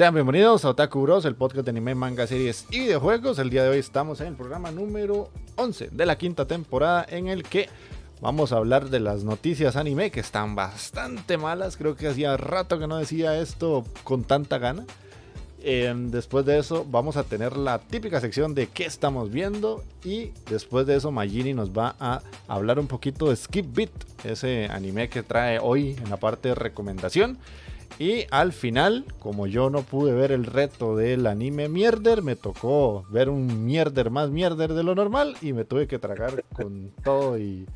Sean bienvenidos a Otaku Bros, el podcast de anime, manga, series y videojuegos. El día de hoy estamos en el programa número 11 de la quinta temporada en el que vamos a hablar de las noticias anime que están bastante malas. Creo que hacía rato que no decía esto con tanta gana. Em, después de eso vamos a tener la típica sección de qué estamos viendo y después de eso Magini nos va a hablar un poquito de Skip Beat, ese anime que trae hoy en la parte de recomendación. Y al final, como yo no pude ver el reto del anime mierder, me tocó ver un mierder más mierder de lo normal y me tuve que tragar con todo y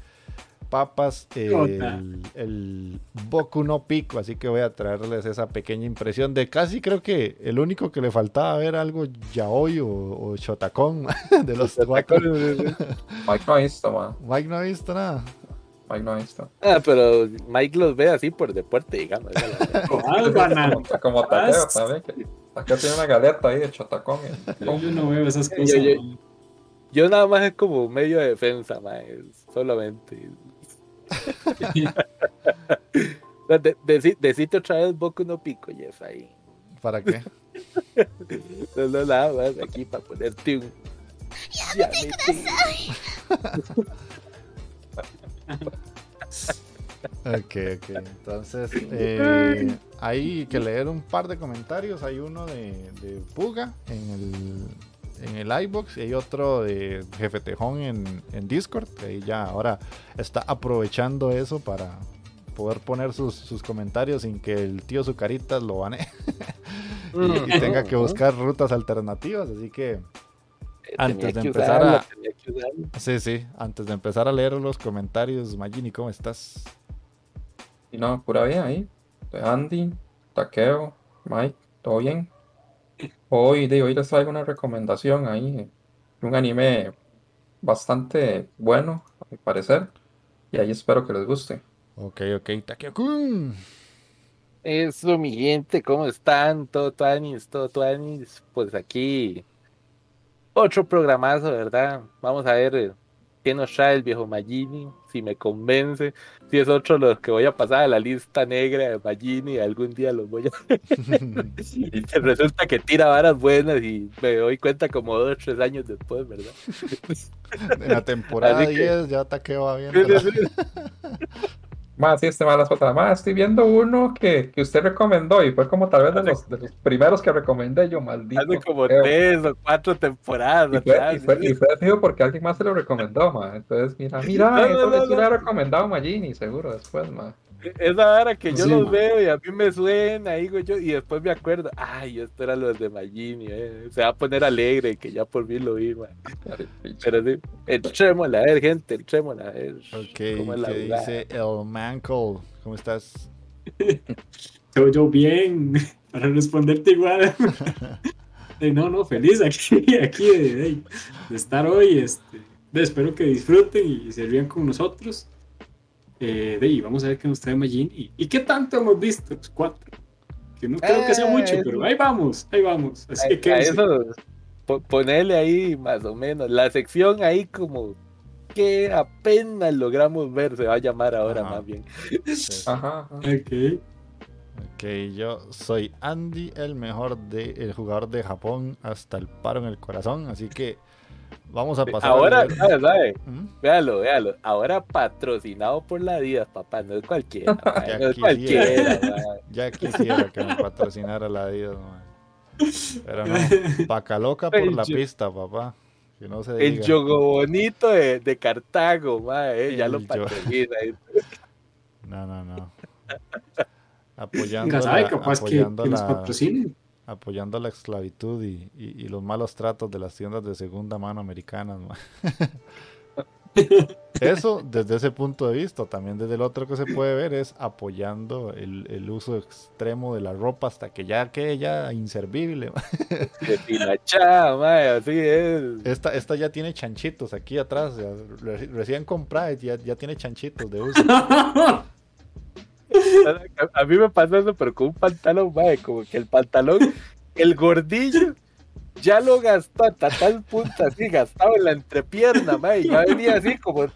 papas el, el, Boku no Pico. Así que voy a traerles esa pequeña impresión de casi creo que el único que le faltaba ver algo yaoi o, o shotacón de los cuatro. Mike no ha visto, man. Mike no ha visto nada. Mike no ha visto. Ah, pero Mike los ve así por deporte, digamos. como, como Tateo, ¿sabes? Acá tiene una galeta ahí de chotacón. Yo, yo no veo esas cosas. Yo, yo, yo, nada más es como medio de defensa, man, solamente. de, de, decite otra vez Boku no Pico, Jeff, ahí. ¿Para qué? no, no, nada más aquí para ponerte un. Ya, me ok, ok. Entonces, eh, hay que leer un par de comentarios. Hay uno de, de Puga en el, en el iBox y hay otro de Jefe Tejón en, en Discord. Que ahí ya ahora está aprovechando eso para poder poner sus, sus comentarios sin que el tío Zucaritas lo bane y, y tenga que buscar rutas alternativas. Así que antes de empezar a... Sí, sí, antes de empezar a leer los comentarios, Magini, ¿cómo estás? Y no, pura bien ahí. Andy, Takeo, Mike, ¿todo bien? Hoy, de hoy les traigo una recomendación ahí, un anime bastante bueno, a mi parecer, y ahí espero que les guste. Ok, ok, Takeo-kun. Eso, mi gente, ¿cómo están? Todo tuanis, todo tuanis. Pues aquí otro programazo, ¿verdad? Vamos a ver eh, qué nos trae el viejo Magini, si me convence, si es otro de los que voy a pasar a la lista negra de Magini, algún día los voy a... y resulta que tira varas buenas y me doy cuenta como dos o tres años después, ¿verdad? En la temporada 10 ya taqueo va bien. Más, sí, este malas otra. Más, estoy viendo uno que, que usted recomendó y fue como tal vez de los, de los primeros que recomendé yo, maldito. Hace como tres o cuatro temporadas. Y fue, y fue, y fue fijo porque alguien más se lo recomendó, ma. Entonces, mira, mira, No, no, eso no, le ha recomendado Magini, seguro, después, ma. Esa vara que yo Sí, los veo y a mí me suena, digo yo, y después me acuerdo, ay, esto era lo de Magini, eh. se va a poner alegre que ya por fin lo vi, man. Pero sí, entrémosla a ver, gente, entrémosla a ver. Ok, cómo es la ¿qué jugada. dice el Manco? ¿Cómo estás? Yo, yo bien, para responderte igual. No, no, feliz aquí, aquí de, de- de estar hoy. Este, de- espero que disfruten y se rían con nosotros. Eh, de, y vamos a ver qué nos trae Majin. ¿Y, y qué tanto hemos visto? Los cuatro. Que no creo que sea Eh, mucho, pero ahí vamos, ahí vamos. Así A, que a eso, po- ahí más o menos. La sección ahí como que apenas logramos ver, se va a llamar ahora Ajá. más bien. Ajá, ajá. Ok. Ok, yo soy Andy, el mejor de, el jugador de Japón hasta el paro en el corazón, así que vamos a pasar. a Ahora, leer- ¿sabe, sabe? ¿Mm? Véalo, véalo. Ahora patrocinado por la Adidas, papá. No es cualquiera. Ya no es quisiera. cualquiera. Ya quisiera que me patrocinara la Adidas, man. Pero no, vaca loca por El la pista, papá. Que no se El yogo bonito de, de Cartago, eh, ya El lo patrocina. No, no, no. Apoyando, Nunca sabe, la, capaz que, apoyando, que nos la, patrocinen. Apoyando la esclavitud y, y- y los malos tratos de las tiendas de segunda mano americanas. man. Eso desde ese punto de vista, también desde el otro que se puede ver es apoyando el, el uso extremo de la ropa hasta que ya quede ya inservible. man. De pilachá, mae, así es. Esta, esta ya tiene chanchitos aquí atrás, ya re- recién comprada y ya, ya tiene chanchitos de uso. A, mí me pasó eso, pero con un pantalón, mae, como que el pantalón, el gordillo, ya lo gastó hasta tal punto así, gastado en la entrepierna, mae, ya venía así como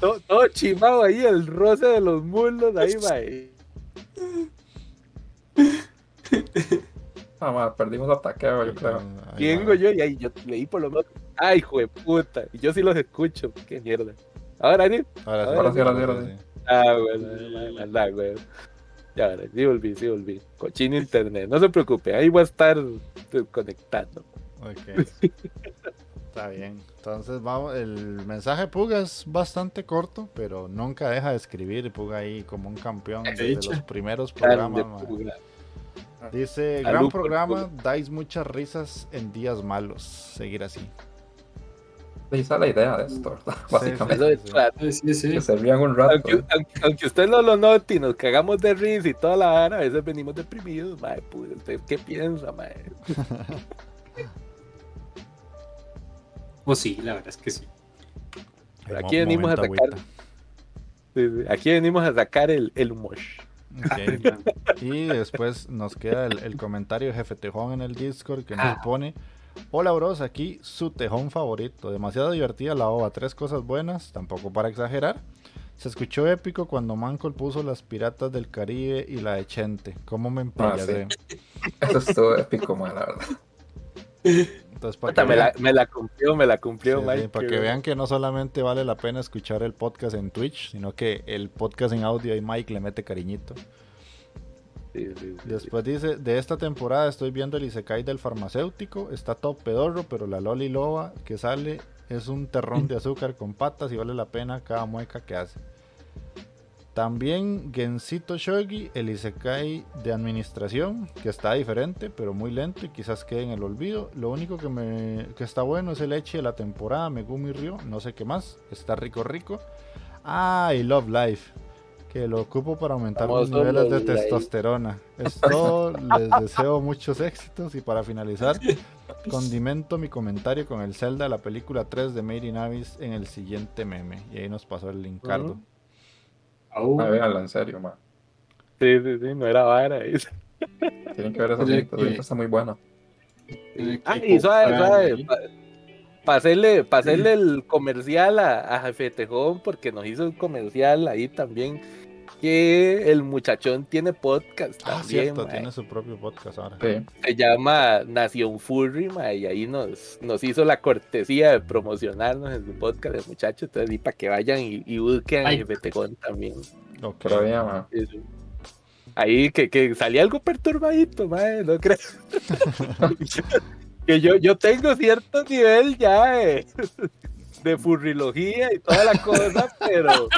todo, todo chimado ahí, el roce de los muslos ahí, mae. Ah, ma, perdimos a Takeo, yo creo. Vengo yo y ahí yo leí por lo menos, ay, hijo de puta, y yo sí los escucho, qué mierda. Ahora ni, Ahora sí, Ahora sí, ahora sí, ahora sí. Ah, güey, anda, güey. Ya, ahora, sí volví, sí volví. Cochino internet, no se preocupe, ahí voy a estar conectando. Ok. Está bien. Entonces vamos, el mensaje de Puga es bastante corto, pero nunca deja de escribir. Puga ahí como un campeón desde los primeros programas. Dice, gran programa, dais muchas risas en días malos. Seguir así. Esa es la idea de esto, ¿verdad? Básicamente. Sí. claro. Sí, sí. Que se rían un rato. Aunque, aunque, aunque usted no lo note y nos cagamos de risa y toda la vara, a veces venimos deprimidos, mae, pude, ¿usted qué piensa, mae? Pues sí, la verdad es que sí. Pero aquí venimos a sacar- agüita. Sí, sí, Aquí venimos a sacar el, el humor. Ok. Y después nos queda el, el comentario de Jefe Tejón en el Discord que nos Ah. pone: Hola, bros, aquí su tejón favorito. Demasiado divertida la ova. Tres cosas buenas, tampoco para exagerar. Se escuchó épico cuando Mancol puso las piratas del Caribe y la de Chente. ¿Cómo me empalladé? Eso estuvo épico, ma, la verdad. Entonces, para que, Puta, me, vean, la, me la cumplió, me la cumplió, sí, sí, para que vean que no solamente vale la pena escuchar el podcast en Twitch, sino que el podcast en audio y Mike le mete cariñito. Después dice, de esta temporada estoy viendo el Isekai del farmacéutico, está todo pedorro, pero la Loli Loba que sale es un terrón de azúcar con patas y vale la pena cada mueca que hace. También Gensito Shogi, el Isekai de administración, que está diferente, pero muy lento y quizás quede en el olvido. Lo único que, me, que está bueno es el Echi de la temporada, Megumi Ryo, no sé qué más, está rico rico. Ah, y Love Life, que lo ocupo para aumentar los Famoso niveles de testosterona. Es todo, les deseo muchos éxitos y para finalizar, condimento mi comentario con el Zelda, la película 3 de Made in Abyss en el siguiente meme. Y ahí nos pasó el Linkardo. Ujú. Au. Ma, véanlo, en serio, ma. Sí, sí, sí, no era vara. Tienen que ver esa que- cinta está muy buena. Ah, y suave, suave. ahí. Para hacerle, pa' hacerle el comercial a, a Jefe Tejón, porque nos hizo un comercial ahí también. Que el muchachón tiene podcast Ah, también, cierto, mae. tiene su propio podcast ahora. Sí. se llama Nación Furry, ma, y ahí nos, nos hizo la cortesía de promocionarnos en su podcast el muchacho, entonces y para que vayan y, y busquen. Jefe Tejón también. Ok. Todavía, ma. Eso. Ahí que, que salía algo perturbadito, mae, no creo. que yo, yo tengo cierto nivel ya de, de furrilogía y toda la cosa, pero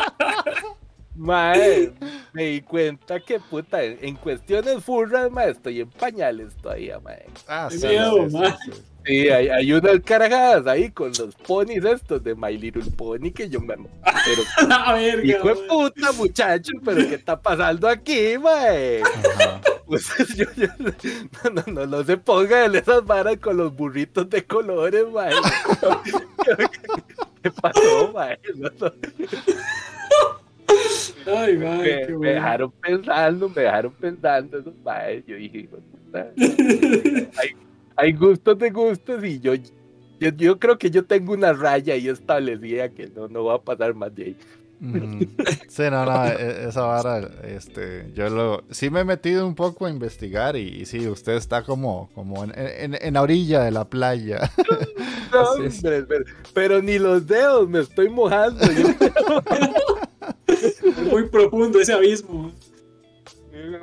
mae, me di cuenta que puta, en, cuestiones furras, mae, estoy en pañales todavía, mae. Ah, sí, miedo, sí, sí, ma. sí. Sí, hay, hay unas carajadas ahí con los ponis estos de My Little Pony que yo me... Pero, A ver, hijo de puta, muchacho, pero ¿qué está pasando aquí, mae? Pues yo, yo- no, no, no, no se pongan en esas varas con los burritos de colores, mae. ¿Qué pasó, mae? No, no, Ay, mae, me, qué me dejaron pensando, me dejaron pensando esos mae. Yo dije, hay, hay gustos de gustos y yo, yo, yo creo que yo tengo una raya ahí establecida que no, no va a pasar más de ahí. Mm, Sí, no, no, e- esa vara, este, yo lo, sí me he metido un poco a investigar y, y sí, usted está como, como en, en, en la orilla de la playa. No, hombre, pero, pero ni los dedos me estoy mojando. Yo, muy profundo ese abismo.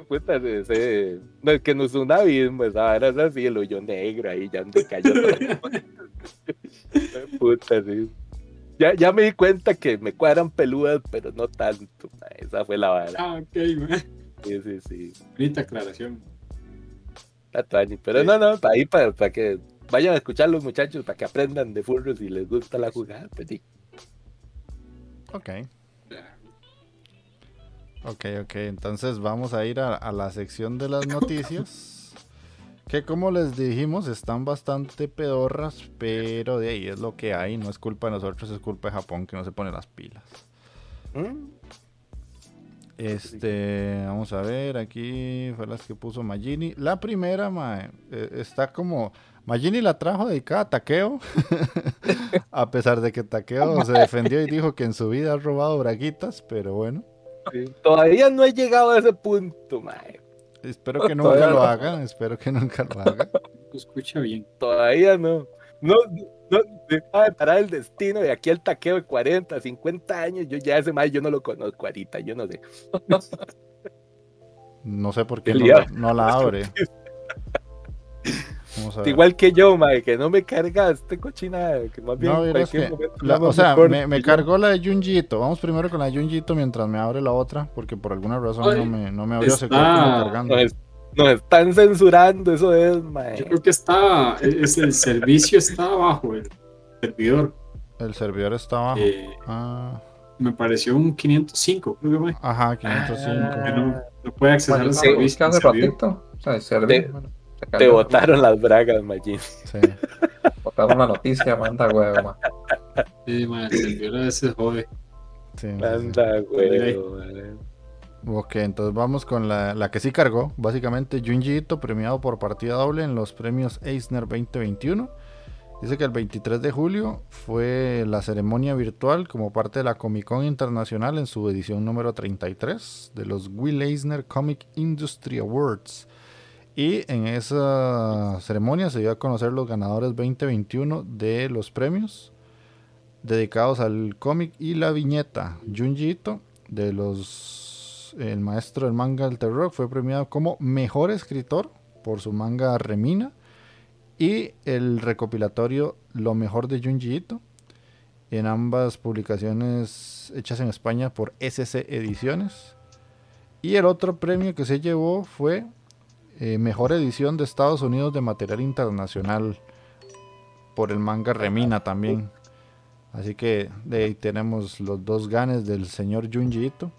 puta, ese- no es que no es un abismo, esa vara es así, el hoyo negro ahí, ya donde cayó todo. Puta, sí. Ya, ya me di cuenta que me cuadran peludas, pero no tanto. ma, Esa fue la vara. Ah, ok, mae. Sí, sí, sí. Bonita aclaración. La tuani. Pero no, no, para ahí, para, para que vayan a escuchar los muchachos, para que aprendan de furros si les gusta la jugada. Pues sí. Ok. Ok, ok, entonces vamos a ir a, a la sección de las noticias. Que como les dijimos, están bastante pedorras, pero de ahí es lo que hay. No es culpa de nosotros, es culpa de Japón que no se pone las pilas. ¿Mm? Este, vamos a ver, aquí fue las que puso Magini. La primera, mae, eh, está como. Magini la trajo dedicada a Takeo. a pesar de que Takeo se defendió y dijo que en su vida ha robado braguitas, pero bueno. Sí. Todavía no he llegado a ese punto, mae. Espero que nunca Todavía lo no. haga, espero que nunca lo haga. Lo escucha bien. Todavía no. No, no, deja de parar el destino de aquí al taqueo de 40, 50 años. Yo ya ese mae yo no lo conozco ahorita, yo no sé. No sé por qué no, no la abre. Vamos a ver. Igual que yo, mae, que no me cargaste cochinada, que más bien No, cualquier que la- o sea, me, cargó la de Junjito. Vamos primero con la de Junjito mientras me abre la otra, porque por alguna razón Ay, no me, no me abrió, se quedó como cargando. Nos, nos están censurando, eso es, mae. Yo creo que está, es el servicio está abajo, el servidor. El servidor está abajo. Eh, Ah, me pareció un 505, creo que fue. ajá, 505. Que no, no puede acceder Bueno, al servicio. hace ratito. O sea, el servidor, bueno, Te botaron las bragas, Magín. Sí. Botaron la noticia, manda huevo, ma. Sí, man, a veces jode. sí, sí, sí. Anda, güey. mae. Ok, entonces vamos con la, la que sí cargó. Básicamente, Junji Ito, premiado por partida doble en los premios Eisner 2021. Dice que el 23 de julio fue la ceremonia virtual como parte de la Comic Con Internacional en su edición número 33 de los Will Eisner Comic Industry Awards. Y en esa ceremonia se dio a conocer los ganadores 2021 de los premios dedicados al cómic y la viñeta. Junji Ito, de los el maestro del manga del terror, fue premiado como mejor escritor por su manga Remina y el recopilatorio Lo mejor de Junji Ito en ambas publicaciones hechas en España por SC Ediciones. Y el otro premio que se llevó fue eh, mejor edición de Estados Unidos de material internacional por el manga Remina también. Así que de ahí tenemos los dos ganes del señor Junji Ito.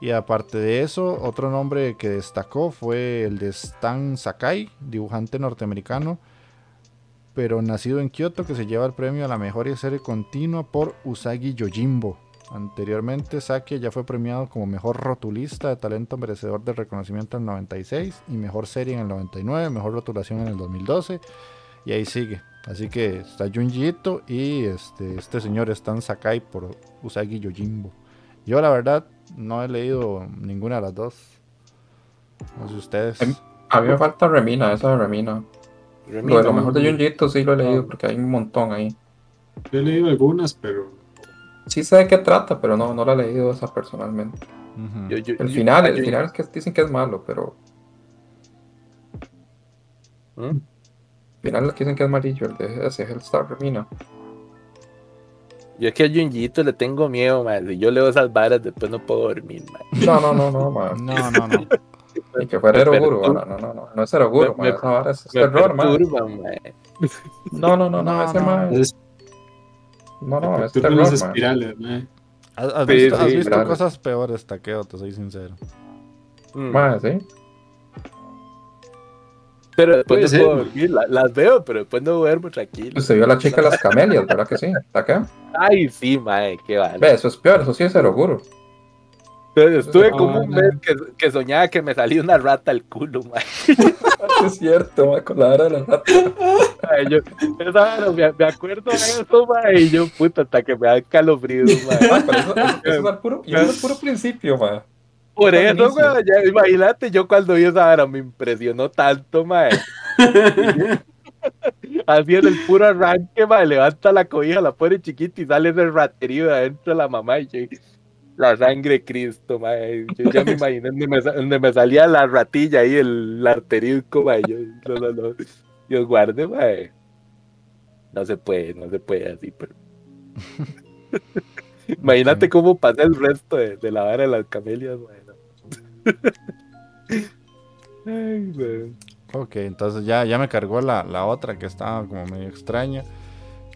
Y aparte de eso, otro nombre que destacó fue el de Stan Sakai, dibujante norteamericano, pero nacido en Kioto, que se lleva el premio a la mejor serie continua por Usagi Yojimbo. Anteriormente, Saki ya fue premiado como mejor rotulista de talento merecedor de reconocimiento en el 96 y mejor serie en el 99, mejor rotulación en el 2012 y ahí sigue. Así que está Junji Ito y este, este señor Stan Sakai por Usagi Yojimbo. Yo la verdad no he leído ninguna de las dos. No sé ustedes. Em- A mí me falta Remina, esa de Remina. Lo de lo mejor de Junjito sí lo he leído porque hay un montón ahí. Yo he leído algunas, pero Sí sé de qué trata, pero no, no la he leído esa personalmente. Ujú. Yo- yo- El yo- final, el final es que dicen que es malo, pero ¿Mm? el final es que dicen que es amarillo, el de ese Hellstar Remina. Yo es que a Junjito le tengo miedo, man. Si yo leo esas varas, después no puedo dormir, man. No, no, no, no, man. No, no, no. Ni que fuera Eroguro, no, no, no, no, no es Eroguro, man, esa vara es, es Me terror, man. No, no, no, no, No, ese no. man, es no, no, es las terror, man. espirales, man. ¿Has, has Sí, visto, sí, has visto claro. cosas peores, taqueo, te soy sincero. Mm. Man, sí. Pero después no ser, puedo ma. dormir, la- las veo, pero después no duermo tranquilo. Usted vio a la chica de las camelias, ¿verdad que sí? ¿Taqueo? Ay, sí, mae, qué vale. Ve, eso es peor, eso sí se lo juro. Entonces, estuve Ah, como un mes que, que soñaba que me salía una rata al culo, mae. Es cierto, ma, con la hora de la rata. Mae, yo, esa vara, me, me acuerdo de eso, mae, y yo, puta, hasta que me da calofrío, mae. Ma, pero eso, eso- eso es al puro, y eso es al puro principio, ma. Por eso, buenísimo. güey, ya, imagínate, yo cuando vi esa vara me impresionó tanto, mae. Así en el puro arranque, mae, levanta la cobija, la pone chiquita y sale ese raterío de adentro de la mamá y yo, la sangre de Cristo, mae. Yo ya me imaginé donde me, donde me salía la ratilla ahí, el arteriuco, mae. Yo, no, no, no. Dios guarde, mae. No se puede, no se puede así, pero. Imagínate cómo pasa el resto de, de la vara de las camelias, mae. Ay. Ok, entonces ya, ya me cargó la, la otra que estaba como medio extraña.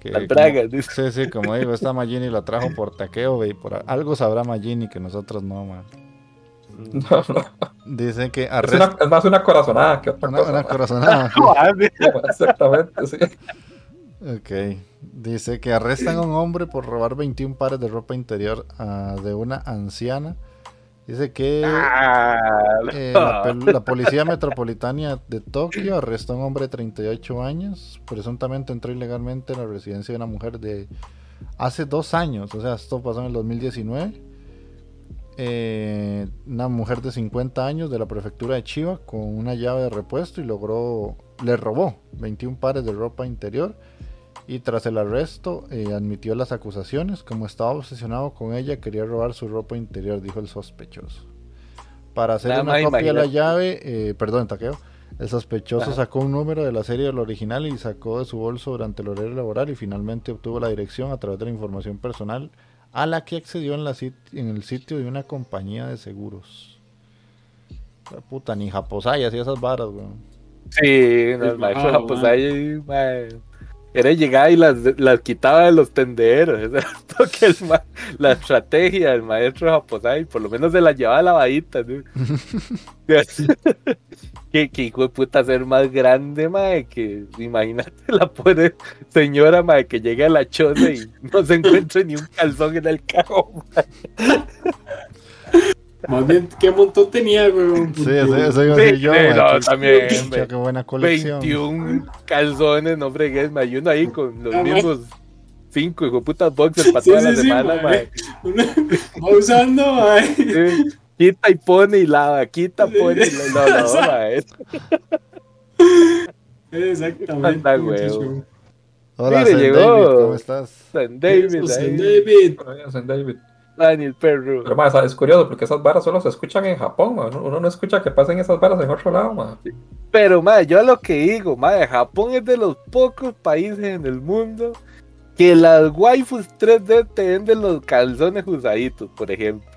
Que, La como- traga, dice. Sí, sí, como digo, esta Magini la trajo por taqueo, ve, y por a- algo sabrá Magini que nosotros no, man. No, no. Dicen que Es, arresta una- es más una corazonada que otra una, cosa. una corazonada. Exactamente, sí. Ok. Dice que arrestan a un hombre por robar 21 pares de ropa interior ah, de una anciana. Dice que Ah, eh, la, policía metropolitana de Tokio arrestó a un hombre de 38 años. Presuntamente entró ilegalmente en la residencia de una mujer de hace dos años. O sea, esto pasó en el 2019. Eh, una mujer de 50 años de la prefectura de Chiba con una llave de repuesto y logró, le robó 21 pares de ropa interior y tras el arresto eh, admitió las acusaciones. Como estaba obsesionado con ella, quería robar su ropa interior, dijo el sospechoso. Para hacer Nada una copia de la llave, eh, perdón, taqueo, el sospechoso Ajá. sacó un número de la serie del original y sacó de su bolso durante el horario laboral y finalmente obtuvo la dirección a través de la información personal a la que accedió en, la sit- en el sitio de una compañía de seguros. La puta, ni Japosai hacía esas varas, weón. Sí, no, el Sí, maestro wow, Era llegar y las, las quitaba de los tenderos. Que el ma- la estrategia del maestro Japosai, por lo menos se la llevaba lavadita. ¿no? que, que hijo de puta ser más grande, mae, que imagínate la pobre señora, mae, que llega a la choza y no se encuentra ni un calzón en el cajón. Más bien, ¿qué montón tenía, weón? Sí, eso, iba a decir Sí, yo. sí, no, también, ve. qué buena colección. 21 calzones, no fregues, mae, y uno ahí con los mismos cinco hijo de putas boxers para Sí, toda la sí, sí, semana, mae. Una- va usando, mae. Sí, Quita y pone y lava, quita, pone y lava. No, no, mae. Exactamente. Anda, huevo. Hola, llegó. David, ¿cómo estás? San David, San David. En David. Dani el perro. Pero más, es curioso porque esas varas solo se escuchan en Japón. Uno, no escucha que pasen esas varas en otro lado, ma. Pero, mae, yo a lo que digo, mae, Japón es de los pocos países en el mundo que las waifus 3D te venden los calzones usaditos, por ejemplo.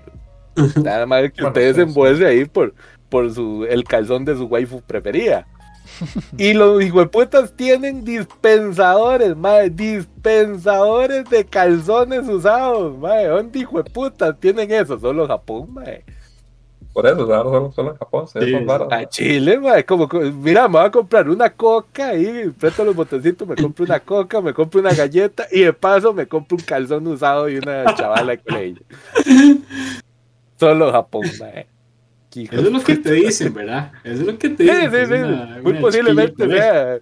Nada más que Bueno, ustedes sí, se ahí por, por su, el calzón de su waifu preferida. Y los hijueputas tienen dispensadores, mae, dispensadores de calzones usados, mae. ¿Dónde hijueputas tienen eso? Solo Japón, mae. Por eso, solo, solo en Japón se Sí. A. Chile, mae, como, co- mira, me voy a comprar una coca y presto los botoncitos, me compro una coca, me compro una galleta y de paso me compro un calzón usado y una chavala de colegio. Solo Japón, mae. Hijo Eso es lo que te dicen, ¿verdad? Eso es lo que te Sí, dicen. sí, que sí. una- Muy una posiblemente sea,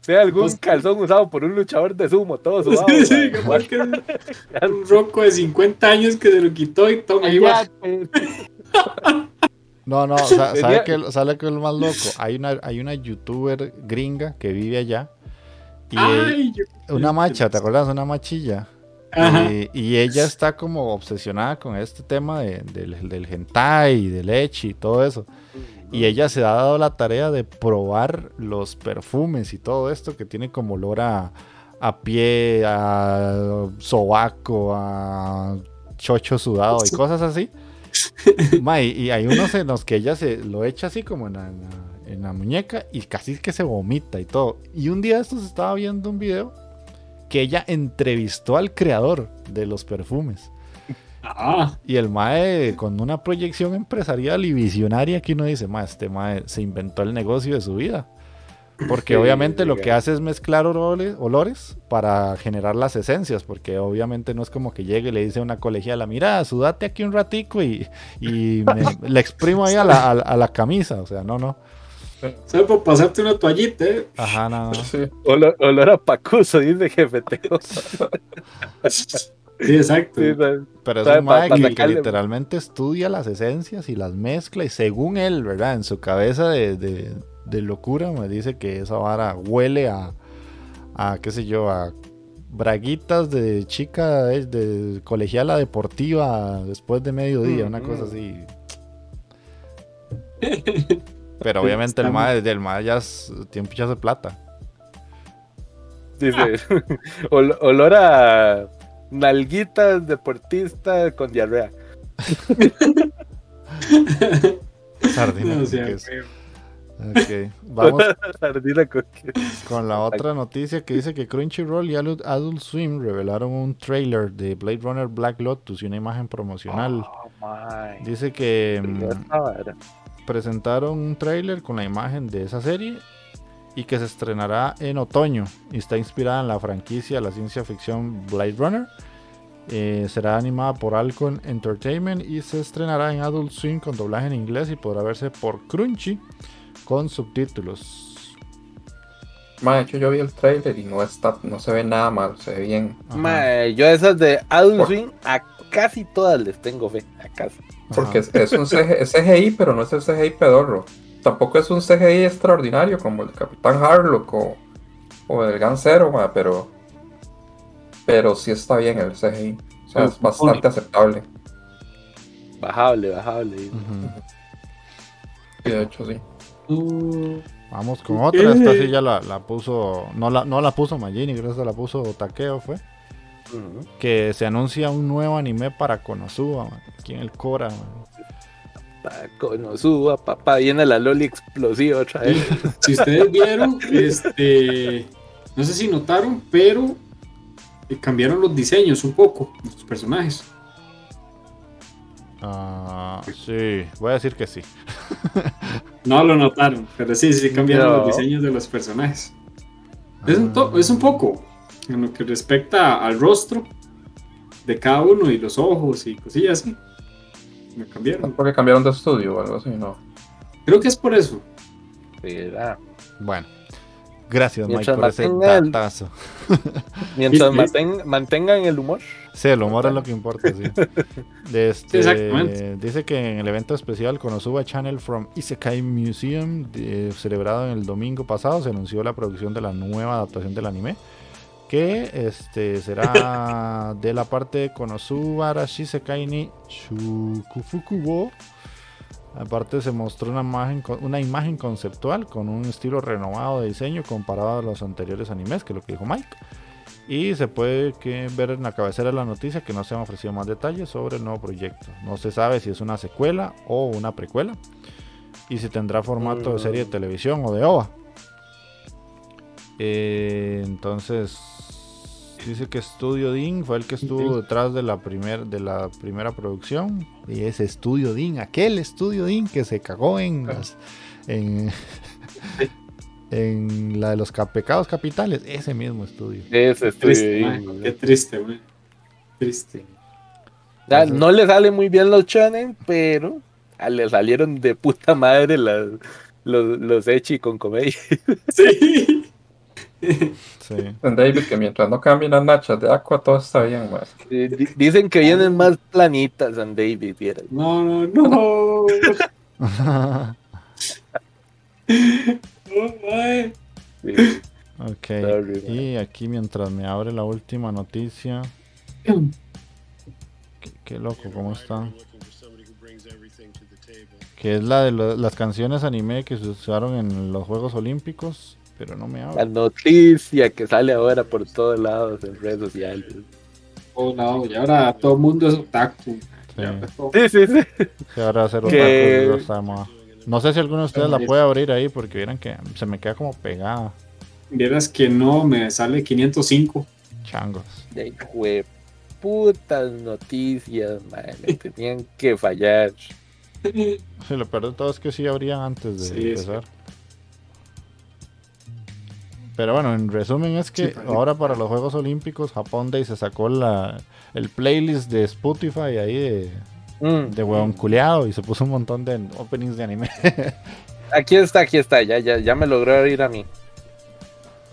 sea algún Pues- calzón usado por un luchador de sumo, todo sudado. Sí, sí, capaz que es un roco de 50 años que se lo quitó y toma, ahí va. Pues, No, no, sa- ¿sabe qué sabe qué es lo más loco? Hay una, hay una youtuber gringa que vive allá. Y Ay, yo- una macha, ¿te acuerdas? Una machilla. Ajá. Y, y ella está como obsesionada con este tema de- del, del hentai, del echi y todo eso. Y ella se ha dado la tarea de probar los perfumes y todo esto que tiene como olor a, a pie, a sobaco, a chocho sudado y cosas así. Ma, y, y hay unos en los que ella se lo echa así como en la, en la- en la muñeca y casi que se vomita y todo. Y un día de estos estaba viendo un video que ella entrevistó al creador de los perfumes. Ah, Y el Mae, con una proyección empresarial y visionaria, que uno dice, Mae, este Mae se inventó el negocio de su vida. Porque Sí, obviamente lo que hace es mezclar olores, olores para generar las esencias, porque obviamente no es como que llegue y le dice a una colegiala, mira, sudate aquí un ratico y, y me- le exprimo ahí a la, a la- a la camisa, o sea, no, no. ¿Sabes? Por pasarte una toallita, ¿eh? Ajá, no, no. Sí. Olor, olor a pacuso, dice jefe Teo. Sí, exacto. Sí. Pero es un mae que, literalmente estudia las esencias y las mezcla y según él, ¿verdad? En su cabeza de, de- de locura me dice que esa vara huele a, a qué sé yo, a braguitas de chica eh, de colegiala deportiva después de mediodía, una Mm, cosa mm. así. Pero obviamente el mae, el mae ya es- tiene un de plata. Dice, ol- olor a nalguitas deportista con diarrea. Sardina No, sea. Ok, Vamos Sardina con la otra noticia que dice que Crunchyroll y Adult, Adult Swim revelaron un trailer de Blade Runner Black Lotus y una imagen promocional. Oh, my. Dice que. Presentaron un trailer con la imagen de esa serie y que se estrenará en otoño y está inspirada en la franquicia de la ciencia ficción Blade Runner. Eh, será animada por Alcon Entertainment y se estrenará en Adult Swim con doblaje en inglés y podrá verse por Crunchy con subtítulos. Ma, de hecho yo vi el trailer y no está, no se ve nada mal, se ve bien. Ajá. Mae, yo esas de Adult Por- Swim a casi todas les tengo fe. A casi. Porque es, es un CG es CGI, pero no es el CGI pedorro. Tampoco es un CGI extraordinario como el Capitán Harlock o, o el Gansero, ma, pero, pero sí está bien el CGI. O sea, es bastante aceptable. Bajable, bajable. De hecho sí. Uh, Vamos con otra. Esta Eh. sí ya la, la puso. No la, no la puso Magini, creo que esta la puso Takeo, fue. Que se anuncia un nuevo anime para Konosuba, man. Aquí en el Cora, man. Pa- Konosuba, papá, viene la Loli explosiva otra vez. si ustedes vieron, este, no sé si notaron, pero eh, cambiaron los diseños un poco de los personajes. Ah, sí, voy a decir que sí. No lo notaron, pero sí, sí cambiaron No. los diseños de los personajes. Es un, to- es un poco en lo que respecta al rostro de cada uno y los ojos y cosillas así. ¿Es cambiaron. porque cambiaron de estudio o algo así? No. Creo que es por eso. Bueno, gracias, Mike, Mientras por ese datazo. Mientras manten- mantengan el humor. Sí, el humor es lo que importa, sí. De este, exactamente. Dice que en el evento especial Konosuba Channel from Isekai Museum, de- celebrado en el domingo pasado, se anunció la producción de la nueva adaptación del anime. Que este será de la parte de Konosuba Arashisekai ni Shukufuku wo. Aparte se mostró una imagen, con- una imagen conceptual con un estilo renovado de diseño comparado a los anteriores animes, que es lo que dijo Mike. Y se puede que ver en la cabecera de la noticia que no se han ofrecido más detalles sobre el nuevo proyecto. No se sabe si es una secuela o una precuela. Y si tendrá formato de serie de televisión o de OVA. Eh, entonces dice que Studio Dean fue el que estuvo detrás de la, primer, de la primera producción. Y ese Studio Dean, aquel Studio Dean que se cagó en las- en, en la de los ca- pecados capitales, ese mismo estudio. Ese Triste, estoy. man. Qué triste, man. Triste. Ya, no le sale muy bien los shonen, pero ah, le salieron de puta madre las, los, los Echi con comedia. Sí. Sí. David, que mientras no cambien las nachas de Aqua, todo está bien, di- Dicen que vienen más planitas San David. No, no, no. No. Sí. ok. Sorry. Y aquí mientras me abre la última noticia. Qué, qué loco, ¿cómo está? Que es la de lo- las canciones anime que se usaron en los Juegos Olímpicos. Pero no me La abre. noticia que sale ahora por todos lados en redes sociales. Oh, no, y ahora todo el mundo es otaku. Sí. Sí, sí, sí. Que ahora hacer Que- moda. No sé si alguno de ustedes la puede abrir ahí porque vieran que se me queda como pegada. Vieras que no, me sale 505. Changos. De putas noticias, man. le Tenían que fallar. Sí, lo peor de todo es que sí abrían antes de Sí, es empezar. Pero bueno, en resumen es que Sí, ahora para los Juegos Olímpicos Japón Day se sacó la, el playlist de Spotify ahí de, Mm. de huevón culeado y se puso un montón de openings de anime. Aquí está, aquí está, ya, ya, ya me logró oír a mí.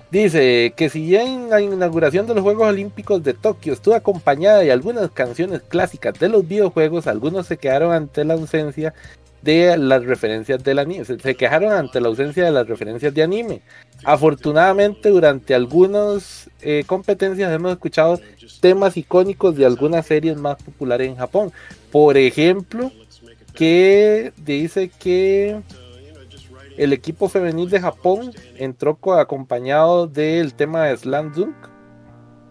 Dice que si ya en la inauguración de los Juegos Olímpicos de Tokio estuvo acompañada de algunas canciones clásicas de los videojuegos, algunos se quedaron ante la ausencia de las referencias del anime, se, quejaron ante la ausencia de las referencias de anime. Afortunadamente durante algunas eh, competencias hemos escuchado temas icónicos de algunas series más populares en Japón. Por ejemplo, que dice que el equipo femenil de Japón entró co- acompañado del tema de Slam Dunk.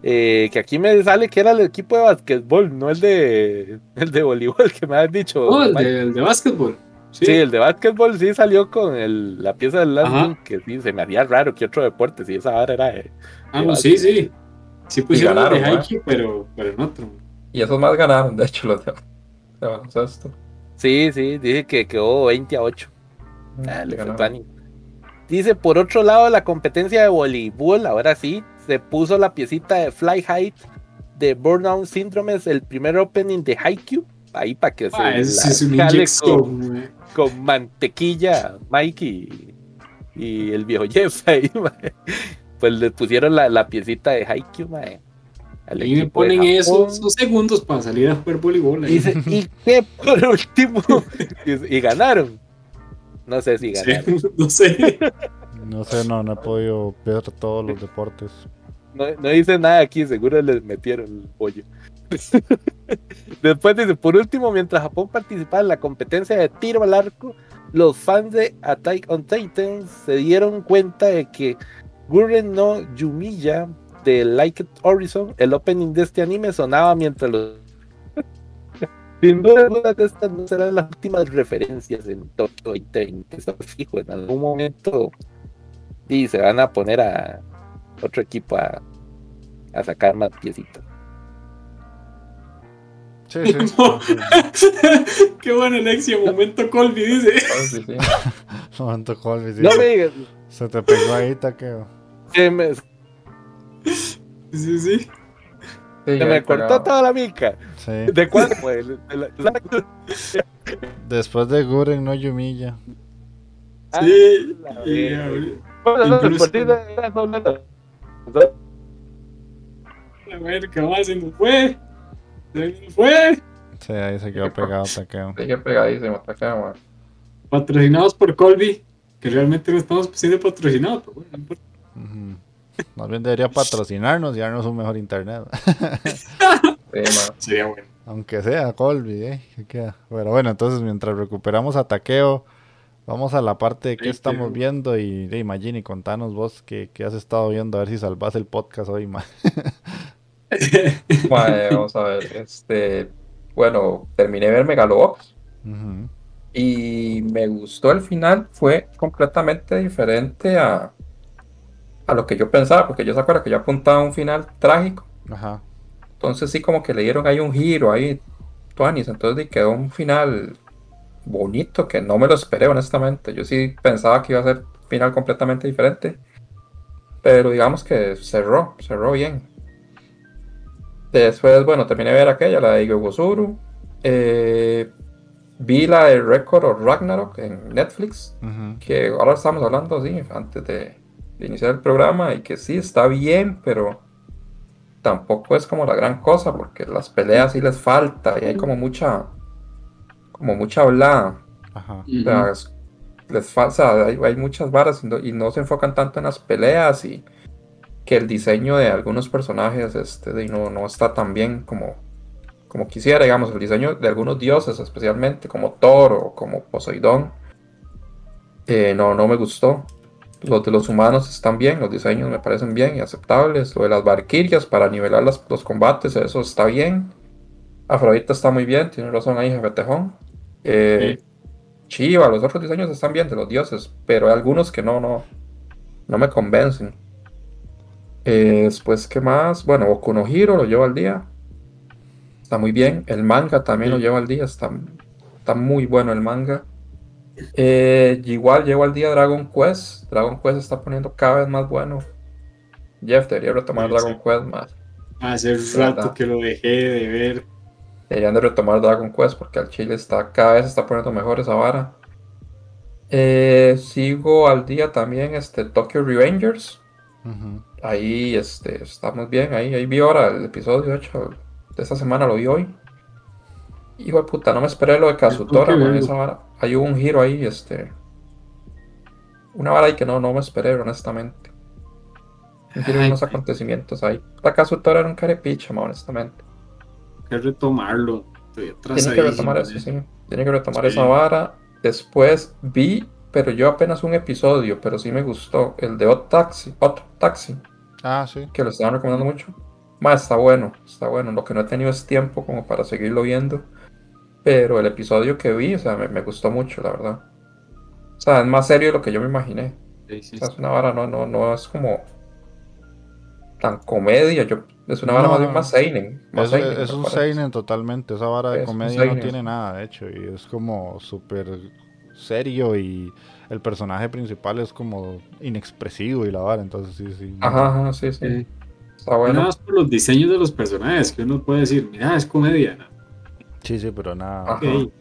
Eh, que aquí me sale que era el equipo de basquetbol, no el de el de voleibol que me has dicho. Oh, el de, el de básquetbol. Sí, Sí, el de básquetbol sí salió con el- la pieza del. Dunk, que sí, se me haría raro que otro deporte, si esa hora era de- Ah, no, sí, sí. Sí pusieron de ganaron, ¿eh? Pero, pero en otro. Y esos más ganaron, de hecho, los de, baloncesto. Sí, sí, dice que quedó 20 a 8. Ah, le Ganaron. faltó ánimo. Dice, por otro lado, la competencia de voleibol, ahora sí, se puso la piecita de Fly Height de Burnout Syndrome, es el primer opening de Haikyuu, ahí para que Ah, se la jale con, mantequilla, Mike y, y el viejo Jeff ahí, mae. pues le pusieron la, la piecita de Haikyuu, mae, Ahí me ponen esos, esos segundos para salir a jugar voleibol. ahí. Dice, y que por último, y, y ganaron. No sé si Sí, ganaron. no sé. No sé, no, no he podido ver todos los deportes. No, no dice nada aquí, seguro les metieron el pollo. Después dice, por último, mientras Japón participaba en la competencia de tiro al arco, los fans de Attack on Titan se dieron cuenta de que Gurren no Yumiya de Like It Horizon, el opening de este anime, sonaba mientras los... Sin duda alguna que estas no serán las últimas referencias en Tokyo 20, eso es fijo, en algún momento y se van a poner a otro equipo a, a sacar más piecitas. Sí, sí. Qué buena Alexia, momento Colby dice. Sí, sí. Momento Colby, sí. No me digas, Se te pegó ahí, taqueo. se me, se Sí, sí. Sí, me cortó toda la mica. Sí. ¿De cuál fue? De la- la- Después de Guren no Yumiya. Ah, Sí. la Y, verga. ahorita- Bueno, no, Incluso- era solo- A ver, ¿qué más? Se nos fue. Se nos fue. Sí, ahí se quedó pegado, taqueo. Sigue pegadísimo, hasta acá, man. Patrocinados por Colby, que realmente no estamos siendo patrocinados, pero bueno, no importa. Ujú. Más bien debería patrocinarnos y darnos un mejor internet. Sí. Sería bueno. Aunque sea Colby, ¿eh? ¿Qué queda? Pero bueno, entonces mientras recuperamos a Taqueo, vamos a la parte de qué estamos viendo. Y de Magini, contanos vos qué, qué has estado viendo, a ver si salvas el podcast hoy. Mae, vamos a ver. Este, bueno, terminé de ver Megalobox y me gustó el final. Fue completamente diferente a, a lo que yo pensaba, porque yo se acuerdo que yo apuntaba a un final trágico. Ajá. Entonces sí como que le dieron ahí un giro ahí, Tuanis, entonces quedó un final bonito que no me lo esperé honestamente. Yo sí pensaba que iba a ser final completamente diferente, pero digamos que cerró, cerró bien. Después, bueno, terminé de ver aquella, la de Igogosuru. Eh, vi la de Record of Ragnarok en Netflix, que ahora estamos hablando así, antes de, de iniciar el programa, y que sí está bien, pero tampoco es como la gran cosa, porque las peleas sí les falta, y hay como mucha, como mucha hablada. Ajá. O sea, es- les falta, hay, hay muchas varas y no, y no se enfocan tanto en las peleas y que el diseño de algunos personajes este, de- no, no está tan bien como, como quisiera, digamos, el diseño de algunos dioses, especialmente como Thor o como Poseidón, eh, no, no me gustó. Los de los humanos están bien, los diseños me parecen bien y aceptables. Lo de las Valkyrias para nivelar las- los combates, eso está bien. Afrodita está muy bien, tiene razón ahí, Jefe Tejón. Eh, Chiva, los otros diseños están bien de los dioses, pero hay algunos que no, no, no me convencen. Eh, después, ¿qué más? Bueno, Boku no Hero lo llevo al día. Está muy bien. El manga también lo llevo al día. Está, está muy bueno el manga. Eh, igual llevo al día Dragon Quest. Dragon Quest está poniendo cada vez más bueno. Jeff debería retomar Sí, Dragon Quest más. Hace rato que lo dejé de ver. Deberían de retomar Dragon Quest porque al chile está cada vez está poniendo mejor esa vara. Eh, sigo al día también este Tokyo Revengers. Ahí este, estamos bien, ahí, ahí vi ahora el episodio, de hecho, de esta semana lo vi hoy. Hijo de puta, no me esperé lo de Kazutora, man, esa vara. Hay un giro ahí, este. Una vara ahí que no, no me esperé, honestamente. Un giro de Ay, unos acontecimientos ahí. La Kazutora era un carepicha, man, honestamente. Que retomarlo. Tiene que retomar eso, sí. Tiene que retomar Sí. esa vara. Después vi, pero yo apenas un episodio, pero sí me gustó. El de Hot Taxi, Hot Taxi. Ah, sí. que lo estaban recomendando mucho. Más está bueno, está bueno. Lo que no he tenido es tiempo como para seguirlo viendo. Pero el episodio que vi, o sea, me, me gustó mucho, la verdad. O sea, es más serio de lo que yo me imaginé. Sí, sí, O sea, es una vara, no, no, no es como tan comedia. Yo, es una vara No, más bien más seinen. Más Es, seinen, es me un parece. seinen totalmente. Esa vara de Es comedia no tiene nada, de hecho. Y es como súper serio y el personaje principal es como inexpresivo y la vara. Entonces sí, sí. Ajá, ajá, sí, sí. Sí. Está Nada bueno. más por los diseños de los personajes, que uno puede decir, mira, es comedia. Sí, sí, pero nada. Ajá. Ok.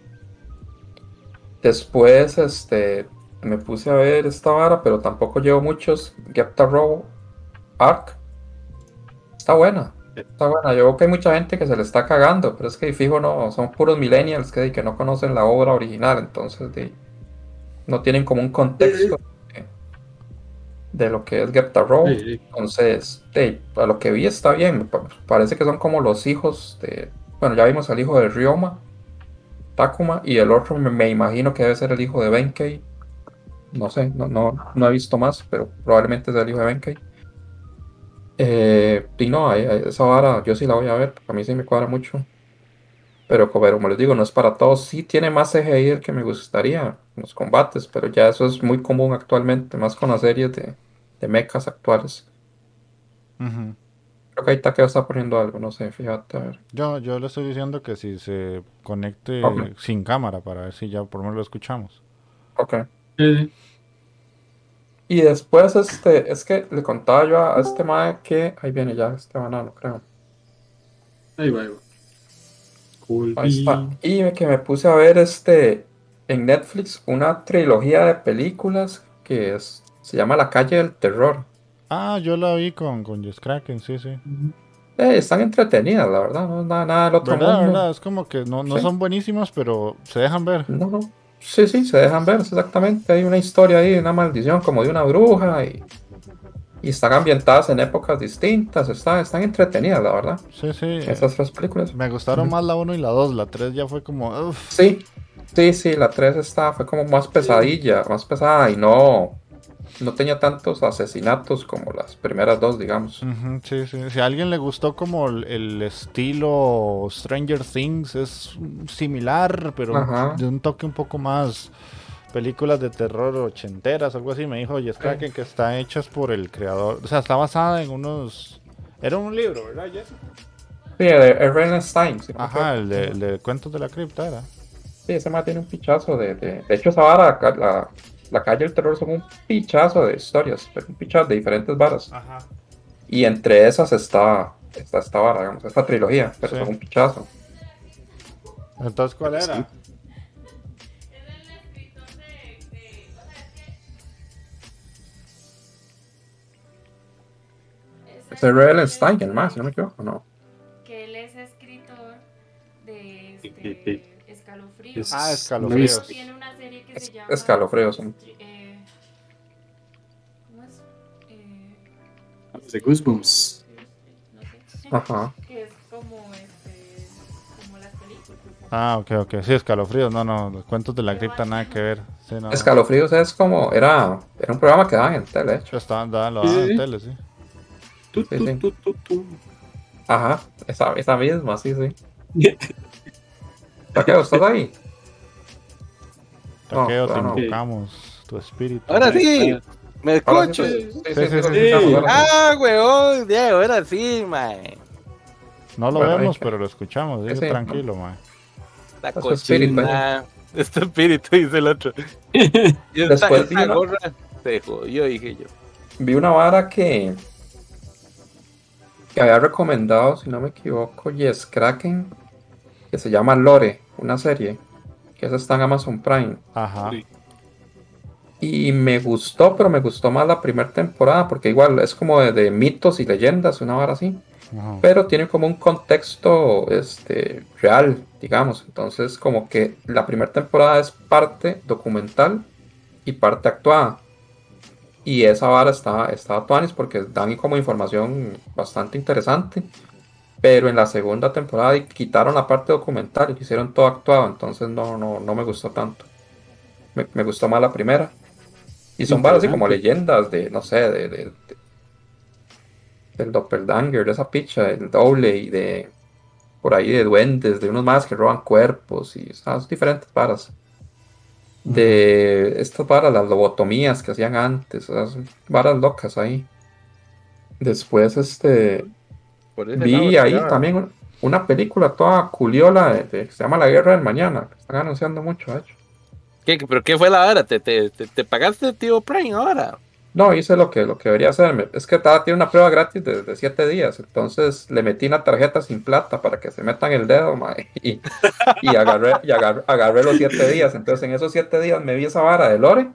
Después, este, me puse a ver esta vara, pero tampoco llevo muchos. Get the Row Arc. Está buena. Está buena. Yo veo que hay mucha gente que se le está cagando, pero es que fijo no, son puros millennials que, que no conocen la obra original, entonces de- no tienen como un contexto de, de lo que es Get the Row. Entonces, de, a lo que vi está bien. Parece que son como los hijos de. Bueno, ya vimos al hijo de Ryoma, Takuma, y el otro me, me imagino que debe ser el hijo de Benkei. No sé, no, no, no he visto más, pero probablemente es el hijo de Benkei. Eh, y no, esa vara yo sí la voy a ver, porque a mí sí me cuadra mucho. Pero como les digo, no es para todos. Sí tiene más CGI el que me gustaría en los combates, pero ya eso es muy común actualmente, más con las series de, de mechas actuales. Ujú. Creo que ahí Takeo está poniendo algo, no sé, fíjate, a ver. Yo, yo le estoy diciendo que si se conecte sin cámara para ver si ya por lo menos lo escuchamos. Ok. Sí, sí. Y después, este, es que le contaba yo a este mae que, ahí viene ya este banano, creo. Ahí va, ahí va. Cool. Ahí está. Y que me puse a ver este en Netflix una trilogía de películas que es, se llama La calle del terror. Ah, yo la vi con, con Jess Kraken, sí, sí. Eh, están entretenidas, la verdad, no es nada, nada del otro ¿Verdad, mundo. verdad? Es como que no, no Sí. son buenísimas, pero se dejan ver. No, no. Sí, sí, se dejan ver, exactamente. Hay una historia ahí, una maldición como de una bruja y, y están ambientadas en épocas distintas. Están, están entretenidas, la verdad. Sí, sí. Esas tres películas. Me gustaron más la 1 y la 2. La 3 ya fue como. uf. Sí, sí, sí, la 3 está, fue como más pesadilla, más pesada y no, no tenía tantos asesinatos como las primeras dos, digamos. Sí, sí. Si a alguien le gustó como el, el estilo Stranger Things, es similar, pero Ajá. de un toque un poco más películas de terror ochenteras, algo así. Me dijo Jess Kraken que está hechas por el creador. O sea, está basada en unos. Era un libro, ¿verdad, Jess? Sí, el, el Renenstein, si Ajá, el de, el de Cuentos de la Cripta era. Sí, ese man tiene un pichazo de, de, de hecho esa vara, la, la, calle del terror son un pichazo de historias, pero un pichazo de diferentes varas. Ajá. Y entre esas está esta, esta vara, digamos, esta trilogía, pero Sí. son un pichazo. Entonces, ¿cuál era? Sí. Es el Renenstein, el más, si no me equivoco, no. Que él es escritor de este, Escalofríos. Ah, escalofríos. Tiene serie que Es- se llama. escalofríos, sí. eh, ¿Cómo es? Eh, De Goosebumps. no sé. Ajá. Que es como, este, como las películas. Ah, ok, ok. Sí, escalofríos. No, no. Los cuentos de la cripta nada que ver. Sí, no. Escalofríos es como, era, era un programa que daban en tele, de hecho. Yo estaba, da- lo Sí, daban sí, en sí. tele, sí. Tu, tu, tu. Ajá, esa, esa misma, sí, sí. ¿Para qué? ¿Estás ahí? No, te invocamos tu espíritu. Ahora sí, me escucho. Ah, weón, Diego, ahora sí, mae. No lo Bueno, vemos, pero lo escuchamos. Sí. tranquilo, man. La Es su espíritu, cochina. Es tu espíritu, dice el otro. Y esta, Después esta vi una- gorra se jodió, dije yo. Vi una vara que, que había recomendado, si no me equivoco, Yes Kraken, que se llama Lore, una serie, que esa está en Amazon Prime. Ajá. Sí. Y me gustó, pero me gustó más la primera temporada, porque igual es como de, de mitos y leyendas, una hora así. Ajá. pero tiene como un contexto este, real, digamos. Entonces, como que la primera temporada es parte documental y parte actuada. Y esa vara está, está tuanis porque dan como información bastante interesante. Pero en la segunda temporada quitaron la parte documental y hicieron todo actuado. Entonces no, no, no me gustó tanto. Me, me gustó más la primera. Y son varas así como leyendas de, no sé, de, de- de- del doppelganger, de esa picha, del doble y de por ahí de duendes, de unos más que roban cuerpos y esas diferentes varas. De estas varas, las lobotomías que hacían antes, esas varas locas ahí. Después, este, vi ahí ya. también un- una película toda culiola de- de- que se llama La Guerra del Mañana, que están anunciando mucho, de hecho. ¿Qué, ¿Pero qué fue la hora? ¿Te, te, te, te pagaste tío Prime ahora? No, hice lo que, lo que debería hacerme. Es que estaba, tiene una prueba gratis de, de siete días. Entonces le metí una tarjeta sin plata para que se metan el dedo, mae, y, y agarré, y agar- agarré los siete días. Entonces en esos siete días me vi esa vara de Lore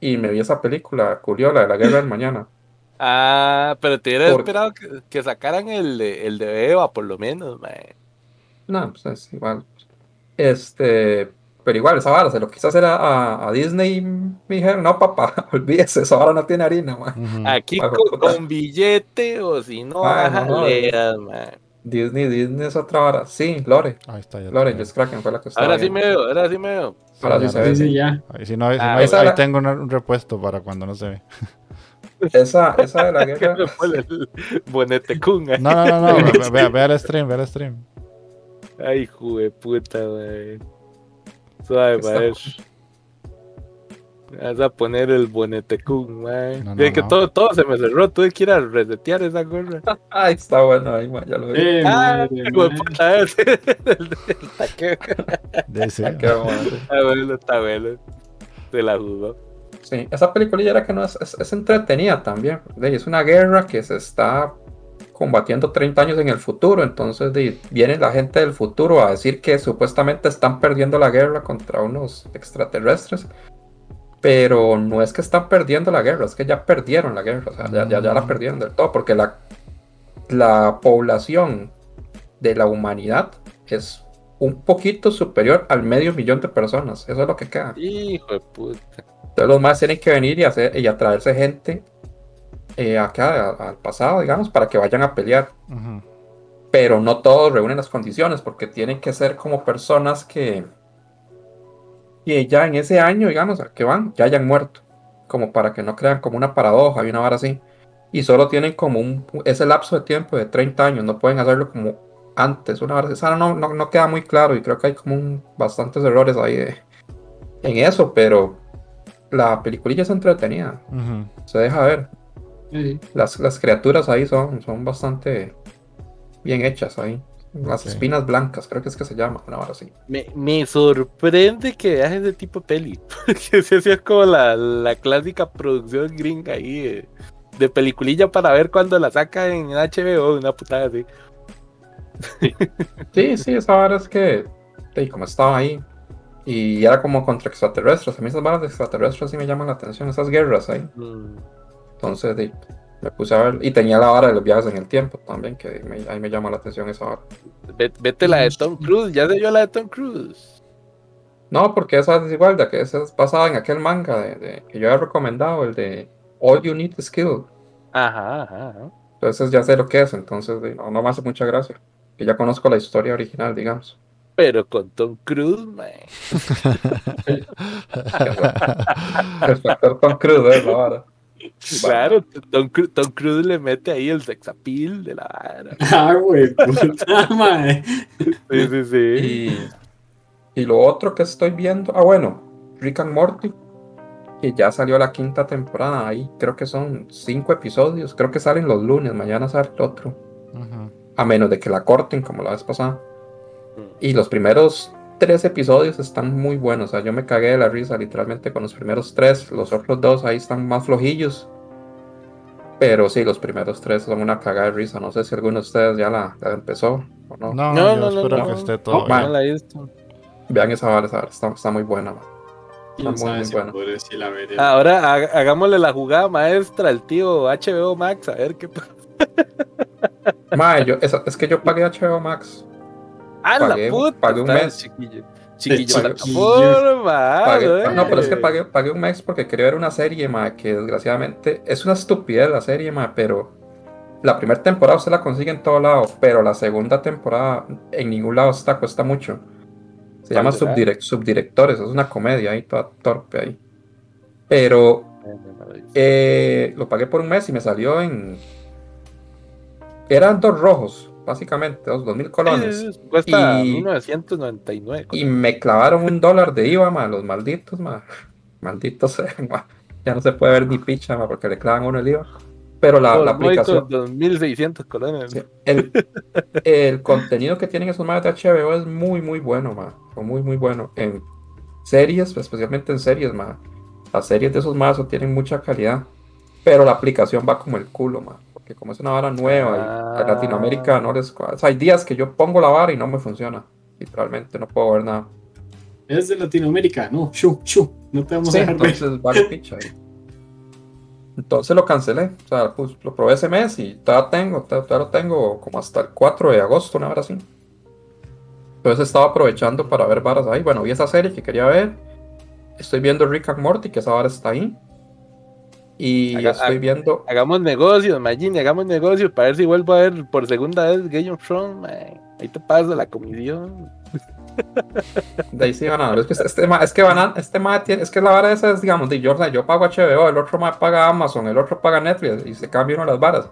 y me vi esa película curiosa de la guerra del mañana. Ah, pero te hubiera Por- esperado que, que sacaran el de, el de Eva, por lo menos, mae. No, pues es igual. Este, pero igual, esa vara se lo quise hacer a, a- a Disney y me dijeron, no, papá, olvídese, esa vara no tiene harina, mae". Ujú. Aquí con, billete o si no, Ah, ajá, no, no, leas, mae. Disney, Disney es otra vara. Sí, Lore. Ahí está. Ya Lore, Just Kraken fue la que estaba Ahora sí me veo, ahora sí me veo. Ahora sí se ve. Sí, sí, ya. Ahí, si no, ahí- si Ah, no, ahí- esa ahí la- tengo un repuesto para cuando no se ve. Esa, esa de la Que guerra. me pone el bonete kun, ay. No, no, no, no. ve- ve, ve al stream, ve al stream. Ay, jue puta, wey. Suave, para Vas a poner el bonete kun, wey. No, no, Es que no. todo, todo se me cerró. Tuve que ir a resetear esa gorra. Ay, está bueno ahí, ma, ya lo vi. Ah, madre. puta, ese. El taqueo. De ese. Bueno. Está bueno, está bueno. Se la jugó. Sí, esa peliculilla era que no es, es, es entretenida también. Es una guerra que se está combatiendo 30 años en el futuro. Entonces de viene la gente del futuro a decir que supuestamente están perdiendo la guerra contra unos extraterrestres. Pero no es que están perdiendo la guerra, es que ya perdieron la guerra. O sea, ya, ya, ya la perdieron del todo. Porque la, la población de la humanidad es un poquito superior al medio millón de personas. Eso es lo que queda. Hijo de puta. Entonces los más tienen que venir y, hacer, y atraerse gente eh, acá al pasado, digamos, para que vayan a pelear. Pero no todos reúnen las condiciones porque tienen que ser como personas que, que ya en ese año, digamos, al que van, ya hayan muerto. Como para que no crean como una paradoja y una vara así. Y solo tienen como un, ese lapso de tiempo de 30 años, no pueden hacerlo como antes. Una vara así. Esa no, no, no queda muy claro y creo que hay como un- bastantes errores ahí de- en eso, pero la peliculilla es entretenida, se deja ver. Sí, Las, las criaturas ahí son, son bastante bien hechas ahí. Las espinas blancas, creo que es que se llama, una hora así. Me, me sorprende que veas ese tipo de peli. Porque si así es como la, la clásica producción gringa ahí de, de peliculilla para ver cuando la saca en HBO, una putada así. Sí, sí, esa vara es que, como estaba ahí, y era como contra extraterrestres. A mí esas varas de extraterrestres sí me llaman la atención, esas guerras ahí. Mm. Entonces, me puse a ver. Y tenía la vara de los viajes en el tiempo también, que me- ahí me llama la atención esa vara. Ve- Vete la de Tom Cruise, ya se vio la de Tom Cruise. No, porque esa es igual, de que esa es basada en aquel manga de, de- que yo había recomendado, el de All You Need is Kill. Ajá, ajá. ajá. Entonces ya sé lo que es, entonces no, no me hace mucha gracia. Que ya conozco la historia original, digamos. Pero con Tom Cruise, man. El factor Tom Cruise es la vara. Claro, Tom, Cru- Tom Cruise le mete ahí el sex appeal de la vara. Ah, güey, puta madre. Sí, sí, sí. Y, y lo otro que estoy viendo, ah bueno, Rick and Morty, que ya salió la quinta temporada, ahí creo que son cinco episodios, creo que salen los lunes, mañana sale otro, a menos de que la corten como la vez pasada. Y los primeros tres episodios están muy buenos. O sea, yo me cagué de la risa literalmente con los primeros tres. Los otros dos ahí están más flojillos. Pero sí, los primeros tres son una cagada de risa. No sé si alguno de ustedes ya la, la empezó o no. No, No, yo no, espero no. que esté todo la he visto. Vean esa vara, esa vara, está, está muy buena. man. Quién muy, muy si la veré. Ahora ha- hagámosle la jugada maestra al tío HBO Max, a ver qué pasa. Mae, yo, es que yo pagué HBO Max. ¡A la Pagué- puta! pagué un mes. Chiquillo, chiquillo Chiquillo. plataforma. Pagué- ah, no, pero es que pagué, pagué un mes porque quería ver una serie, ma, que desgraciadamente es una estupidez la serie, ma, pero la primera temporada usted la consigue en todo lado, pero la segunda temporada en ningún lado está, cuesta mucho. Se llama. Subdirect- Subdirectores, es una comedia ahí, toda torpe ahí. Pero eh, lo pagué por un mes y me salió en... Eran dos rojos, básicamente, dos, dos mil colones. Cuesta Y- 1999. Y me clavaron un dólar de IVA, ma, los malditos, ma. Malditos sean, ma. Ya no se puede ver ni picha, ma, porque le clavan uno el IVA. Pero la, la Por muy aplicación, con 2600 colones. sí, el, el contenido que tienen esos madres de HBO es muy, muy bueno, ma. O Muy, muy bueno. En series, especialmente en series, ma. Las series de esos mazos tienen mucha calidad. Pero la aplicación va como el culo, ma. Porque como es una vara nueva y a. Latinoamérica no les... o sea, hay días que yo pongo la vara y no me funciona. Literalmente, no puedo ver nada. Es de Latinoamérica, no, shu, shu, no te vamos Sí, a dejar ver. entonces vale picha. ahí. Entonces lo cancelé. O sea, pues lo probé ese mes y todavía tengo, todavía, todavía lo tengo como hasta el 4 de agosto, una hora así. Entonces estaba aprovechando para ver varas ahí. Bueno, vi esa serie que quería ver. Estoy viendo Rick and Morty, que esa vara está ahí. Y Haga- estoy viendo. Hagamos negocios, Magini, hagamos negocios para ver si vuelvo a ver por segunda vez Game of Thrones, man. Ahí te pasa la comisión. De ahí sí van. Es que este ma, es que van a- este ma tiene, es que la vara esa es, digamos, de yo, yo pago HBO, el otro ma paga Amazon, el otro paga Netflix y se cambia uno las varas.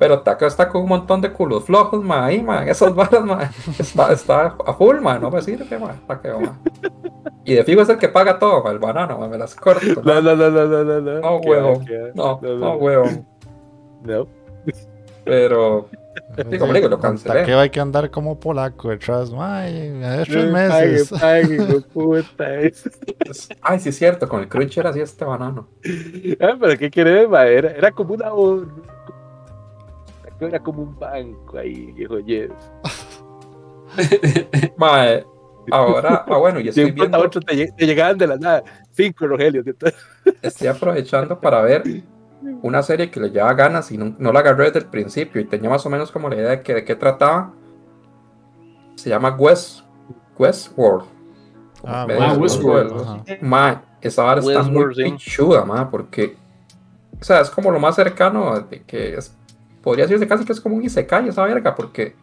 Pero Taco está con un montón de culos flojos, ma, ahí, ma, esas varas, ma. Está, está a full, ma, no me sirve, ma, taqueo, ma. Y de fijo es el que paga todo, ma, el banano, ma, me las corto. No, no, no, no, no, no. No, No, Qué va, huevo. No, No, huevo. No. Pero, Sí, como digo, lo cancelé. Takeo hay que andar como polaco detrás. Ha hecho Pague, meses. pague, de puta. ay, sí es cierto, con el crunch era así este banano. Ah, pero ¿qué querés, ma? Era, era como una Era como un banco ahí, viejo Yes. Ma, eh, ahora, ah, bueno, y De estoy viendo, otro te, lleg- te llegaban de la nada. Cinco entonces- estoy aprovechando para ver una serie que le lleva ganas y no, no la agarré desde el principio y tenía más o menos como la idea de, que, de qué trataba. Se llama West, Westworld. Ah, Ah, Westworld. Westworld. Ma, esa vara está muy Westworld, pichuda, ma, porque, o sea, es como lo más cercano de que es, podría decirse casi que es como un Isekai esa verga, porque,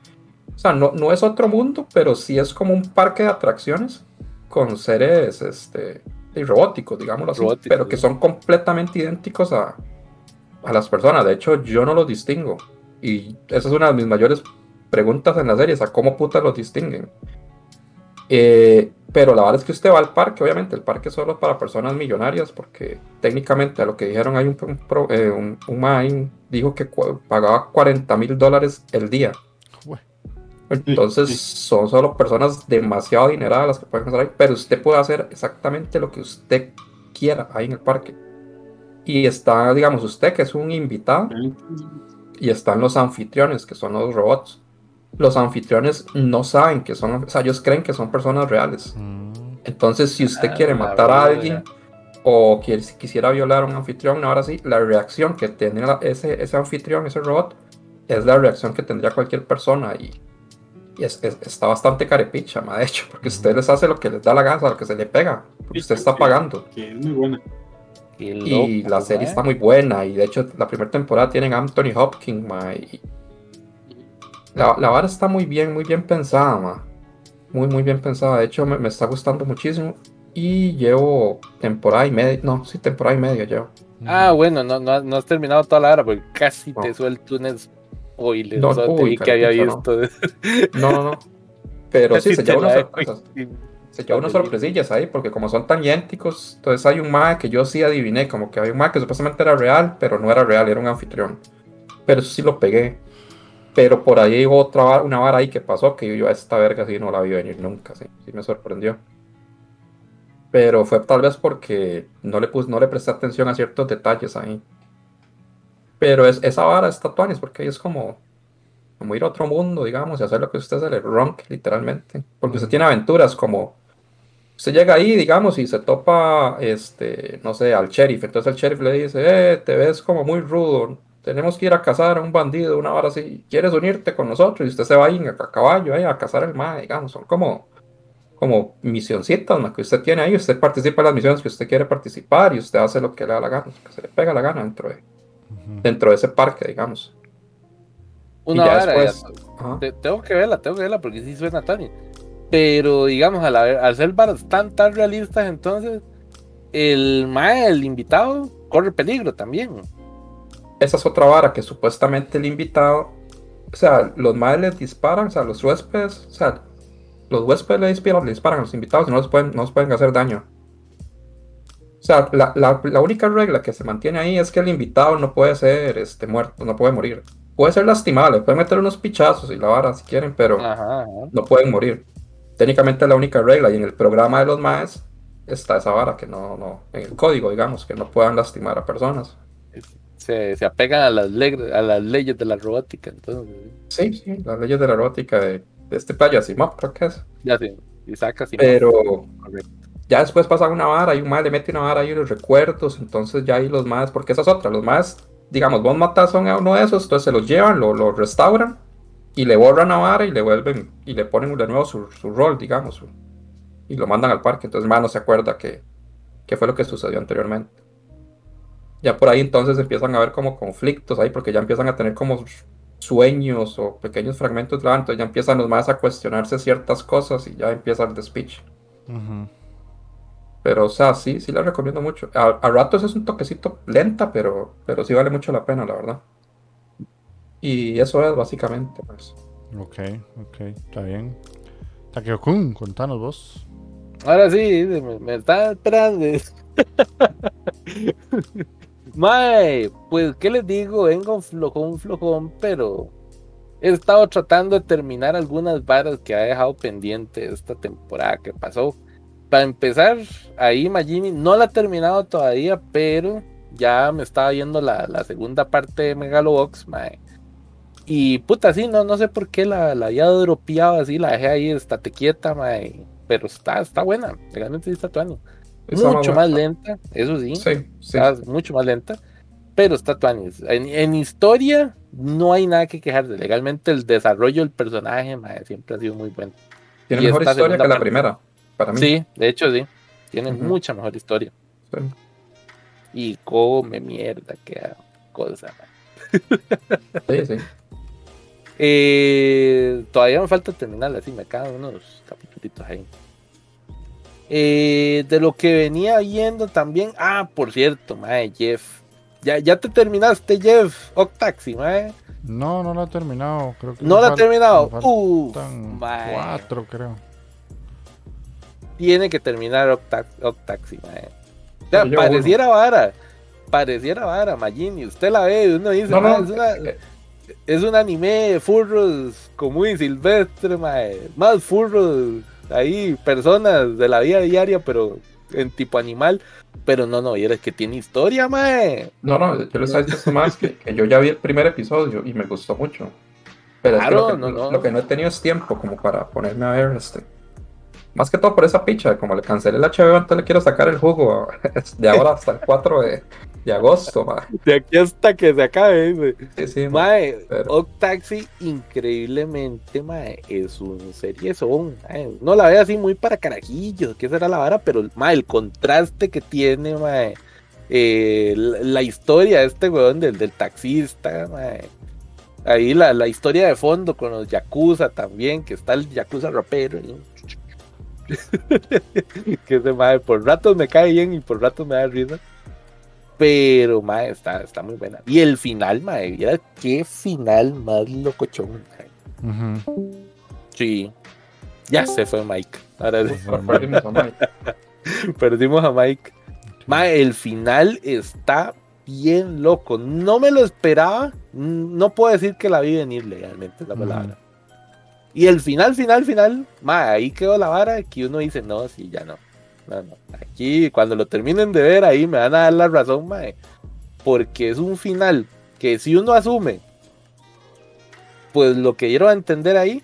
o sea, no, no es otro mundo, pero sí es como un parque de atracciones con seres, este, robóticos, digámoslo así, Robóticos, pero que son completamente idénticos a, a las personas. De hecho, yo no los distingo. Y esa es una de mis mayores preguntas en la serie, a cómo putas los distinguen. Eh, pero la verdad es que usted va al parque, obviamente, el parque es solo para personas millonarias, porque técnicamente a lo que dijeron hay un, un, eh, un, un ahí dijo que cu- pagaba 40 mil dólares el día. Entonces Sí. son solo personas demasiado adineradas las que pueden estar ahí, pero usted puede hacer exactamente lo que usted quiera ahí en el parque. Y está, digamos, usted que es un invitado, y están los anfitriones, que son los robots. Los anfitriones no saben que son, o sea, ellos creen que son personas reales. Mm, Entonces, si usted Ah, quiere matar a alguien o si quisiera violar a un anfitrión, ahora sí, la reacción que tiene la- ese, ese anfitrión, ese robot, es la reacción que tendría cualquier persona y, y es- es- está bastante carepicha, ma, de hecho, porque usted les hace lo que les da la gana, lo que se le pega, porque usted está pagando. Que es muy buena. Y loco, la serie ma. está muy buena. Y de hecho, la primera temporada tienen a Anthony Hopkins, ma, y la, la vara está muy bien, muy bien pensada, ma. Muy, muy bien pensada. De hecho, me, me está gustando muchísimo. Y llevo temporada y media. No, sí, temporada y media llevo. Ah, bueno, no, no, no has terminado toda la hora porque casi No. te suelto un spoiler. No, te vi que había visto. No, no, no. Pero sí, se unas la- sorpresas. Se lleva unas sorpresillas ahí, porque como son tan idénticos, entonces hay un ma que yo sí adiviné, como que había un ma que supuestamente era real, pero no era real, era un anfitrión. Pero eso sí lo pegué. Pero por ahí hubo otra una vara ahí que pasó que yo a esta verga sí no la vi venir nunca, sí, sí me sorprendió. Pero fue tal vez porque no le puse, no le presté atención a ciertos detalles ahí. Pero es, esa vara está tuanis porque ahí es como, como ir a otro mundo, digamos, y hacer lo que usted se le ronque, literalmente. Porque usted tiene aventuras como. Usted llega ahí, digamos, y se topa, este, no sé, al sheriff. Entonces el sheriff le dice, eh, te ves como muy rudo. Tenemos que ir a cazar a un bandido, una hora así. ¿Quieres unirte con nosotros? Y usted se va ahí a, caballo, ahí, a cazar el mae, digamos. Son como, como misioncitas más que usted tiene ahí. Usted participa en las misiones que usted quiere participar y usted hace lo que le da la gana, lo que se le pega la gana dentro de, dentro de ese parque, digamos. Una ya vara, después- ya- Ajá. te- tengo que verla, tengo que verla porque sí suena Tony. Pero digamos, al, al ser tan tan realistas, entonces el mae, el invitado, corre peligro también. Esa es otra vara que supuestamente el invitado, o sea, los maes les disparan, o sea, los huéspedes, o sea, los huéspedes le disparan, le disparan a los invitados y no les pueden, no les pueden hacer daño. O sea, la, la- la única regla que se mantiene ahí es que el invitado no puede ser este, muerto, no puede morir. Puede ser lastimado, le pueden meter unos pichazos y la vara si quieren, pero Ajá, ajá. no pueden morir. Técnicamente es la única regla y en el programa de los maes está esa vara que no, no, en el código, digamos, que no puedan lastimar a personas. Se, se apegan a las, a las leyes de la robótica. Entonces, Sí, sí, las leyes de la robótica de este playa Asimov, creo que es. ya y saca así. Pero Correcto. ya después pasa una vara y un más le mete una vara ahí los recuerdos, entonces ya ahí los más, porque esa es otra, los más, digamos, vos matas a uno de esos, entonces se los llevan, lo, lo restauran y le borran la vara y le vuelven y le ponen de nuevo su, su rol, digamos, su- y lo mandan al parque, entonces más no se acuerda que, que fue lo que sucedió anteriormente. Ya por ahí entonces empiezan a haber como conflictos ahí, porque ya empiezan a tener como sueños o pequeños fragmentos de la entonces ya empiezan los más a cuestionarse ciertas cosas y ya empieza el despiche. Ujú. Pero, o sea, sí, sí la recomiendo mucho. A, a ratos es un toquecito lenta, pero, pero sí vale mucho la pena, la verdad. Y eso es básicamente, pues. Ok, ok, está bien. Takeo-kun, contanos vos. Ahora sí, me, me está esperando. Mae, pues, ¿qué les digo? Vengo flojón, flojón, pero he estado tratando de terminar algunas varas que ha dejado pendiente esta temporada que pasó. Para empezar, ahí Magini no la ha terminado todavía, pero ya me estaba viendo la, la segunda parte de Megalobox, mae. Y puta, sí, no, no sé por qué la, la había dropeado así, la dejé ahí, estate quieta, mae. Pero está, está buena, realmente sí está tuani. Mucho más lenta, eso sí, Sí, sí. está mucho más lenta, pero está tuanis. En, en historia no hay nada que quejarse. Legalmente el desarrollo del personaje siempre ha sido muy bueno. Tiene y mejor historia que la parte- primera, para mí. Sí, de hecho sí, tiene mucha mejor historia. Sí. Y come mierda, queda cosa. Sí, sí. Eh, todavía me falta terminarla, así me quedan unos capítulos ahí. Eh, de lo que venía viendo también, ah, por cierto, mae, Jeff. Ya, ya te terminaste, Jeff, Octaxi, mae. No, no lo he terminado. Creo que No la ha fal- terminado. Uf, mae. cuatro, creo. Tiene que terminar Octa- Octaxi, mae. O sea, pareciera vara. Pareciera vara, Magini. Usted la ve uno dice, No, "Mae, no, es, una- eh, es un anime de furros común y silvestre, mae. Más furros ahí, personas de la vida diaria, pero en tipo animal. Pero no, no, y eres que tiene historia, mae. No, no, yo les he dicho más que, que yo ya vi el primer episodio y me gustó mucho. Pero es que Claro, lo, que, no, no. lo que no he tenido es tiempo como para ponerme a ver este. Más que todo por esa picha, como le cancelé el HBO, entonces le quiero sacar el jugo de ahora hasta el 4 de, de agosto, ma. De aquí hasta que se acabe, dice. Sí, sí, ma. Mae, Pero- Octaxi, increíblemente, mae, es un seriezón. mae. No la ve así muy para carajillos, que será la vara, pero mae, el contraste que tiene, mae, eh, la, la historia de este weón del, del taxista, mae. Ahí la, la historia de fondo con los Yakuza también, que está el Yakuza rapero. ¿no? que ese mae por ratos me cae bien y por ratos me da risa. Pero, mae, está, está muy buena. Y el final, mae, mira qué final más locochón. mae. Sí. Ya se fue Mike. Ahora sí, perdimos a Mike. perdimos a Mike. Mae, el final está bien loco. No me lo esperaba. No puedo decir que la vi venir legalmente, la palabra. Y el final, final, final, mae, ahí quedó la vara que uno dice, no, sí, ya no. No, no. Aquí, cuando lo terminen de ver, ahí me van a dar la razón, mae. Porque es un final que si uno asume, pues lo que quiero entender ahí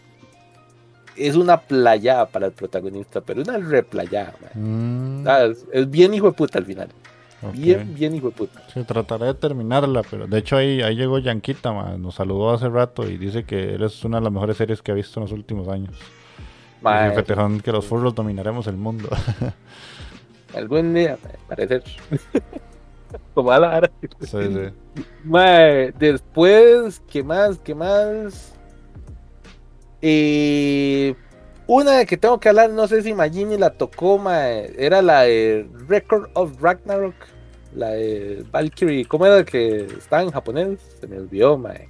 es una playada para el protagonista, pero una replayada. Mm, Ah, es, es bien hijo de puta al final. Bien, bien hijo de puta. Sí, trataré de terminarla, pero de hecho ahí, ahí llegó Yanquita, nos saludó hace rato y dice que él es una de las mejores series que ha visto en los últimos años. Mae, Dice Fetejón que los furros dominaremos el mundo. algún día, parecer. Como a la vara. Sí, sí. Mae, después, ¿qué más? ¿Qué más? Eh, una de que tengo que hablar, no sé si Magini la tocó, mae, era la de Record of Ragnarok, la de Valkyrie, ¿cómo era que estaba en japonés? Se me olvidó, mae.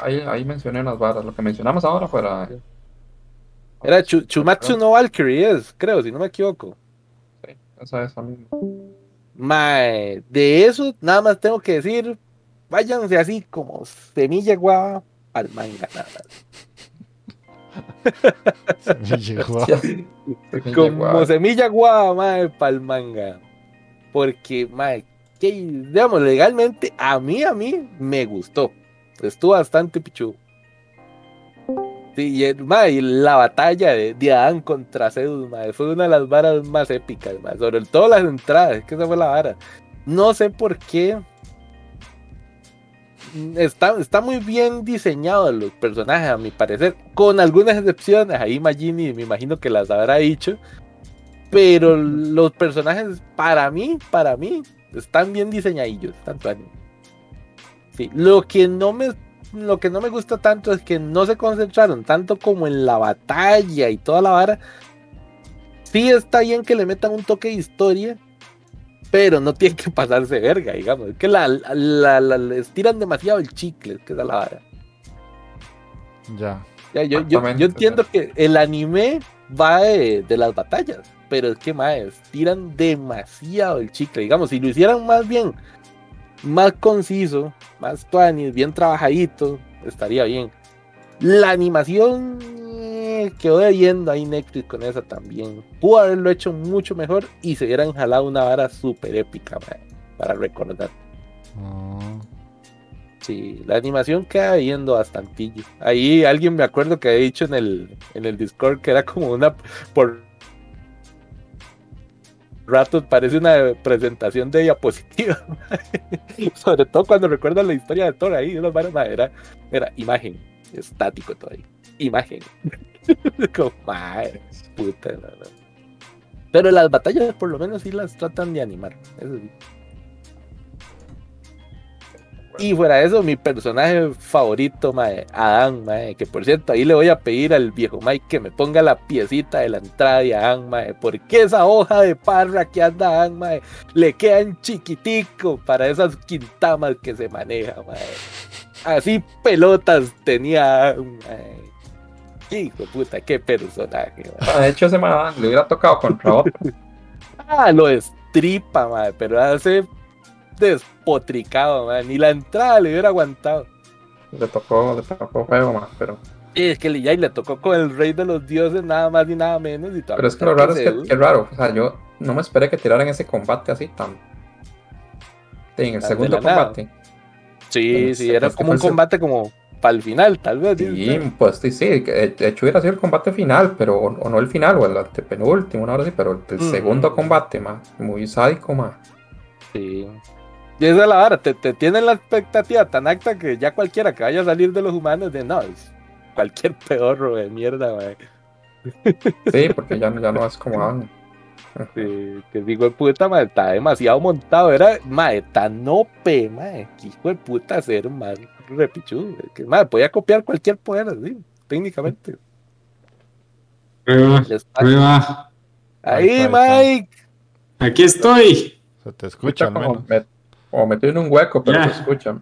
Ahí, ahí mencioné unas varas. Lo que mencionamos ahora fuera. Era Chu- Chumatsu no Valkyrie, es, creo, si no me equivoco. Sí, esa es misma. Mae, de eso nada más tengo que decir, váyanse así como semilla guava al manga nada llegó. Hostia, sí, Como semilla guava, mae, pa'l manga. Porque, mae, que, digamos, legalmente, a mí, a mí, me gustó. Estuvo bastante pichudo. Sí, y, mae, y la batalla de, de Adán contra Zeus, mae, fue una de las varas más épicas, sobre todo las entradas, es que esa fue la vara. No sé por qué. Mm, Está, está muy bien diseñado los personajes, a mi parecer, con algunas excepciones. Ahí Magini me imagino que las habrá dicho. Pero los personajes, para mí, para mí, están bien diseñadillos, tanto anime. Sí, lo que no me lo que no me gusta tanto es que no se concentraron tanto como en la batalla y toda la vara. Sí está bien que le metan un toque de historia, pero no tienen que pasarse verga, digamos. Es que la, la, la- les tiran demasiado el chicle, es que esa es la vara. Ya. Ya, yo, yo, entiendo que el anime va de, de las batallas, pero es que más tiran demasiado el chicle. Digamos, si lo hicieran más bien, más conciso, más tuanis, bien trabajadito, estaría bien. La animación eh, quedó debiendo ahí Netflix con esa también. Pudo haberlo hecho mucho mejor y se hubieran jalado una vara súper épica para recordar. Ah, Sí, la animación queda viendo bastantillo. Ahí alguien me acuerdo que había dicho en el, en el Discord que era como una por ratos parece una presentación de diapositiva. Sobre todo cuando recuerdas la historia de Thor ahí, unas varas, era, era imagen, estático todo ahí. Imagen. como, madre, puta, no, no. Pero las batallas por lo menos sí las tratan de animar. Eso sí. Y fuera de eso, mi personaje favorito, mae, Adán, mae, que por cierto, ahí le voy a pedir al viejo Mike que me ponga la piecita de la entrada de Adán, mae, porque esa hoja de parra que anda Adán, mae, le quedan chiquitico para esas quintamas que se maneja, mae. Así pelotas tenía Adán, mae. Hijo de puta, qué personaje, mae. Ah, de hecho, ese man le hubiera tocado contra otro. Ah, lo estripa, mae, pero hace despotricado, mae, ni la entrada le hubiera aguantado. Le tocó, le tocó feo, man, pero. Y es que ya y le tocó con el rey de los dioses, nada más ni nada menos. Y Pero es que lo raro es que, que raro. O sea, yo no me esperé que tiraran ese combate así tan. Sí, en el segundo nada. combate. Sí, sí, era es que como un combate como para el final, tal vez. Sí, ¿sí? pues sí, sí, de hecho hubiera sido el combate final, pero o, o no el final, o el antepenúltimo, una hora así, pero el, Ujú. segundo combate, más muy sádico, más. Sí. Y esa es la vara, te, te tienen la expectativa tan alta que ya cualquiera que vaya a salir de los humanos de no, es cualquier pedorro de mierda, mae. Sí, porque ya, ya no es como van. Sí, que digo, puta, mae, está demasiado montado. Era, mae, tan OP, mae. Que hijo de puta ser más repichudo. Que, mae, podía copiar cualquier poder, así, técnicamente. Prueba, prueba. Ahí, Mike. Aquí estoy. se te escucha al como, menos. Como metido en un hueco, pero Ya. se escucha.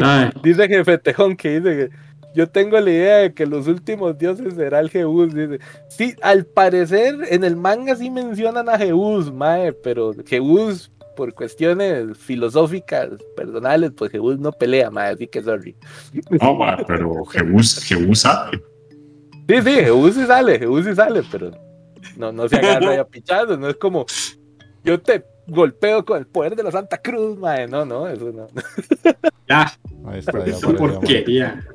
Ay, Dice Jefe Tejón que dice que yo tengo la idea de que los últimos dioses será el Jehús. Dice, sí, al parecer en el manga sí mencionan a Jehús, mae, pero Jehús por cuestiones filosóficas, personales, pues Jehús no pelea, mae, así que sorry. No, ma, pero Jebus, Jebus sabe. Sí, sí, Jehús sí sale, Jehús sí sale, pero no, no se agarra ya pichando, no es como yo te golpeo con el poder de la Santa Cruz, mae. No, no, eso no. Ya, Ahí está, porquería.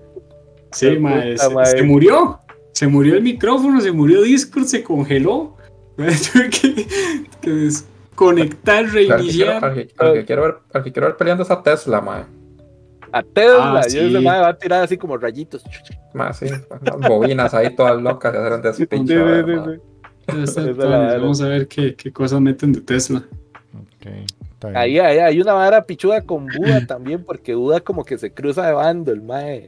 Sí, mae, se, madre. se murió. Se murió el micrófono, se murió Discord, se congeló. Tuve que, que desconectar, Al que, quiero, reiniciar. al que- al que quiero ver, al que quiero ver peleando es a Tesla, mae. A Tesla, Ah, yo sí. ese mae va a tirar así como rayitos. Mae, sí, las bobinas ahí todas locas y hacer un despincho. Vamos a ver qué, qué cosas meten de Tesla. Ok, está bien. Ahí, ahí hay una vara pichuda con Buda también, porque Buda como que se cruza de bando, el mae.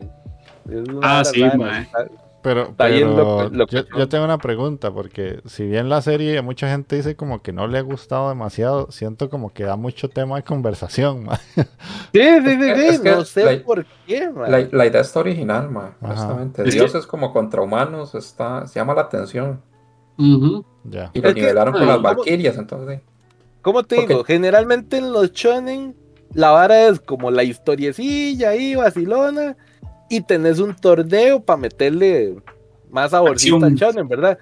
Es una Ah, sí, rara. mae. Está- Pero, Está pero yo, yo tengo una pregunta, porque si bien la serie mucha gente dice como que no le ha gustado demasiado, siento como que da mucho tema de conversación. ma. Sí, sí, sí, sí, Es que no sé la- por qué, mae. La, la idea está original, mae. Honestamente. Es que- Dioses como contra humanos está, se llama la atención. Ujú. ya. Y lo Es que, nivelaron con ay, las ¿cómo- valquirias, entonces. sí. ¿Cómo te digo? Generalmente en los shonen la vara es como la historiecilla ahí, vacilona, y tenés un torneo para meterle más saborcito al shonen, ¿verdad?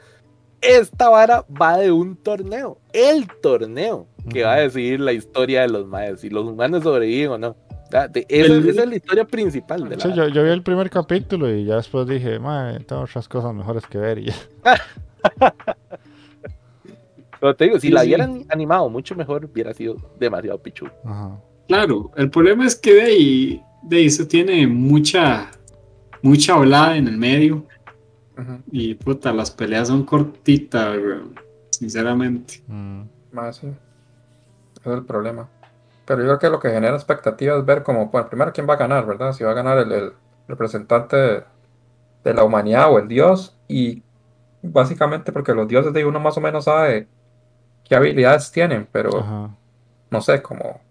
Esta vara va de un torneo, el torneo que va a decidir la historia de los maes, si los humanos sobreviven o no. De- esa, El- esa es la historia principal de la Sí, vara. yo, yo vi el primer capítulo y ya después dije, madre, tengo otras cosas mejores que ver. Y ya. Pero te digo, si Sí, la sí. hubieran animado mucho mejor, hubiera sido demasiado pichu. Ajá. Claro, el problema es que de ahí, de ahí eso tiene mucha, mucha volada en el medio. Y puta, las peleas son cortitas, weón, Sinceramente. Mm, Más sí. Es el problema. Pero yo creo que lo que genera expectativa es ver como, bueno, primero quién va a ganar, ¿verdad? Si va a ganar el, el representante de, de la humanidad o el dios. Y básicamente porque los dioses de uno más o menos sabe qué habilidades tienen, pero Ajá. no sé, como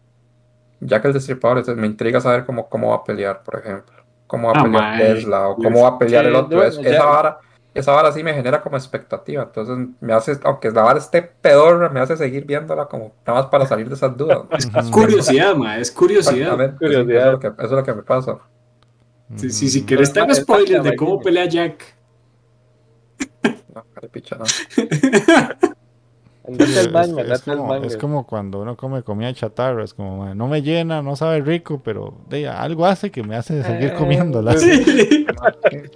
ya que el destripador, entonces me intriga saber cómo, cómo va a pelear, por ejemplo. Cómo va a Ah, pelear. Tesla o cómo va a pelear el Sí, otro. Es- esa vara, esa vara sí me genera como expectativa. Entonces me hace, aunque la vara esté pedorra, me hace seguir viéndola como nada más para salir de esas dudas. Ujú. Curiosidad, ma, es curiosidad. Sí, Curiosidad. eso, es lo que, eso es lo que me pasa. Si, si, si Ujú. quieres, te hago Esa- spoiler de cómo pelea Jack. No, carepicha, no. Andate Sí, al es, manga, es andate al como, manga. es como cuando uno come comida chatarra, es como, "Mae, no me llena, no sabe rico, pero de, algo hace que me hace seguir Eh, comiéndola. sí.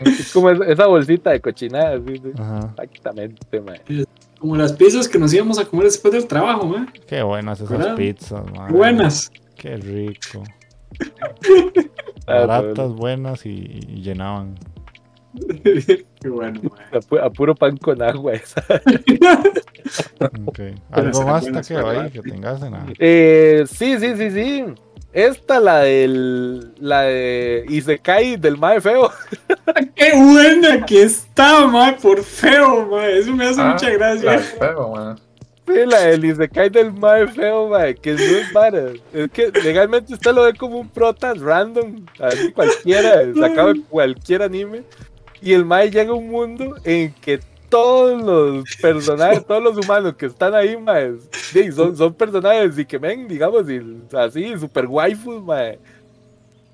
Es como esa, bolsita de cochinada, sí, sí. Ajá. Exactamente, man. Como las pizzas que nos íbamos a comer después del trabajo, ma. Qué buenas esas ¿Verdad? pizzas, mae. Buenas. Qué rico. Ah, Baratas, buenas y, y llenaban. Qué bueno. A, pu- a puro pan con agua esa. Ok. ¿Algo más, ¿verdad? ahí que tengas en la- Eh, sí, sí, sí, sí. Esta, la del. La de Isekai del Mae Feo. Qué buena que está, ma, por feo, ma. Eso me hace Ah, mucha la gracia. del feo. Sí, la del Isekai del Mae Feo, mae, que es vara. Es que legalmente usted lo ve como un prota random, así cualquiera, sacado de cualquier anime. Y el Mae llega a un mundo en que todos los personajes, todos los humanos que están ahí, mae, sí, son, son personajes y que ven, digamos, y, así, super waifus, mae.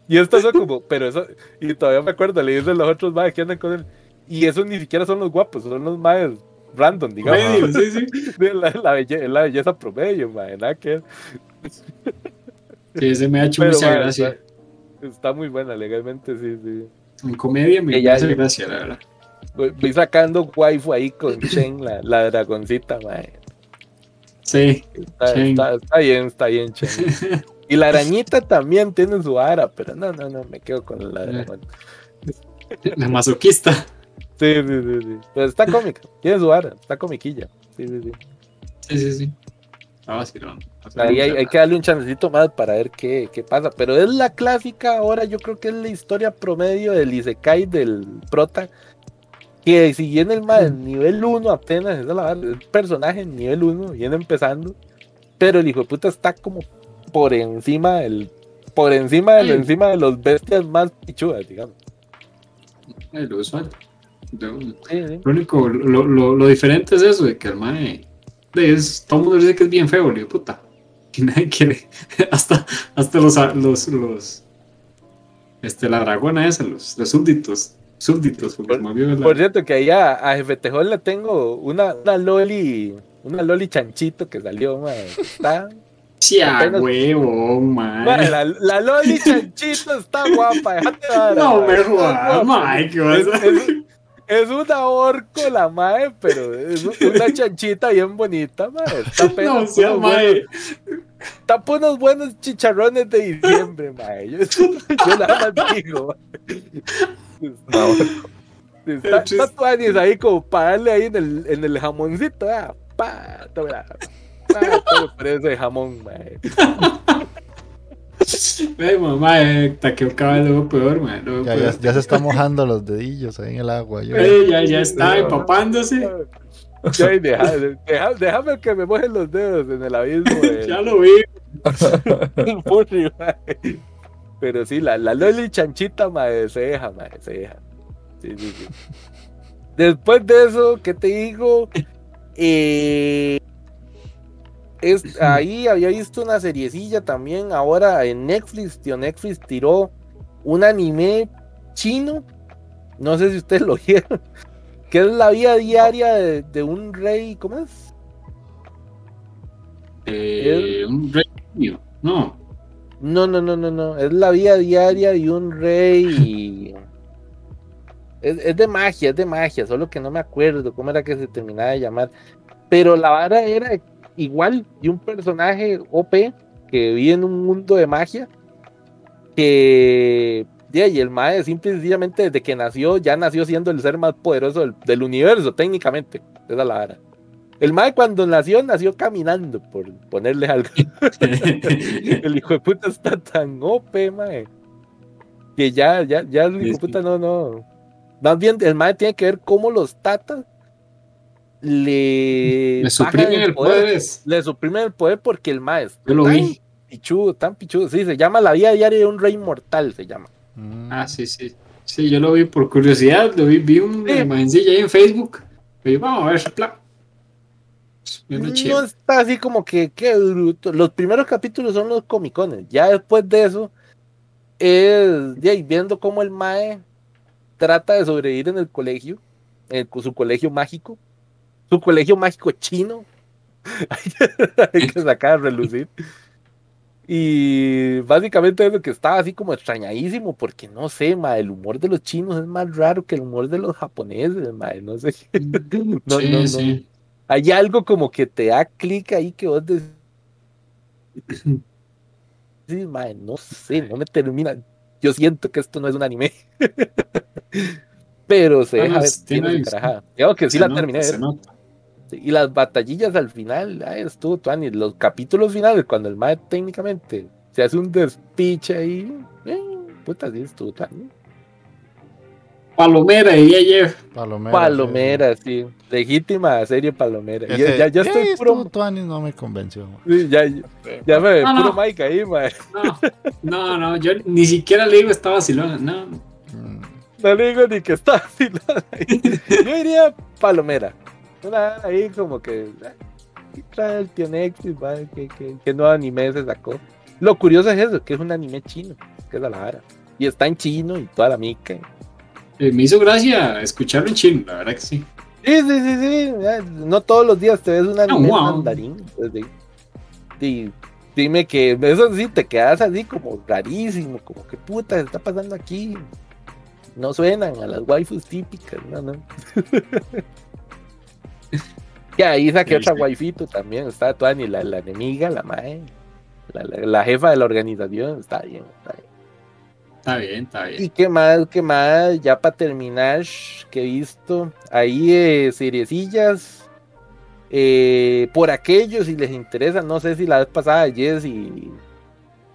Y esto es como, pero eso, y todavía me acuerdo, le dicen los otros maes que andan con él. Y esos ni siquiera son los guapos, son los maes random, digamos. Medio, sí, sí. De la, la belle- la belleza promedio, mae, nada que. Sí, ese me ha hecho Pero, mucha mae, gracia. Está, está muy buena, legalmente, sí, sí. En comedia me ya- hace gracia, la verdad. Voy, sacando waifu ahí con Chen, la, la dragoncita, mae. Sí. Está, Chen. está- está bien, está bien, Chen. Y la arañita también tiene su ara, pero no, no, no, me quedo con la dragón. La masoquista. Sí, sí, sí, sí. Pero está cómica, tiene su ara, está comiquilla. Sí, sí, sí. Sí, sí, sí. Ah, vacilón. Ahí hay, hay que darle un chancecito más para ver qué, qué pasa. Pero es la clásica ahora, yo creo que es la historia promedio del Isekai del prota. Que si viene el más nivel 1 apenas, es la verdad, el personaje en nivel 1, viene empezando. Pero el hijo de puta está como por encima del. Por encima de, Sí. encima de los bestias más pichudas, digamos. Eh, lo usual. Sí, sí. Lo único, lo, lo, lo diferente es eso, de que el mae, de es, todo el mundo dice que es bien feo, le digo, puta. Y nadie quiere, hasta, hasta los, los, los, este, la dragona esa, los, los súbditos, súbditos, porque Por- me olvidó Por cierto, que allá a Jefe Tejón le tengo una, una loli, una loli chanchito que salió, mae. Está Sí, a Apenas- huevo, la, la Loli Chanchito está guapa. déjate No me jodas, guapa. mae, ¿qué vas Es, es- es una orco la mae, pero es una chanchita bien bonita, mae. Está No, sea unos mae. buenos- por unos buenos chicharrones de diciembre, mae. Yo, yo nada más digo. Una orco. Está, está tuanis ahí como para darle ahí en el, en el jamoncito, ah, pa, toma, pa, toma por ese jamón, mae. Ay, mamá, eh, taqueo cada vez luego peor, Ya, peor. ya, ya se está mojando los dedillos ahí en el agua. yo. Eh, ya, ya está empapándose. Deja- deja- déjame que me mojen los dedos en el abismo. de- Ya lo vi. Pero sí, la, la Loli Chanchita, mae, se deja, mae, se deja. Sí, sí, sí. Después de eso, ¿qué te digo? Eh, es, ahí había visto una seriecilla también. Ahora en Netflix, tío, Netflix tiró un anime chino. No sé si ustedes lo vieron. Que es la vida diaria de, de un rey. ¿Cómo es? Eh, un rey. No. No, no, no, no, no. Es la vida diaria de un rey. Es, es de magia, es de magia, solo que no me acuerdo cómo era que se terminaba de llamar. Pero la vara era igual de un personaje OP que vive en un mundo de magia. Que. ya, y el Mae, simple y sencillamente desde que nació, ya nació siendo el ser más poderoso del, del universo, técnicamente. Esa es la vara. El Mae, cuando nació, nació caminando, por ponerle algo. el hijo de puta está tan OP, mae. Que ya, ya, ya el hijo de puta no, no. Más bien, el mae tiene que ver cómo los tatas le, bajan suprimen el poder. es- Le suprimen el poder porque el mae es Yo lo tan vi. pichudo, tan pichudo. Sí, se llama La vida diaria de un rey mortal, se llama. Mm. Ah, sí, sí. Sí, yo lo vi por curiosidad. Lo vi, vi una Sí. imagencilla ahí en Facebook. Y vamos a ver, pla. Bien No chido. está así como que, qué bruto. Los primeros capítulos son los comicones. Ya después de eso, es de ahí viendo cómo el Mae trata de sobrevivir en el colegio, en su colegio mágico, su colegio mágico chino. Hay que sacar a relucir. Y básicamente es lo que estaba así como extrañadísimo, porque no sé, ma, el humor de los chinos es más raro que el humor de los japoneses, ma, no sé. No, no, no. sí. Hay algo como que te da clic ahí que vos decís. Sí, mae, no sé, no me termina. Yo siento que esto no es un anime. Pero se Ah, deja ver tiene- que sí la terminé se nota. Sí, Y las batallillas al final, ay, estuvo tuani. Los capítulos finales, cuando el mae técnicamente se hace un despiche ahí. eh, puta, sí, estuvo tuani. Palomera, diría Jeff. Palomera. Palomera, sí. Legítima serie Palomera. Y Ese- ya, ya estoy eh, puro. estuvo tuanis, no me convenció. sí, ya, ya me No, puro no. Mike ahí, mae. No, no, no, yo ni siquiera le digo estaba vacilona. No, Mm. No le digo ni que está no, ahí. Yo diría Palomera. Ahí como que. ¿qué trae el tío Netflix? va? ¿Qué, qué, qué nuevo anime se sacó? Lo curioso es eso, que es un anime chino, que es la vara. Y está en chino y toda la mica. Eh, me hizo gracia escucharlo en chino, la verdad que sí. Sí, sí, sí, sí. No todos los días te ves un anime wow. mandarín. pues, sí. Sí, dime que eso sí te quedas así como rarísimo, como que puta se está pasando aquí. No suenan a las waifus típicas, no, no. y ahí saqué otra waifito también, está Tuani, la, la enemiga, la mae, la, la- la jefa de la organización, está bien, está bien. Está bien, está bien. Y qué más, qué más, ya para terminar, que he visto ahí eh, seriecillas. eh, por aquellos, si les interesa, no sé si la vez pasada Jess y,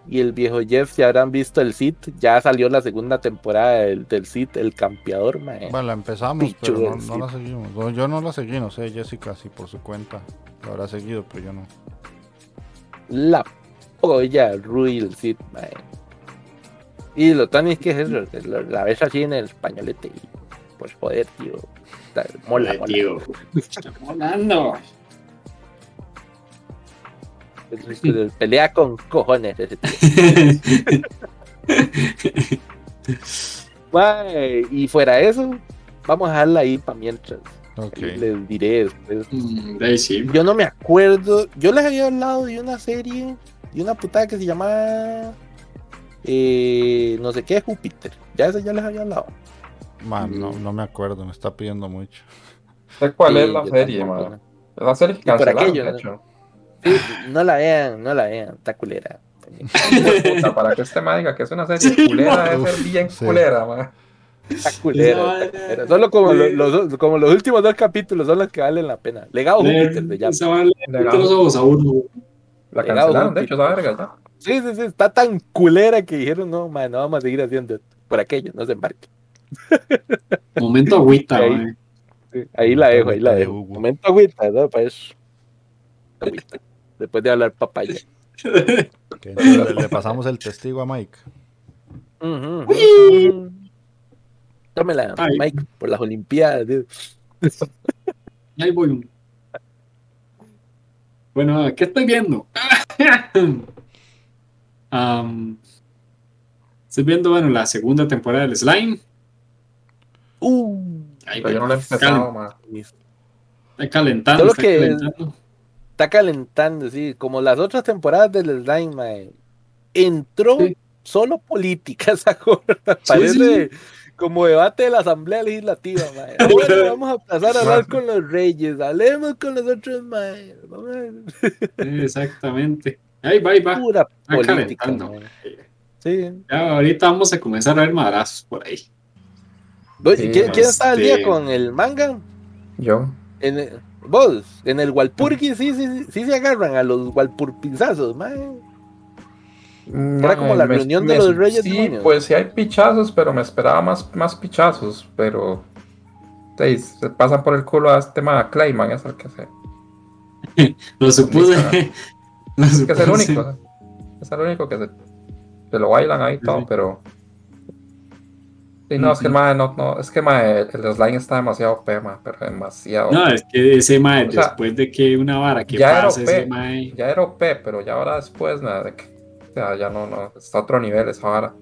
y el viejo Jeff se habrán visto el Sith. Ya salió la segunda temporada del, del el campeador, mae. Bueno, la empezamos, pero no, la seguimos. No, yo no la seguí, no sé, Jessica sí por su cuenta la habrá seguido, pero yo no. La polla Rui el Sith, mae. Y lo tan es que es eso, la ves así en el españolete y pues joder, tío. está- Mola, Joder, mola. tío. Está molando. Pelea con cojones ese tío. Mae, y fuera de eso, vamos a dejarla ahí para mientras. Les diré después. Mm, ahí sí. Yo no me acuerdo. Yo les había hablado de una serie y una putada que se llama eh, no sé qué Júpiter. Ya eso ya les había hablado. Man, no, no me acuerdo, me está pidiendo mucho. cuál Sí, es la serie, man. Es la serie que cancelaron, aquello, de ¿no? hecho. Sí, no la vean, no la vean, está culera. Puta, para que este diga que es una serie Sí, culera, debe ser bien Sí. culera, man. Está culera, está. Solo como, Sí. lo- los, como los últimos dos capítulos son los que valen la pena. Legado Júpiter se llama. Esa va a leer Legado. los a uno. La Legado cancelaron, de hecho, esa verga ya. Sí, sí, sí, está tan culera que dijeron, no, man, no vamos a seguir haciendo esto. Por aquello, no se embarque. Momento agüita, Ahí. ahí la dejo, ahí la de dejo. Momento agüita, ¿no? Para eso. Agüita. Después de hablar papaya. Le, le pasamos el testigo a Mike. Tómela, Ay. Mike, por las Olimpiadas. tío. Ahí voy. Bueno, ¿qué estoy viendo? Am, estoy viendo, bueno, la segunda temporada del Slime. Uh, Ahí Pero yo no la he empezado, calentando, Solo está que- calentando. Está calentando, sí. Como las otras temporadas del Slime, mae. Entró Sí. solo política esa gorda. Parece como debate de la Asamblea Legislativa, mae. Bueno, vamos a pasar a hablar con los reyes. Hablemos con los otros, mae. Exactamente. Ahí va, ahí va. Pura Está política, calentando. Sí. Ya, ahorita vamos a comenzar a ver madrazos por ahí. ¿Quién, quién está al día este- con el manga? Yo. En el- vos, en el Walpurgi sí, sí, sí, sí se agarran a los Walpurpizazos, mae. Era como la Me- reunión de me- los Reyes Sí, Demonios. pues sí hay pichazos, pero me esperaba más, más pichazos, pero... sí, se pasan por el culo a este tema Clayman, es el que se... Lo supuse. Lo Es que es el único. Es el único que se, se lo bailan ahí y todo, Sí. pero. Sí, no, es que el mae, no, no, es que mae, el, el slime está demasiado OP, mae, pero demasiado. No, es que ese mae, O sea, después de que una vara que ya era pasa, ese OP. mae. Ya era OP, pero ya ahora después, nada, de que, o sea, ya no, no, está a otro nivel esa vara.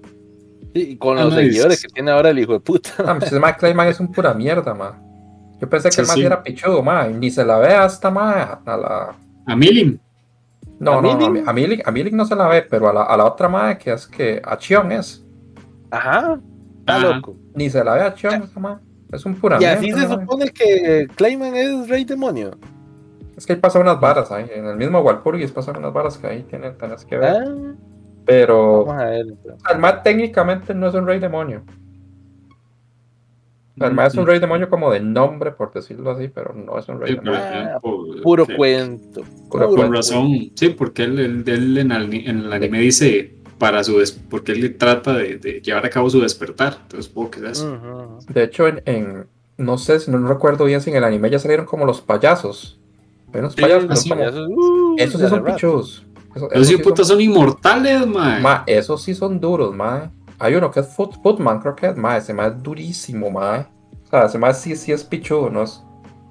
Sí, y con Ah, los no, seguidores es- que tiene ahora el hijo de puta. Ah, pues ese mae Clayman es un pura mierda, mae. Yo pensé que Sí, el mae sí. era pichudo, mae, ni se la ve hasta mae, a la. A Milim. No, ¿A no, no, a, Milik? Mi- a no se la ve, pero a la, a la otra mae que es que a Chion es. Ajá, está Ajá. loco. Ni se la ve a. Es un pura Y así se supone que Clayman es rey demonio. Es que ahí pasan unas varas ahí, en el mismo Walpurgis pasan unas varas que ahí tienen, tenés que ver. Ah, Pero vamos a ver. el mae técnicamente no es un rey demonio. El es un rey demonio como de nombre, por decirlo así, pero no es un rey Sí, demonio. Ah, por- Puro sí, cuento. Puro Con razón, sí, porque él, él- él en, el, en el anime dice para su des- porque él trata de, de llevar a cabo su despertar. Entonces, supongo que es eso. De hecho, en, en- no sé, si no recuerdo bien si en el anime ya salieron como los payasos. Hay unos Sí, payasos como- Payasos, uh, Esos sí son pichudos. Esos, Esos sí, sí putas son- son inmortales, mae. Ma, esos sí son duros, mae. Hay uno que es Foot, Footman, creo que es, mae. Ese mae es durísimo, mae. O sea, ese mae sí, sí es pichudo, ¿no? Es,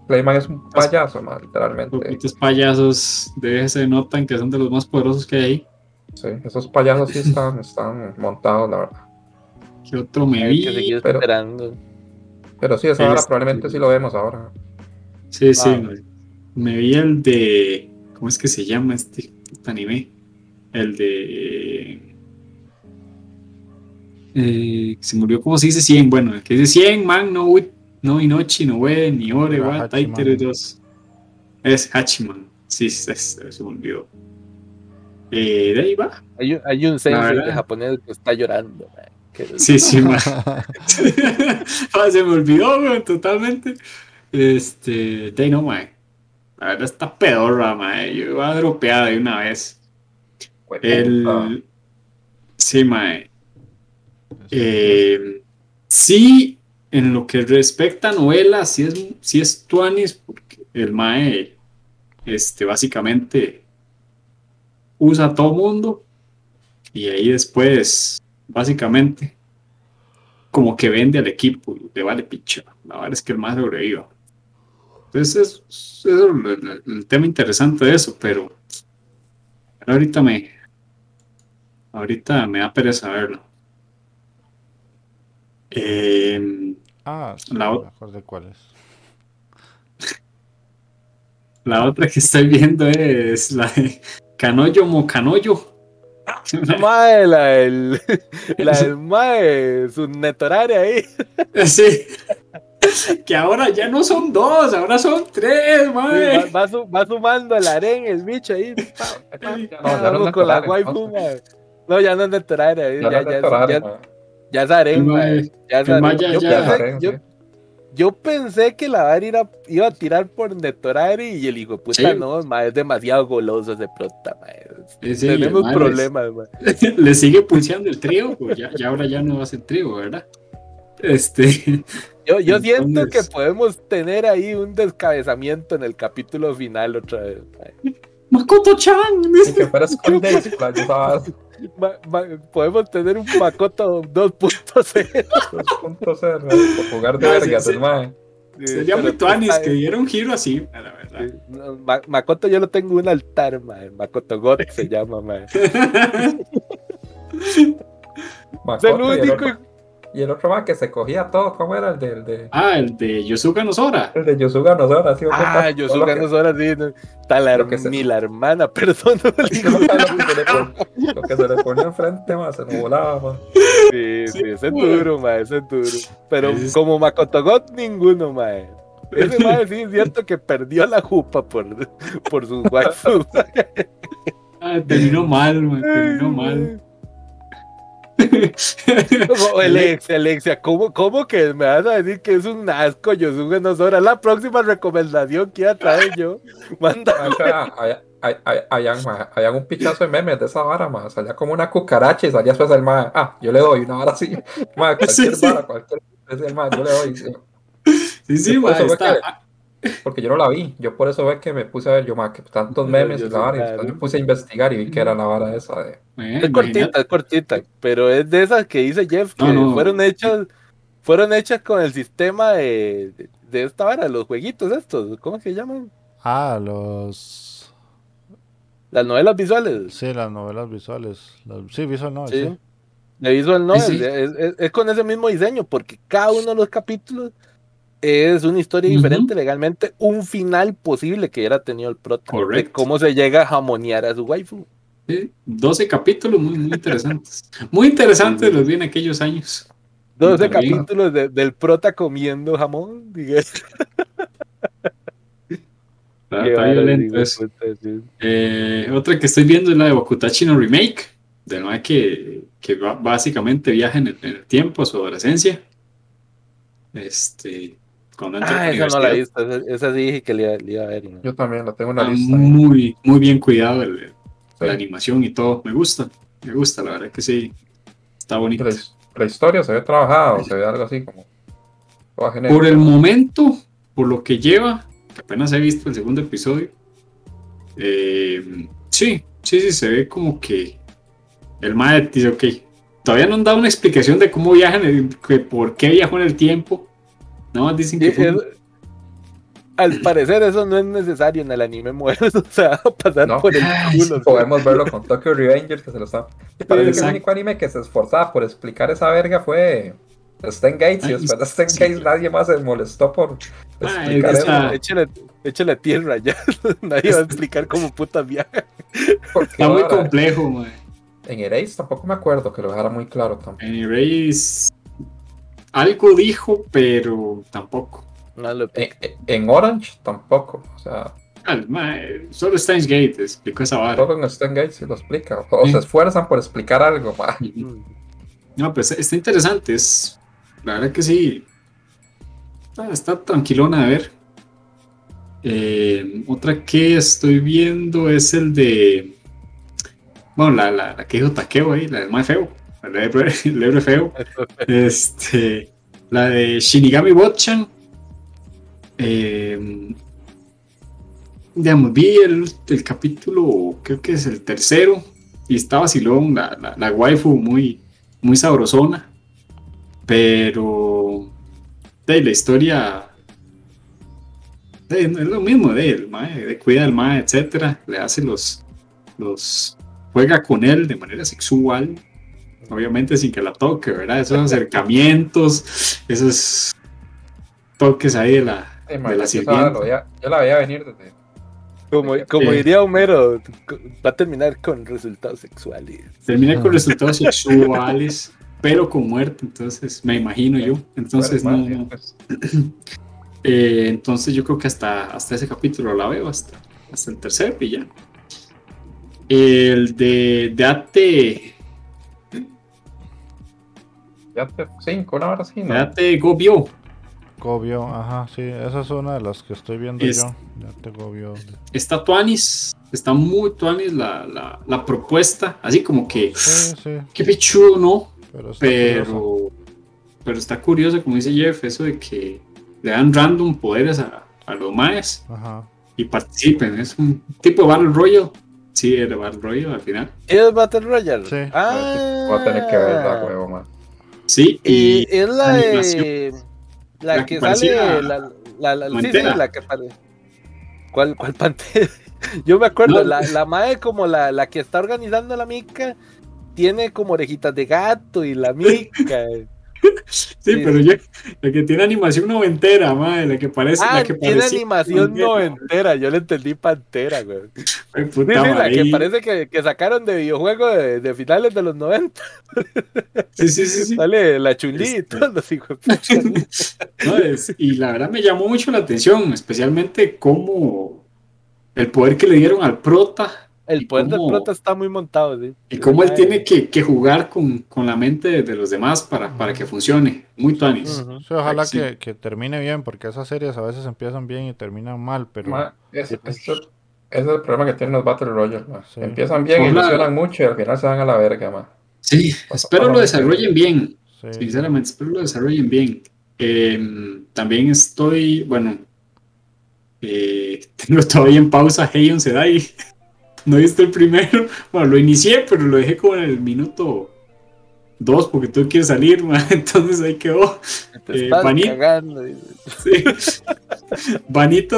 Clayman es un payaso, mae, literalmente. Poquitos payasos de ese se notan que son de los más poderosos que hay. Sí, esos payasos sí están, están montados, la verdad. ¿Qué otro me que vi? seguir pero- esperando. Pero sí, esa hora Este- probablemente sí lo vemos ahora. Sí, sí. Ah. me- Me vi el de. ¿Cómo es que se llama este anime? El de. Eh, se murió, ¿cómo se dice 100? Bueno, el que dice 100, man, no, no Inochi, no we, ni ore, wa, 2. Es Hachiman. Sí, sí, sí, se me olvidó. Eh, de ahí va. Hay un, hay un sensei verdad. de japonés que está llorando. man. Que- Sí, sí, man. Ah, se me olvidó, weón, totalmente. Este, de ahí no, man. La verdad está pedorra, man. Yo iba a dropear de una vez. Ah, El. Sí, mae. Eh, sí, en lo que respecta a novelas, sí es, sí es Tuanis, porque el mae, este, básicamente usa a todo mundo y ahí después, básicamente, como que vende al equipo le vale picha. La verdad es que el mae sobreviva. Entonces, es, es el, tema interesante de eso, pero ahorita me, Ahorita me da pereza verlo. Eh, Ah, sí, La o- me acuerdo cuál es. la otra que estoy viendo es la de Canoyo Mocanoyo. Mae, la del, la del mae, su netoraria ahí. Sí. Que ahora ya no son dos, ahora son tres, Va, mae. va su- va sumando el aren, el bicho ahí. pa, pa, No, ya vamos no es con la netoraria, waifu, mae. No, ya no es netoraria, Ya ya, no ya, es ya, es aren, mae- ya es aren. Yo pensé- que la vara iba, iba a tirar por Netorari y el hijo de puta Sí. no, ma, es demasiado goloso ese prota, ma. Sí, sí, Tenemos problemas, ma. Le sigue pulseando el trío, pues ya, ya ahora ya no va a ser trío, ¿verdad? Este. Yo, yo siento que podemos tener ahí un descabezamiento en el capítulo final otra vez. ma. Makoto-chan. Que podemos tener un Makoto 2.0. 2.0, por jugar de Ah, sí, vergas, sí. el mae. Sería muy tuanis que diera un giro así, a la verdad. Sí, no, Ma- Makoto yo lo tengo en un altar, ma. Makoto God se llama, ma. Es el único. Y el otro mae que se cogía todo, ¿cómo era? El de, el de, Ah, el de Yosuga Nosora. el de Yosuga Nosora, sí, Ah, yo soy ganas ahora sí. la, Lo que se- ni la hermana, perdón. no le digo. lo, que se le pon- lo que se le ponía enfrente, más se nos volaba, ma. Sí, sí, ese es duro, ma, ese es duro. Pero Es- como Makoto God, ninguno, ma. Ese ma sí es cierto que perdió la jupa por, por sus waifus. Ah, terminó mal, man, terminó mal. Como Alexia, Alexia, ¿cómo, ¿cómo que me vas a decir que es un asco Yosuke Nosora? La próxima recomendación que iba a traer yo. Manda. O sea, hay- hay- hay- Habían ma, habían un pichazo de memes de esa vara, ma. Salía como una cucaracha y salía después el mae. Ah, yo le doy una vara así. Ma, cualquier Sí, sí. vara, cualquier. Es el mae, yo le doy. Sí, sí, eso fue está. Que- Porque yo no la vi. Yo por eso ve que me puse a ver, yo, ma, que tantos memes y la vara. Me puse a investigar y vi que era la vara esa de. Eh, Es cortita, es cortita, pero es de esas que dice Jeff que No, no. fueron hechas fueron hechas con el sistema de, de, de esta vara, los jueguitos estos, ¿cómo se llaman? Ah, los. Las novelas visuales. Sí, las novelas visuales. Las- Sí, visual no. Sí. Sí. De visual novel, Sí, sí. Es, es- es con ese mismo diseño, porque cada uno de los capítulos es una historia diferente legalmente, un final posible que hubiera tenido el prota, de Correcto. cómo se llega a jamonear a su waifu. Sí, 12 capítulos muy, muy interesantes. Muy interesantes los vi en aquellos años. 12 También. capítulos de- del prota comiendo jamón. Está, está violento eso. Eh, otra que estoy viendo es la de Bakutachi no Remake, de nuevo que, que básicamente viaja en el, en el tiempo a su adolescencia. Este, cuando entra a Ah, esa no la he visto. Esa, esa sí dije que le iba, le iba a ver. no. Yo también la tengo en la lista. ahí. muy, muy bien cuidado el- Sí. la animación y todo. Me gusta, me gusta, la verdad que sí. Está bonito. La, his- la historia se ve trabajada o se ve algo así como. Por el momento, por lo que lleva, que apenas he visto el segundo episodio, eh, sí, sí, sí, se ve como que el mae dice, ok, todavía no han dado una explicación de cómo viajan, el, que por qué viajó en el tiempo. No, dicen que Y fue... es- al parecer eso no es necesario en el anime muerto, o sea, pasar No. por el Ay, culo. Podemos verlo con Tokyo Revengers que se lo está. Y parece que el único anime que se esforzaba por explicar esa verga fue Stan Gates. Y Ay, después de Stan sí. Gates nadie más se molestó por Ah, eso. esa- Échale, échale tierra ya. Nadie va a explicar cómo puta viaja. Está muy complejo, mae. En Erase tampoco me acuerdo que lo dejara muy claro tampoco. Anyways, algo dijo, pero tampoco. No lo En, en Orange tampoco. O sea, Ah, mae, solo Steins Gate explicó esa vara. todo en Stan Gates sí lo explica. O Sí. se esfuerzan por explicar algo. ma. No, pues está interesante. Es, la verdad que sí. Está, está tranquilona de ver. Eh, otra que estoy viendo es el de. Bueno, la, la, la que dijo Takeo ahí, la del más feo. El héroe feo. Este, la de Shinigami Watchan. Eh, digamos, vi el, el capítulo, creo que es el tercero, y está vacilón, la, la, la waifu muy, muy sabrosona, pero de la historia de, es lo mismo de él, mae, de cuida al mae, etcétera, le hace los, los, juega con él de manera sexual, obviamente sin que la toque, ¿verdad? Esos acercamientos, esos toques ahí de la, Sí, de la sirvienta. yo la veía venir desde, Como, como diría Homero, va a terminar con resultados sexuales. Termina con resultados sexuales, pero con muerte, entonces me imagino yo. Entonces, no, pues, Eh, entonces yo creo que hasta, hasta ese capítulo la veo, hasta, hasta el tercer y ya. El de, de Ate, ya te, cinco, una hora así, ¿no? Ate Gobio. Gobio, ajá, sí, esa es una de las que estoy viendo Es- yo. Ya te Gobio. Está Tuanis, está muy Tuanis la, la, la propuesta, así como que, Sí, sí, qué pechudo, ¿no? pero está curioso. Pero, pero está curioso, como dice Jeff, eso de que le dan random poderes a, a los maes Ajá. y participen. Es un tipo de Battle Royale. Sí, era Battle Royale al final. ¿Es Battle Royale? Sí. Ah, Voy a tener que verla, huevo, man. Sí, Y y es la de. La, La que que sale. La, la, la- sí, sí, Pantera. la que sale. ¿Cuál, cuál pantera? Yo me acuerdo, No. la, la mae como la, la que está organizando la mica tiene como orejitas de gato y la mica. sí, sí. pero ya, la que tiene animación noventera, madre, la que parece, ah, la que tiene parecía animación noventera. Yo le entendí pantera, güey. Ay, Sí, puta sí, la que parece que, que sacaron de videojuego de, de finales de los 90. Sí, sí, sí, sí. Sale la chulí y Este. los hijos. No, es- y la verdad me llamó mucho la atención, especialmente cómo el poder que le dieron al prota El ¿Y poder del cómo- prota está muy montado, sí. y cómo él tiene que, que jugar con, con la mente de, los demás para, para que funcione. Muy tuanis. Sí, ojalá Sí. que, que termine bien, porque esas series a veces empiezan bien y terminan mal, pero Ma, es- es- ese es el problema que tienen los Battle Royale. Empiezan bien, Hola. ilusionan mucho y al final se van a la verga, ma. Sí, espero lo desarrollen bien. sí. Sinceramente, espero lo desarrollen bien. Eh, también estoy, bueno, eh, tengo todavía en pausa Hey Sedai. No he visto el primero. Bueno, lo inicié, pero lo dejé como en el minuto 2 porque tú quieres salir, man. entonces ahí quedó. Eh. Sí.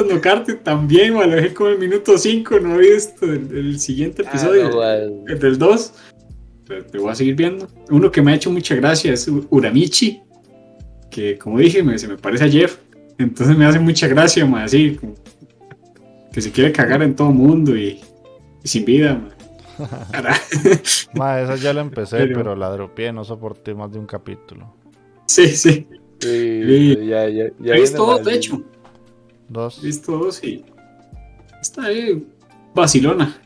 No Carte también, man, lo dejé como en el minuto 5. No he visto el, el siguiente Ah, episodio. no. El del 2. Pero te voy a seguir viendo. Uno que me ha hecho mucha gracia es Uramichi. Que como dije, me, se me parece a Jeff. Entonces me hace mucha gracia, ma, así. que se quiere cagar en todo mundo y sin vida, ma. Esa ya la empecé, Pero- pero la dropeé, no soporté más de un capítulo. sí, sí. Sí, Sí. ya, ya, ya He visto dos, de hecho. Dos. He visto dos y. Está ahí vacilona.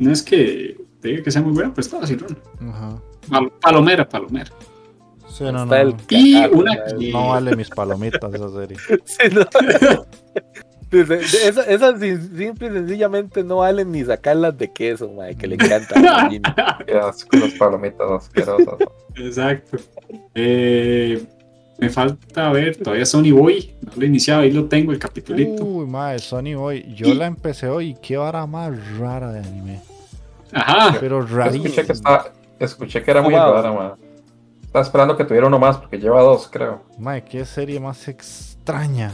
No es que te diga que sea muy buena, pero está vacilona. Ajá. Pal- Palomera, palomera. Sí, no, Está el no. Y cagazo, una madre. que- No vale mis palomitas esa serie. Sí, no. Dice, de- esa- Esas sin- simple y sencillamente no valen ni sacarlas de queso, madre, que le encanta. a Jimmy. Qué asco, las palomitas asquerosas. Exacto. Eh, me falta ver, todavía Sony Boy, no lo he iniciado, ahí lo tengo el capitulito. Uy, madre, Sony Boy. Yo la empecé hoy y qué vara más rara de anime. Ajá, Pero Yo escuché que, está, escuché que era muy rara, ma. Estaba esperando que tuviera uno más porque lleva dos, creo. Madre, qué serie más extraña.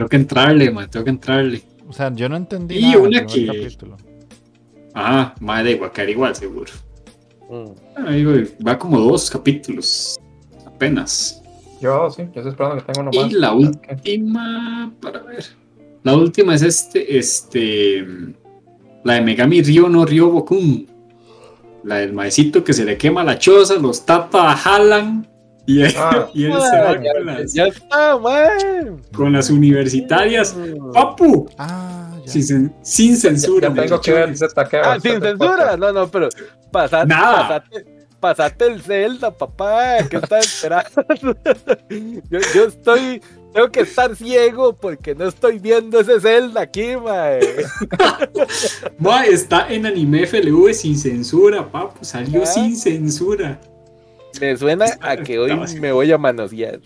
Tengo que entrarle, man, tengo que entrarle. O sea, yo no entendí Y nada una que- capítulo. Ajá, madre, va a caer igual, seguro. Mm. Ah, digo, va como dos capítulos, apenas. Dos, sí. Yo estoy esperando que tenga uno más. Y la última, para ver. La última es este, este, la de Megami Ryo no Ryo Bokun. La del maecito que se le quema la choza, los tata jalan y él, Ah. y él se va ya, con las, ya está, man. con las universitarias. Mm. ¡Papu! Ah, ya. Sin, sin censura, Ya tengo que ver. Ah, sin censura. No, no, pero pasate, Nada. pasate, pasate el Zelda, papá. ¿Qué estás esperando? yo, yo estoy. Tengo que estar ciego porque no estoy viendo ese Zelda aquí, mae. Ma, está en anime FLV sin censura, papu. Salió Ah. sin censura. Me suena a que hoy Estaba así. me voy a manosear.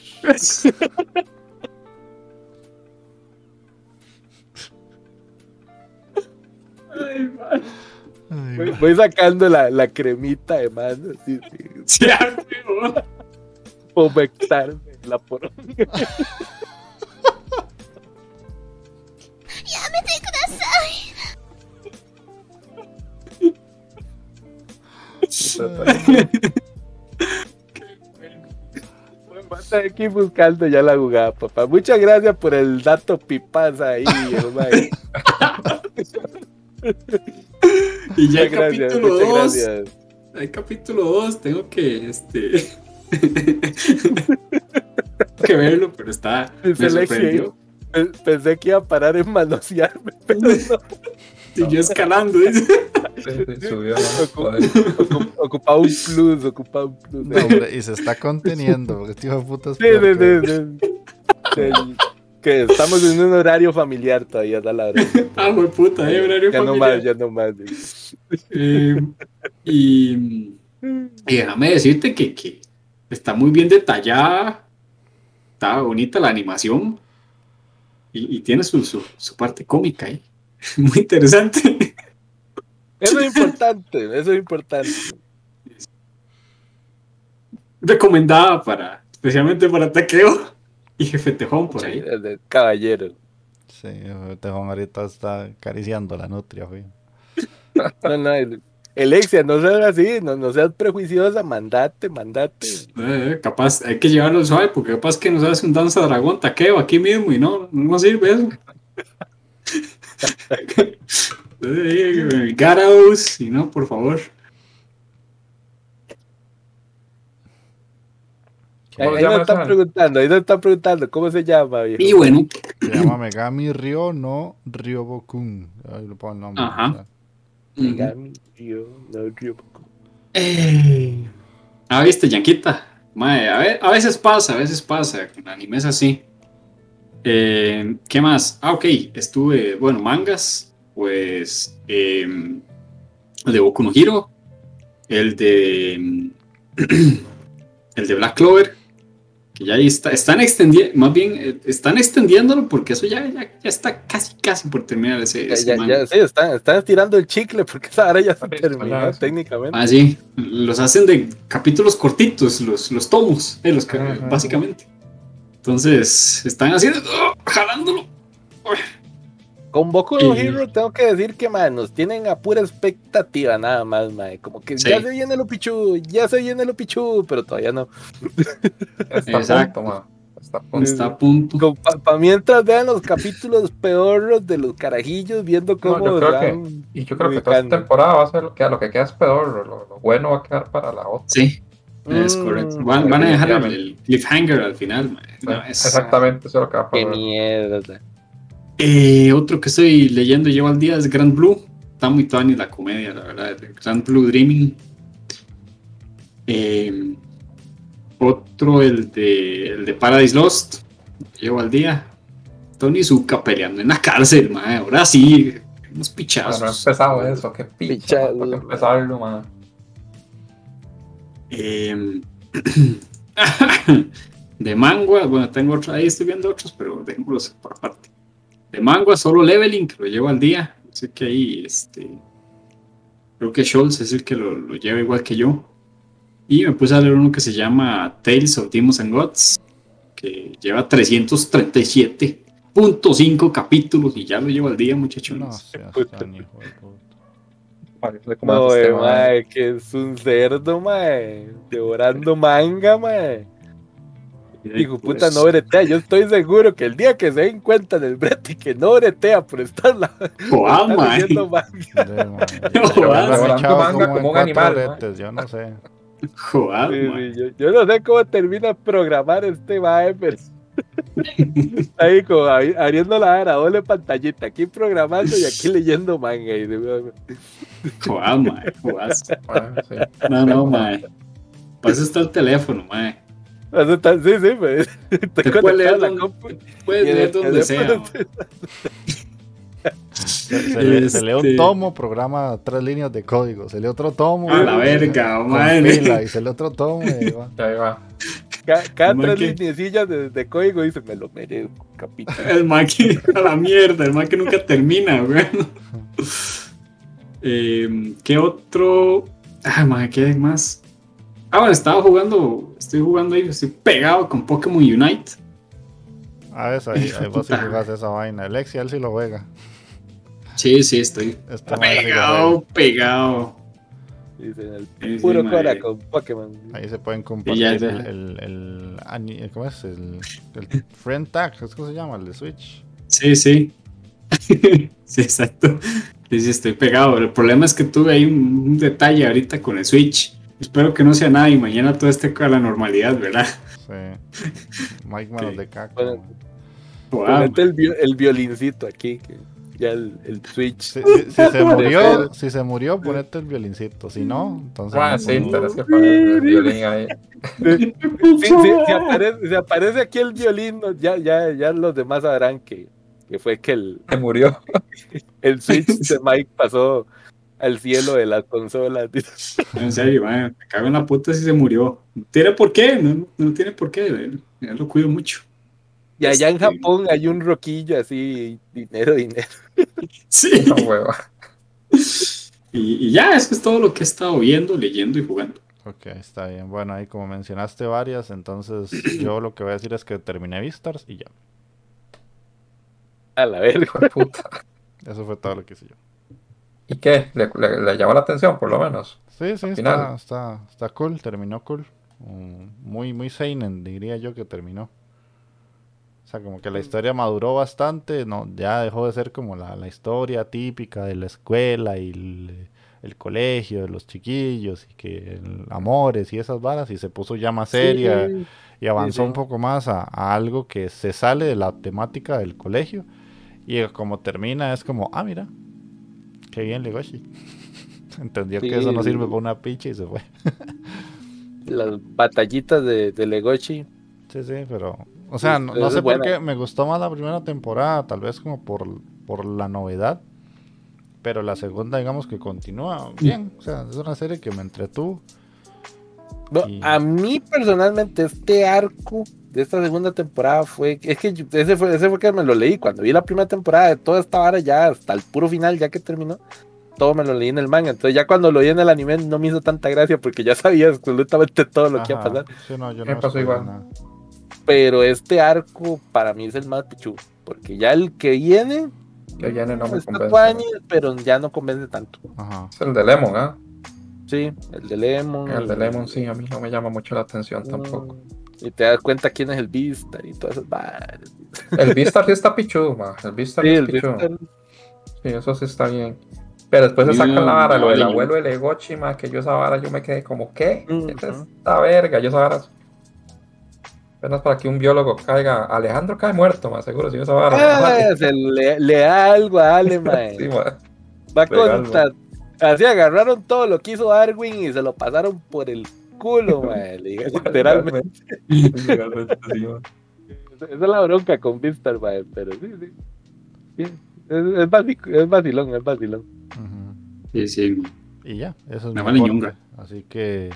Ay, ma. Ay, Voy, ma. voy sacando la, la cremita de mano, sí, Sí, humectarme la por. Voy a estar aquí buscando ya la jugada, papá. Muchas gracias por el dato pipaza ahí, y ya el capítulo muchas 2, gracias. el capítulo 2, tengo que, este, que verlo, pero está, me sorprendió. Pe- Pensé que iba a parar en manosearme, pero no. Siguió escalando, dice. Subió, ¿no? Ocupaba un plus, ocupaba un plus. No, hombre, y se está conteniendo, porque este hijo de puta es Sí, peor sí, que- sí, que estamos en un horario familiar todavía, da la hora. Ah, güey, puta, eh, horario Ya no familiar. más, ya no más. Eh, y, y déjame decirte que, que está muy bien detallada, está bonita la animación y, y tiene su, su, su parte cómica ahí. Muy interesante. Eso es importante, eso es importante. Recomendada para, especialmente para Taqueo y Jefe Tejón por ahí. El de caballero. Sí, el tejón ahorita está acariciando la nutria, güey. No, no, el- Alexia, no seas así, no, no seas prejuiciosa, mandate, mandate. Eh, capaz, hay que llevarlo suave porque capaz que nos hace un danza dragón taqueo aquí mismo y no, no sirve eso. Garaus, y no, por favor. Ahí, ¿Cómo ahí se llama nos están preguntando, ahí nos están preguntando, ¿cómo se llama, viejo? Y bueno, Se llama Megami Ryo no Ryobokun. Ahí le pongo el nombre. Ajá. o sea. Megami, Ryo, no, Ryo. eh, ah, viste, Yanquita. A veces pasa, a veces pasa, con animes así. Eh, ¿Qué más? Ah, ok, estuve, bueno, mangas, pues eh, el de Boku no Hero, el de el de Black Clover, que ya ahí está, están extendiendo, más bien eh, están extendiéndolo porque eso ya, ya, ya está casi, casi por terminar ese, Ya, ese ya, manga. ya, sí, están, están estirando el chicle porque esa hora ya ya, sí. técnicamente. Ah, sí, los hacen de capítulos cortitos, los, los tomos, eh, los, ca- Ajá. básicamente. Entonces, están haciendo, ¡oh! jalándolo. Con Boku no Y- Hero tengo que decir que man, nos tienen a pura expectativa nada más, man. Como que Sí. ya se viene lo pichu, ya se viene lo pichu, pero todavía no. Está Exacto. punto, ma. Está a punto. Está a punto. Para mientras vean los capítulos peores de los carajillos, viendo cómo yo creo que- Y yo creo que toda esta temporada va a ser lo que, lo que queda es peor. Lo, lo bueno va a quedar para la otra. Sí, es Mm, correcto. Van, van a dejar el, cliffhanger al final. man. Sí, No, es- Exactamente, eso es lo que va a Qué pasar. mierda. Eh, otro que estoy leyendo llevo al día es Grand Blue. Está muy tuani la comedia, la verdad. Grand Blue Dreaming. Eh, otro, el de, el de Paradise Lost. Llevo al día. Tony Zuka peleando en la cárcel, man. Ahora sí, unos pichazos. no he empezado eso, qué picha. Pichado, Tengo que ma. empezarlo, man. Eh, de mangua, bueno, tengo otro, ahí estoy viendo otros, pero dejémoslos por aparte. De mangua, solo leveling, que lo llevo al día. Sé que ahí, este. Creo que Scholz es el que lo, lo lleva igual que yo. Y me puse a leer uno que se llama Tales of Demons and Gods, que lleva 337.5 capítulos y ya lo llevo al día, No muchachones. seas puta. tan hijo de puta. Como No, este, eh, ma. mae, que es un cerdo, mae. Devorando manga, mae. Digo, puta, Pues, no bretea. Yo estoy seguro que el día que se den cuenta del brete que no bretea por estar, la, joder, estar mae. leyendo manga. Man, No, yo he Devorando echado manga como como un animal, bretes, yo no sé. Joder, Sí, mae. sí, yo, yo no sé cómo termina programar este mae, pero ahí como abriendo la vara, doble pantallita, aquí programando y aquí leyendo manga. Y de- Joder, mae. Joder. Ah. No, no, mae. Para eso está el teléfono, mae. Sí, sí, pues. Te puedes leer la donde-. Puedes leer sea. Se, se lee, se lee un Este- tomo, programa tres líneas de código. Se lee otro tomo. A la verga, madre. Y se lee otro tomo. y ahí va. Ya ahí va. Ca- Cada Man, tres lineecillas de, de código dice, me lo merezco, capítulo. El mae que a la mierda, el mae que nunca termina, güey. Eh, ¿Qué otro? Ah, mae, ¿qué hay más? Ah, bueno, estaba jugando, estoy jugando ahí, estoy pegado con Pokémon Unite. A ver, ahí, ahí vos sí jugás esa vaina. Alexia, él sí lo juega. Sí, sí, estoy pegado, pegado. Dicen, el Sí, sí, puro mae. cora con Pokémon. Ahí se pueden compartir ya, el, ya. el, el, ¿Cómo es? El, el Friend Tag. ¿Es cómo se llama? El de Switch. Sí, sí. sí, exacto. Sí, sí, estoy pegado. El problema es que tuve ahí un, un detalle ahorita con el Switch. Espero que no sea nada y mañana todo esté a la normalidad, ¿verdad? Sí. Mike Manos Sí. de caco. Bueno, Wow. El, el violincito aquí, que ya el, el Switch. Si, si- si se murió, si se murió, ponete el violincito. Si no, entonces. Ah, no, sí, no. tenés que poner el violín ahí. Sí, sí, si, aparece, si aparece aquí el violín, ya, ya, ya los demás sabrán que, que fue que el, Se murió. el Switch de Mike pasó al cielo de las consolas. En serio, man, me cago en la puta si se murió. No tiene por qué, no, no tiene por qué. Yo lo cuido mucho. Y allá en Este- Japón hay un roquillo así, dinero, dinero. Sí. No, hueva. Y, y ya, eso es todo lo que he estado viendo, leyendo y jugando. Ok, está bien. Bueno, ahí como mencionaste varias, entonces yo lo que voy a decir es que terminé Vistars y ya. A la verga. Hijo de puta. Eso fue todo lo que hice yo. ¿Y qué? ¿Le, le, le llamó la atención, por lo menos? Sí, sí, está, final. está, está cool, terminó cool. Mm, Muy, muy seinen, diría yo que terminó. Sea, como que la historia maduró bastante, no, ya dejó de ser como la, la historia típica de la escuela y el, el colegio, de los chiquillos, y que el- amores y esas varas, y se puso ya más seria Sí, y avanzó sí. un poco más a, a algo que se sale de la temática del colegio. Y como termina es como, ah, mira, qué bien Legoshi. Entendió que eso no Sí. sirve para una picha y se fue. Las batallitas de, de Legochi. Sí, sí, pero... O sea, Sí, no, sé por qué me gustó más la primera temporada, tal vez como por, por la novedad. Pero la segunda, digamos que continúa bien. O sea, es una serie que me entretuvo. No, Y- A mí personalmente este arco de esta segunda temporada fue, es que yo- ese fue, ese fue que me lo leí cuando vi la primera temporada de toda esta vara ya hasta el puro final ya que terminó, todo me lo leí en el manga, entonces ya cuando lo vi en el anime no me hizo tanta gracia porque ya sabía absolutamente todo lo que iba a pasar, Sí, no, yo Me no pasó spoilé igual. nada. Pero este arco para mí es el más pichu, porque ya el que viene Que viene no me está convence. pero ya no convence tanto. Ajá. Es el de Lemon, ¿ah? Sí, el de Lemon. El de Lemon sí, a mí no me llama mucho la atención tampoco. Y te das cuenta quién es el Vista y todas esas varas. El Vistar sí está pichudo, ma. El Vistar Sí, es el pichudo. Sí, eso sí está bien. Pero después se sacan la vara, lo del abuelo de Legochi, ma, que yo esa vara yo me quedé como, ¿qué? Ujú. ¿Qué es esta verga? Yo esa vara. Apenas para que un biólogo caiga. Alejandro cae muerto, más seguro, si vara. Ah, se le, le da algo a Ale, mae. Sí, ma. Va a contar. Así agarraron todo lo que hizo Darwin y se lo pasaron por el culo, mae. Literalmente. Literalmente, sí, ma. Esa es la bronca con Vistar, mae. Pero sí, sí. Sí, Es, es, vaci- es vacilón, es vacilón. Sí, sí. Y ya, eso es ñonga. Así que,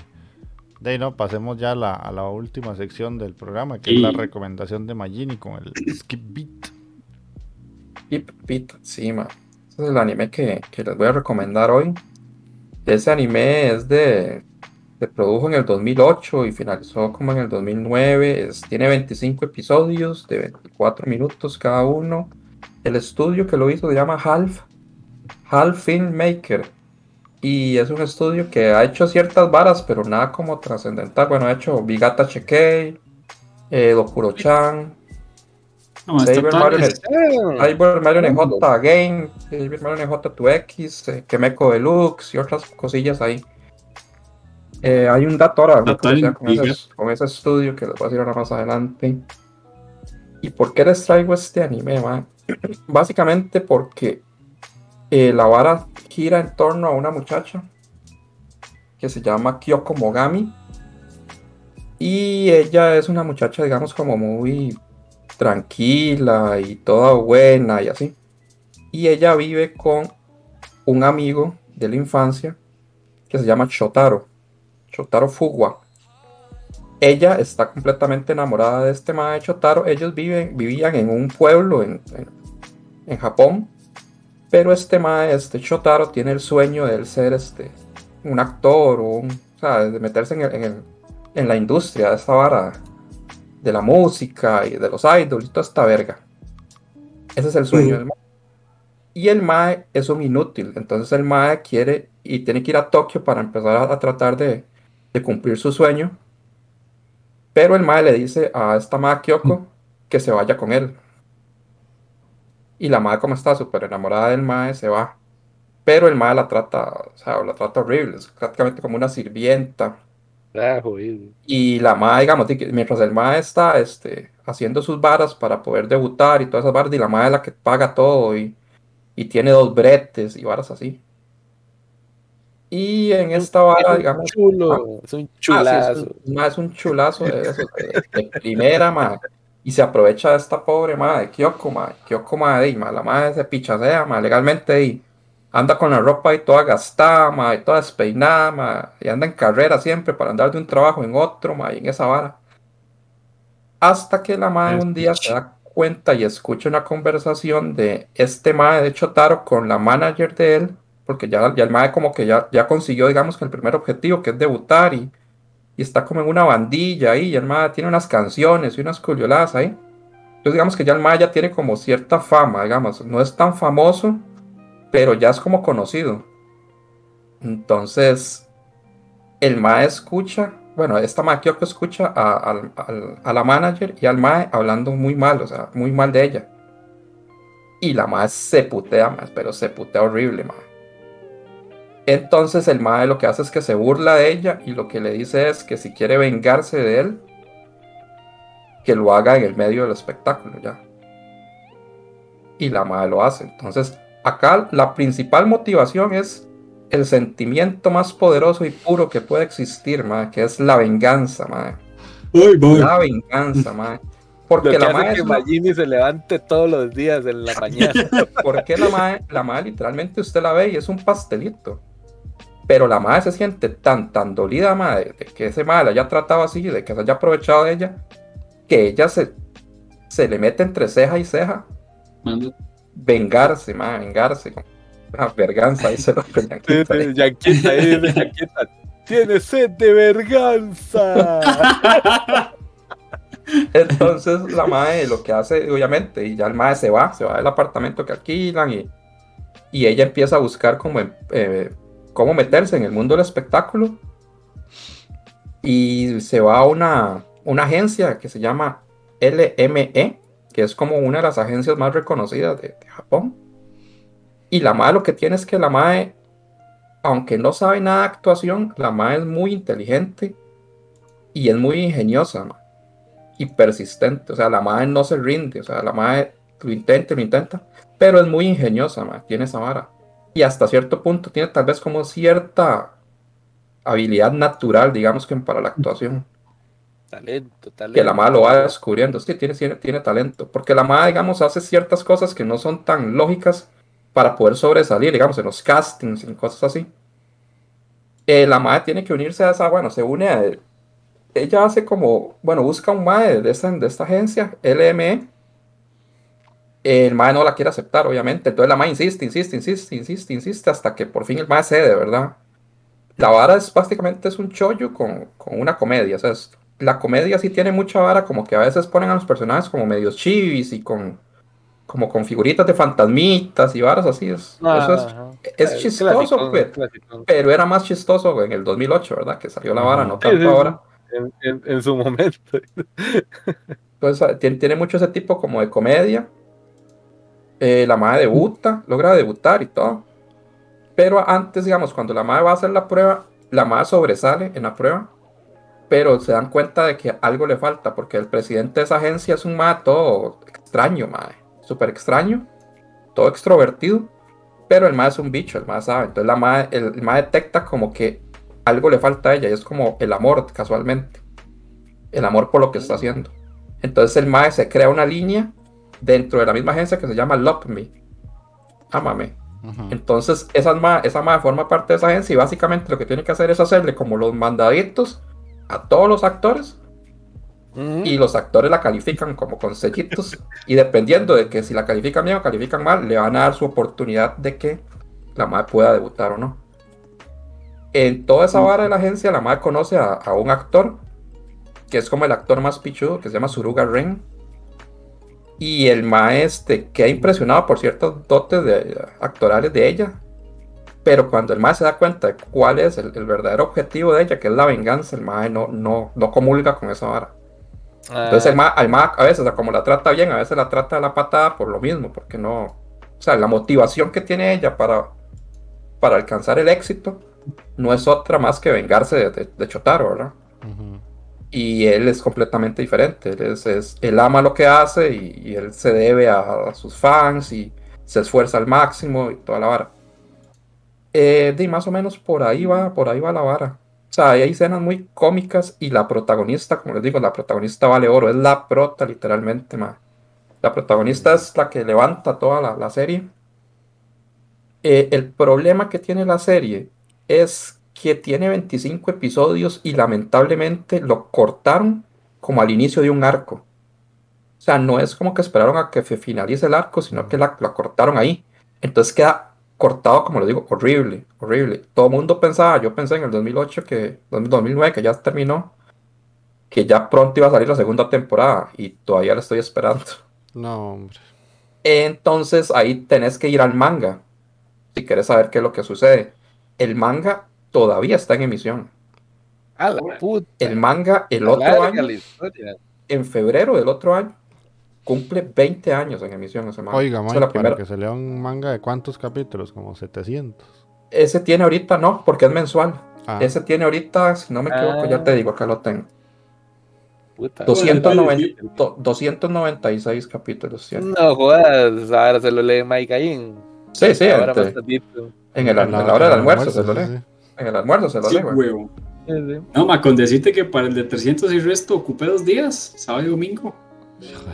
de ahí no, pasemos ya a la, a la última sección del programa, que es la recomendación de Magini con el Skip Beat. Pip, Pit, sí, ma. Ese es el anime que, que les voy a recomendar hoy. Ese anime es de. Se produjo en el 2008 y finalizó como en el 2009. Es- tiene 25 episodios de 24 minutos cada uno. El estudio que lo hizo se llama Half. Half Filmmaker. Y es un estudio que ha hecho ciertas varas, pero nada como trascendental. Bueno, ha hecho Bigata Chekei, eh, Dokuro-chan, No, todo- Mario Cyber Mario NJ Game, Cyber Mario NJ 2X, eh, Kemeco Deluxe y otras cosillas ahí. Eh, hay un dato ahora con, ese, con ese estudio que les voy a decir ahora más adelante. ¿Y por qué les traigo este anime, man? Básicamente porque eh, la vara gira en torno a una muchacha que se llama Kyoko Mogami. Y ella es una muchacha, digamos, como muy tranquila y toda buena y así. Y ella vive con un amigo de la infancia que se llama Shotaro. Shotaro Fugwa. Ella está completamente enamorada de este mae Shotaro. Ellos viven, vivían en un pueblo en- en Japón. Pero este mae, este Shotaro, tiene el sueño de él ser este, un actor o un, o sea, de meterse en, el- en el- en la industria de esta vara de la música y de los idols y toda esta verga. Ese es el sueño del mae. Y el mae es un inútil. Entonces el mae quiere y tiene que ir a Tokio para empezar a, a tratar de, de cumplir su sueño. Pero el mae le dice a esta mae Kyoko que se vaya con él. Y la mae, como está súper enamorada del mae, se va. pero el mae la trata, o sea, la trata horrible, es prácticamente como una sirvienta. Ah. Y la mae, digamos, mientras el mae está este, haciendo sus varas para poder debutar y todas esas varas, y la mae es la que paga todo y, y tiene dos bretes y varas así. Y en esta vara, digamos, chulo, es un Ah, sí, chulazo. es, un, es un chulazo de, esos, de- de primera, ma. Y se aprovecha de esta pobre ma de Kyoko, ma. Kyoko, ma, de, ma, la madre se pichasea, ma, legalmente y anda con la ropa ahí toda gastada, ma, y toda despeinada, ma, y anda en carrera siempre para andar de un trabajo en otro, ma, y en esa vara. Hasta que la madre un día se da cuenta y escucha una conversación de este mae de Chotaro con la manager de él, porque ya, ya el mae como que ya, ya consiguió, digamos, que el primer objetivo, que es debutar, y, y está como en una bandilla ahí, y el mae tiene unas canciones y unas culioladas ahí. Entonces digamos que ya el mae ya tiene como cierta fama, digamos, no es tan famoso, pero ya es como conocido. Entonces, el mae escucha, bueno, esta mae Kyoko escucha a, a la manager y al mae hablando muy mal, o sea, muy mal de ella. Y la mae se putea más, pero se putea horrible, mae. Entonces el mae lo que hace es que se burla de ella y lo que le dice es que si quiere vengarse de él, que lo haga en el medio del espectáculo ya. Y la mae lo hace. Entonces, acá la principal motivación es el sentimiento más poderoso y puro que puede existir, mae, que es la venganza, mae. Ay, voy. La venganza, mae. Lo Porque que la hace mae que Magini se levante todos los días en la mañana. Porque la mae, la mae literalmente usted la ve y es un pastelito. Pero la madre se siente tan, tan dolida, mae, de, que ese mae la haya tratado así, de que se haya aprovechado de ella, que ella se, se le mete entre ceja y ceja. Vengarse, mae, vengarse. Una verganza, ahí se lo Yanquita ahí. Yanquita, ahí dice Yanquita. Tiene sed de verganza. Entonces la madre lo que hace, obviamente, y ya el madre se va, se va del apartamento que alquilan y, y ella empieza a buscar cómo, eh, cómo meterse en el mundo del espectáculo. Y se va a una, una agencia que se llama LME, que es como una de las agencias más reconocidas de, Japón. Y la madre lo que tiene es que la madre, aunque no sabe nada de actuación, la madre es muy inteligente y es muy ingeniosa, ma y persistente. O sea, la madre no se rinde. O sea, la madre lo intenta, lo intenta. Pero es muy ingeniosa, madre. Tiene esa vara. Y hasta cierto punto tiene tal vez como cierta habilidad natural, digamos que para la actuación. talento, talento. Que la madre lo va descubriendo. Es que tiene, tiene, tiene talento. Porque la madre, digamos, hace ciertas cosas que no son tan lógicas para poder sobresalir, digamos, en los castings y cosas así. Eh, la madre tiene que unirse a esa, bueno, se une a ella hace como, bueno, busca un MAE de esta, de esta agencia, LME. El MAE no la quiere aceptar, obviamente. Entonces la MAE insiste, insiste, insiste, insiste, insiste, hasta que por fin el MAE cede, ¿verdad? La vara es básicamente es un chollo con, con una comedia. O sea, es- la comedia sí tiene mucha vara, como que a veces ponen a los personajes como medios chivis y con como con figuritas de fantasmitas y varas así. Es, eso es, Ajá. es Eh, chistoso, pues, pero era más chistoso en el 2008, ¿verdad? Que salió la vara, no tanto sí. ahora. En, en- en su momento. Pues ah, tiene, tiene mucho ese tipo como de comedia. Eh, la madre debuta, logra debutar y todo. Pero antes, digamos, cuando la madre va a hacer la prueba, la madre sobresale en la prueba. Pero se dan cuenta de que algo le falta, porque el presidente de esa agencia es un madre todo extraño, madre. Súper extraño, todo extrovertido. Pero el madre es un bicho, el madre sabe. Entonces la madre, el, el madre detecta como que algo le falta a ella y es como el amor, casualmente. El amor por lo que está haciendo. Entonces el MAE se crea una línea dentro de la misma agencia que se llama Love Me. Ámame. Ujú. Entonces esa MAE forma parte de esa agencia y básicamente lo que tiene que hacer es hacerle como los mandaditos a todos los actores y los actores la califican como con sellitos y dependiendo de que si la califican bien o califican mal, le van a dar su oportunidad de que la MAE pueda debutar o no. En toda esa vara de la agencia, la MAE conoce a, a un actor que es como el actor más pichudo, que se llama Suruga Ren. Y el MAE este, queda impresionado por ciertos dotes de, actorales de ella. Pero cuando el MAE se da cuenta de cuál es el, el verdadero objetivo de ella, que es la venganza, el MAE no, no, no comulga con esa vara. Entonces el Ah, ma, al ma a veces, o sea, como la trata bien, a veces la trata de la patada por lo mismo, porque no, o sea, la motivación que tiene ella para, para alcanzar el éxito no es otra más que vengarse de, de- de Chotaro, ¿verdad? Ujú. Y él es completamente diferente. Él, es, es- él ama lo que hace y, y él se debe a, a sus fans y se esfuerza al máximo y toda la vara. Eh, de más o menos por ahí va, por ahí va la vara. O sea, hay escenas muy cómicas y la protagonista, como les digo, la protagonista vale oro, es la prota literalmente, ma. La protagonista es la que levanta toda la, la serie. Eh, el problema que tiene la serie es que tiene 25 episodios y lamentablemente lo cortaron como al inicio de un arco. O sea, no es como que esperaron a que se finalice el arco, sino que la, la cortaron ahí. Entonces queda cortado, como les digo, horrible, horrible. Todo el mundo pensaba, yo pensé en el 2008, que 2009, que ya terminó, que ya pronto iba a salir la segunda temporada y todavía la estoy esperando. No, hombre. Entonces ahí tenés que ir al manga si quieres saber qué es lo que sucede. El manga todavía está en emisión. A la puta. El manga el otro año, en febrero del otro año, cumple 20 años en emisión ese manga. Oiga, Mike, es la para primera. que se lea un manga de cuántos capítulos, como 700. Ese tiene ahorita, no, porque es mensual. Ah, Ese tiene ahorita, si no me equivoco, ya Ah. te digo, acá lo tengo. Puta. 290 do- 296 capítulos. tiene. No jodas, ahora se lo lee Mike ahí en, Sí, sí, ahora tardito. en, el, en la hora del almuerzo se lo lee. En el almuerzo se lo Sí, lee, güey. huevo. Sí, sí. No, ma, con decirte que para el de 300 y resto ocupé dos días, sábado y domingo.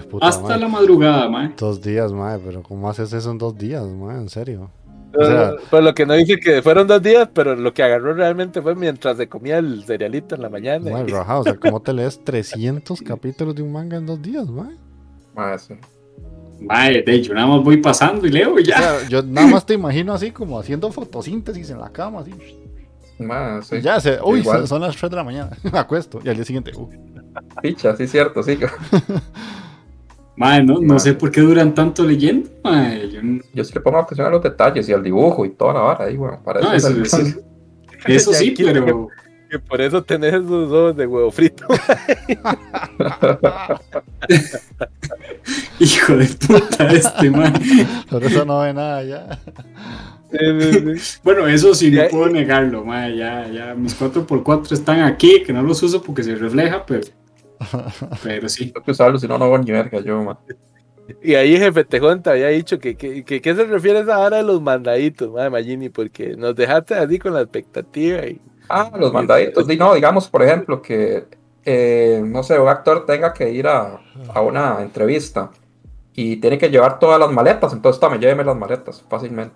Puta, Hasta mae. la madrugada, ma. Dos días, mae, pero ¿cómo haces eso en dos días, mae? En serio. O sea- pero lo que no dice que fueron dos días, pero lo que agarró realmente fue mientras se comía el cerealito en la mañana. Mae, rajado, o sea, ¿cómo te lees 300 capítulos de un manga en dos días, mae? Ma, sí. Mae, de hecho, nada más voy pasando y leo y O ya. sea, yo nada más te imagino así como haciendo fotosíntesis en la cama, así. Sí. Y Ya se, uy, Igual. son, son las 3 de la mañana. Me acuesto. Y al día siguiente, uy. Picha, sí, cierto, sí. Mae, no, no sé por qué duran tanto leyendo. Yo Yo sí le pongo atención a los detalles y al dibujo y toda la vara ahí, güey. Para no, eso eso, sí, pero. Que por eso tenés esos ojos de huevo frito. Hijo de puta este, mae. Por eso no ve nada ya. Bueno, eso sí, no puedo negarlo, mae. Ya, ya, mis 4x4 están aquí, que no los uso porque se refleja, pero. Pero sí. Tengo que usarlo, si no, no hago ni verga yo. Y ahí Jefe Tejón te había dicho que, que, que, que se refiere a esa hora de los mandaditos, madre Magini, porque nos dejaste así con la expectativa y Ah, los mandaditos. Di- No, digamos, por ejemplo, que, eh, no sé, un actor tenga que ir a, a una entrevista y tiene que llevar todas las maletas, entonces tome, lléveme las maletas fácilmente.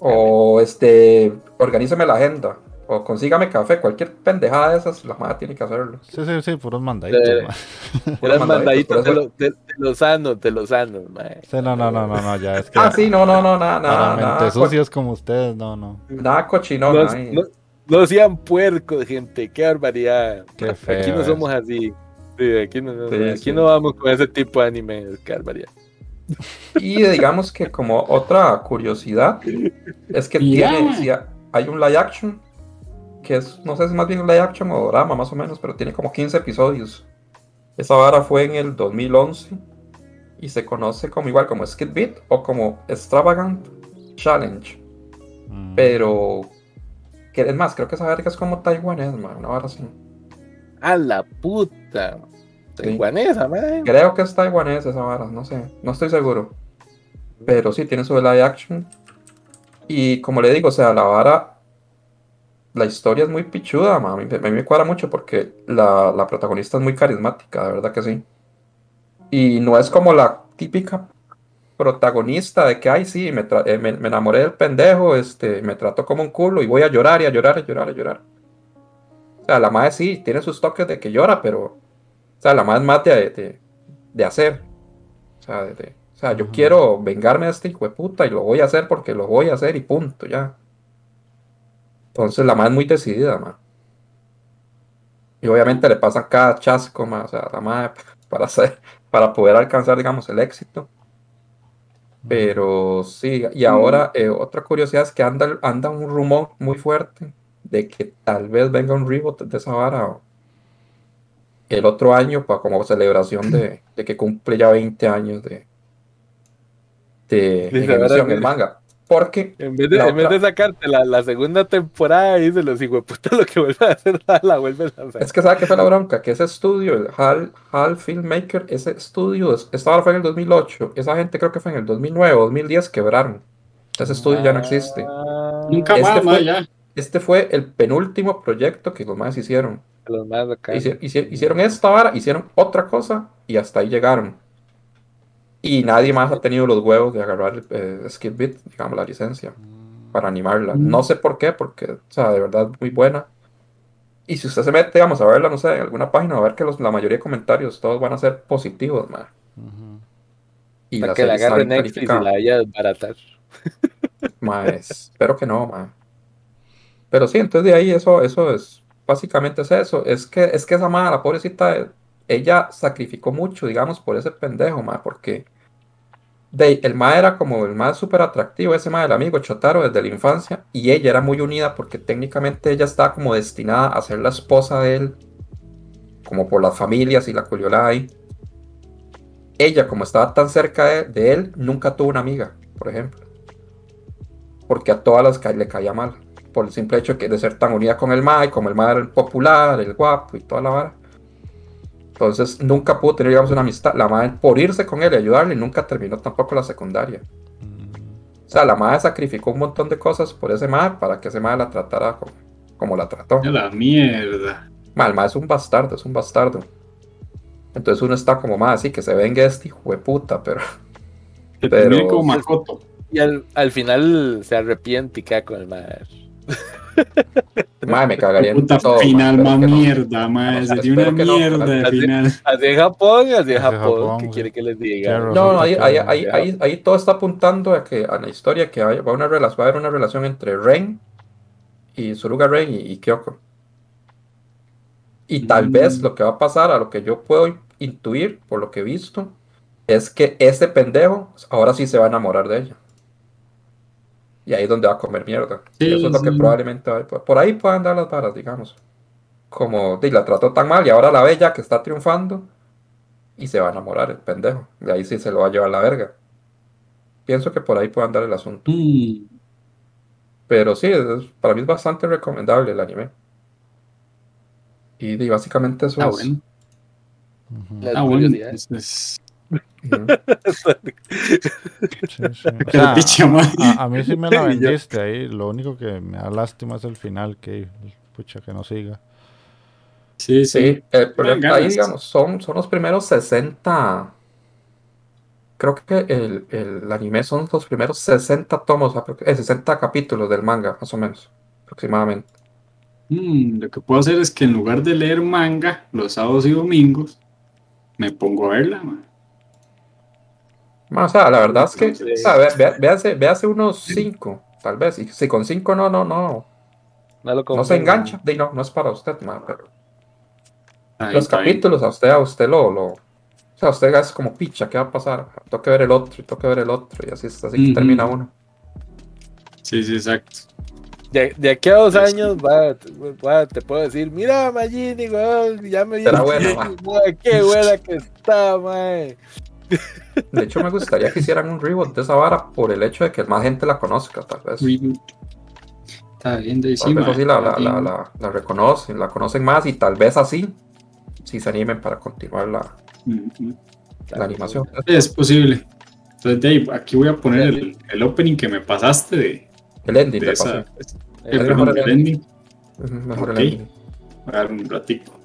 O este, organíceme la agenda, o consígame café, cualquier pendejada de esas, la madre tiene que hacerlo. Sí, sí, sí, puros mandaditos, Eh, mae. Puros mandaditos, eso- lo- de, de los sanos, de los sanos, madre. Sí, no, no, no, no, no, ya es que. Ah, sí, no, no, no, nada, nada, nada, co- sucias como ustedes, no, no. nada cochinón No, no, no sean puercos, gente, qué barbaridad. Qué feo aquí no es. somos así. Sí, aquí no, no- Sí, aquí sí. no vamos con ese tipo de anime, qué barbaridad. Y digamos que como otra curiosidad es que tiene, sí, hay un live action que es, no sé si es más bien un live action o drama más o menos, pero tiene como 15 episodios. Esa vara fue en el 2011 y se conoce como igual como Skid Beat o como Extravagant Challenge, Mm. pero que es más, creo que esa verga es como taiwanés, man, una vara así. A la puta. Taiwanesa, madre. Creo que es taiwanés esa vara, no sé, no estoy seguro. Pero sí, tiene su live action. Y como le digo, o sea, la vara, la historia es muy pichuda, ma, A mí, a mí me cuadra mucho porque la, la protagonista es muy carismática, de verdad que sí. Y no es como la típica protagonista de que, ay, sí, me, eh, me, me enamoré del pendejo, este, me trató como un culo y voy a llorar y a llorar y a llorar y a llorar. O sea, la madre sí, tiene sus toques de que llora, pero, o sea, la más de, de, de hacer. O sea, de- de- o sea, yo quiero vengarme de este hijo de puta y lo voy a hacer porque lo voy a hacer y punto, ya. Entonces la madre es muy decidida, ma. Y obviamente le pasan cada chasco, ma, o sea, la madre para hacer, para poder alcanzar, digamos, el éxito. Pero sí, y ahora eh, otra curiosidad es que anda, anda un rumor muy fuerte de que tal vez venga un reboot de esa vara o- el otro año para como celebración de, de que cumple ya 20 años de, de emisión sí. el manga. Porque En vez de, La en vez otra- de sacarte la, la segunda temporada y de los puta lo que vuelve a hacer, la, la vuelven a hacer. es que sabe que fue la bronca, que ese estudio, el HAL, HAL Filmmaker, ese estudio, es- esta hora fue en el 2008, esa gente creo que fue en el 2009 o 2010 quebraron. Ese estudio ya no existe. Ah, Nunca Este más, fue- ya. Este fue el penúltimo proyecto que los más hicieron. Los más acá. Hici- hici- Hicieron esta vara, hicieron otra cosa y hasta ahí llegaron. Y nadie más ha tenido los huevos de agarrar eh, Skid Beat, digamos, la licencia, para animarla. Mm. No sé por qué, porque, o sea, de verdad muy buena. Y si usted se mete, digamos, a verla, no sé, en alguna página, va a ver que los- la mayoría de comentarios todos van a ser positivos, man. Y Para la que la agarre Netflix y la vaya a desbaratar. Ma, es- espero que no, ma. Pero sí, entonces de ahí eso, eso es, básicamente es eso. Es que, es que esa madre, la pobrecita, ella sacrificó mucho, digamos, por ese pendejo, ma, porque de, el ma era como el más súper atractivo, ese ma, el amigo Chotaro desde la infancia, y ella era muy unida porque técnicamente ella estaba como destinada a ser la esposa de él, como por las familias y la culiolada ahí. Ella, como estaba tan cerca de, de él, nunca tuvo una amiga, por ejemplo porque a todas las ca- le caía mal, por el simple hecho de, que- de ser tan unida con el Mae, como el Mae era el popular, el guapo y toda la vara. Entonces nunca pudo tener, digamos, una amistad. La Mae, por irse con él y ayudarle, nunca terminó tampoco la secundaria. O sea, la Mae sacrificó un montón de cosas por ese Mae para que ese Mae la tratara como, como la trató. La mierda. Ma, el Mae es un bastardo, es un bastardo. Entonces uno está como más así, que se venga este hijo de puta, pero Que Pero- termine como Makoto. Y al, al final se arrepiente y queda con el mar. Mae, me cagaría en Puta todo. final, no. mierda, ma. No, Sería una mierda de final. Así Japón, así Japón. Japón, ¿Qué quiere que les diga? No, no, ahí, ahí, que- ahí, ahí, ahí todo está apuntando a que a la historia que hay- va, a una relación, va a haber una relación entre Ren y Suruga Ren y, y Kyoko. Y tal Mm. vez lo que va a pasar, a lo que yo puedo intuir por lo que he visto, es que ese pendejo ahora sí se va a enamorar de ella. Y ahí es donde va a comer mierda. Sí, y eso es lo que probablemente va a por, por ahí puedan dar las varas, digamos. Como di, la trató tan mal y ahora la ve ya que está triunfando y se va a enamorar el pendejo. De ahí sí se lo va a llevar la verga. Pienso que por ahí puede andar el asunto. Mm. Pero sí, es- es- para mí es bastante recomendable el anime. Y, básicamente eso Ah, es. bueno. Ah, curiosidades. entonces, Ujú. Sí, sí. O sea, a, a mí sí me la vendiste ahí. Lo único que me da lástima es el final, que pucha que no siga. Sí, sí. Sí, el problema- ganas. ahí digamos, son, son los primeros 60. Creo que el, el anime son los primeros 60 tomos, apro- eh, 60 capítulos del manga, más o menos, aproximadamente. Mm, lo que puedo hacer es que en lugar de leer manga los sábados y domingos, me pongo a verla, ma. O sea, la verdad es que, o sea, ve- ve- véase, véase unos 5, tal vez. Y si con 5 no, no, no, No, se engancha, no, no es para usted, ma, pero Ahí los bien. capítulos a usted, a usted lo, lo, o sea, usted es como picha, ¿qué va a pasar? Tengo que ver el otro, y tengo que ver el otro, y así, así que termina uno. Sí, sí, exacto. De, de aquí a dos Sí. años va, va, te puedo decir, mira Magini, ya me vi- qué buena que está, mae. De hecho, me gustaría que hicieran un reboot de esa vara por el hecho de que más gente la conozca, tal vez. Reboot. Está bien de Tal vez encima. así la, la, la, reconocen, la conocen más y tal vez así si se animen para continuar la, la animación. Es posible. Entonces, ahí, aquí voy a poner el, el opening que me pasaste de, El ending de esa. Es perdón, mejor el el ending. Ujú, Mejor Ok. el ending. A un ratito.「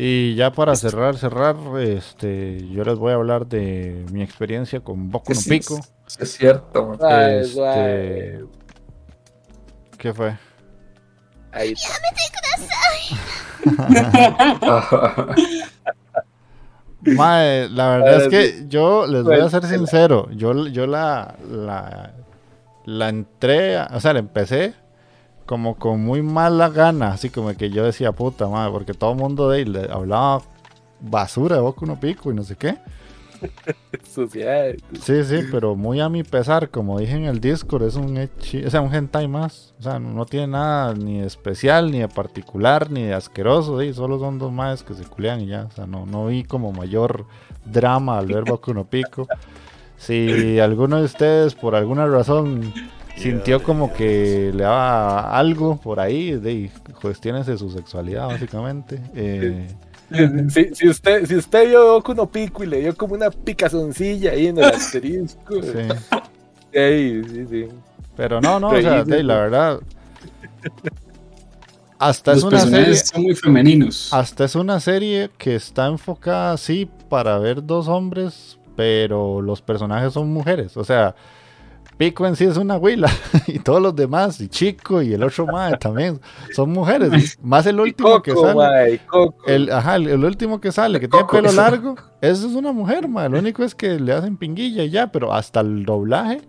Y ya para cerrar, cerrar, este, yo les voy a hablar de mi experiencia con Boku no Pico. Es, cierto. Este, ¿Qué fue? Ahí la verdad es que yo les voy a ser sincero, yo, yo la, la, la entré, o sea, la empecé como con muy mala gana, así como que yo decía, puta madre, porque todo el mundo de ahí le hablaba basura de Boku no Pico y no sé qué. Suciedad. Sí, sí, pero muy a mi pesar, como dije en el Discord, es un echi, o sea, un hentai más. O sea, no tiene nada ni de especial, ni de particular, ni de asqueroso, ¿sí? solo son dos más que se culean y ya. O sea, no, no vi como mayor drama al ver Boku no Pico. Si alguno de ustedes por alguna razón sintió como que le daba algo por ahí, de cuestiones de su sexualidad, básicamente. Eh, si, si, usted, si usted vio Boku no Pico y le dio como una picazoncilla ahí en el asterisco. Sí. Sí, sí, sí. Pero no, no, o sea, de, la verdad. Hasta Los es una serie. Son muy femeninos. Hasta es una serie que está enfocada así para ver dos hombres pero los personajes son mujeres. O sea, Pico en sí es una huila y todos los demás, y Chico y el otro mae también, son mujeres. Más el último que sale. El, ajá, el, el último que sale, que tiene pelo largo, eso es una mujer, mae. Lo único es que le hacen pinguilla y ya, pero hasta el doblaje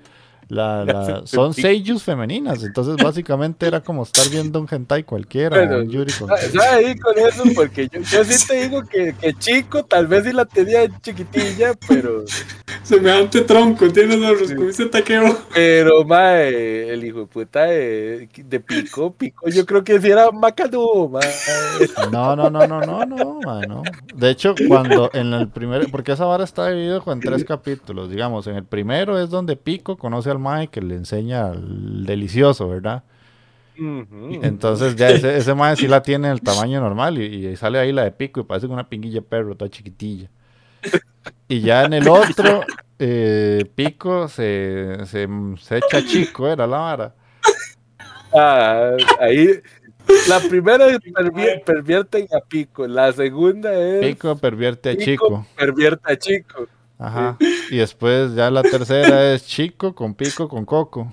la, la- son seiyus femeninas. Entonces, básicamente era como estar viendo un hentai cualquiera. Bueno, un yuri con- ¿Sabes ahí con eso? Porque yo, yo sí te digo que, que chico, tal vez sí la tenía chiquitilla, pero, Semejante tronco, tienes los como dice taqueo. pero, mae, el hijo de puta de, de Pico, Pico, yo creo que sí era Macanudo, mae. No, no, no, no, no, no, mae, no. De hecho, cuando en el primer, porque esa vara está dividido en tres capítulos, digamos, en el primero es donde Pico conoce al Mae que le enseña el delicioso, ¿verdad? Entonces ya ese, ese Mae sí la tiene el tamaño normal y, y sale ahí la de Pico y parece una pinguilla de perro, toda chiquitilla. Y ya en el otro, eh, Pico se, se, se echa chico, era la vara. Ah, ahí, la primera es pervier- pervierten a Pico, la segunda es Pico pervierte a Pico Chico. pervierte a Chico. Ajá. Y después ya la tercera es Chico con Pico con Coco.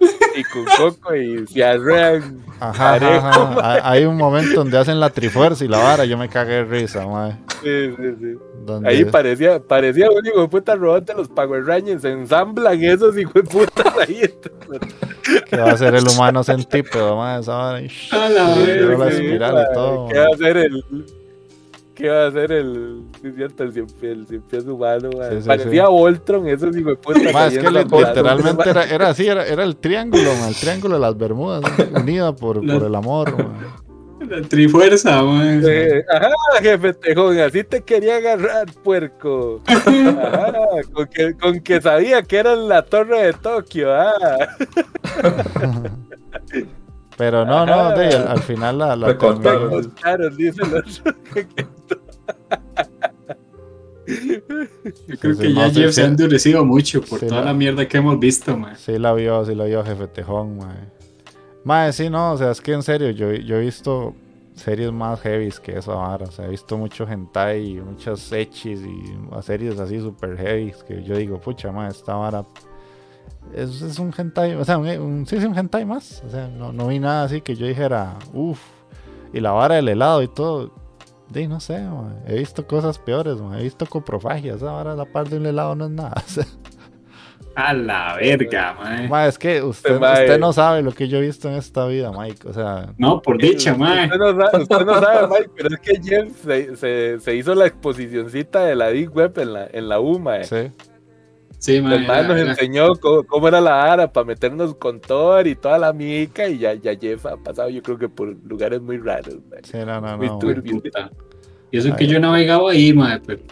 y con Coco y se arrean. Ajá, ajá, ajá. Hay- un momento donde hacen la trifuerza y la vara, yo me cagué de risa, mae. Sí, sí, sí. Ahí parecía, parecía un hijo de puta robot de los Power Rangers, se ensamblan esos hijos de putas ahí. que va a ser el humano centípedo, mae, esa vara. y- A la verga. la espiral y todo. ¿Qué va a hacer el qué va a hacer el sí, cierto, el cien pies, el cien pies humano? Sí, sí, Parecía sí. Voltron, esos hijos de puta. Es que literalmente era, era así, era, era el triángulo, el triángulo de las Bermudas, unida por, por el amor. mae. La trifuerza, man. Ajá, jefe Tejón, así te quería agarrar, puerco. Ajá, con que, con que sabía que era en la torre de Tokio, ah. Pero no, no, de, al, al final la, la Te contaron. contaron, dice el otro. Yo creo Sí, que sí, ya no, sí, Jeff se ha endurecido mucho por Sí, toda la- la mierda que hemos visto, man. Sí la vio, sí la vio Jefe Tejón, mae. Mae, sí, no, o sea, es que en serio, yo, yo he visto series más heavies que esa vara, o sea, he visto mucho hentai y muchas echis y series así super heavy que yo digo, pucha, mae, esta vara es, es un hentai, o sea, un, un- sí, sí, un hentai más, o sea, no, no vi nada así que yo dijera, uff, y la vara del helado y todo, de, no sé, mae, he visto cosas peores, mae, he visto coprofagia, esa vara la par de un helado no es nada, o sea, A la verga. Ma, es que usted, Mae. usted no sabe lo que yo he visto en esta vida, Mike. O sea, No, por dicha, man. Usted no sabe, usted no sabe, Mike, pero es que Jeff se, se, se hizo la exposicioncita de la Deep Web en la, en la UMA. eh. sí. Sí, man. El man nos era- enseñó cómo, cómo era la ara para meternos con Thor y toda la mica y ya, ya Jeff ha pasado yo creo que por lugares muy raros. man. Sí, no, no, Muy no. turbio. Y eso que yo he navegado ahí, man, pero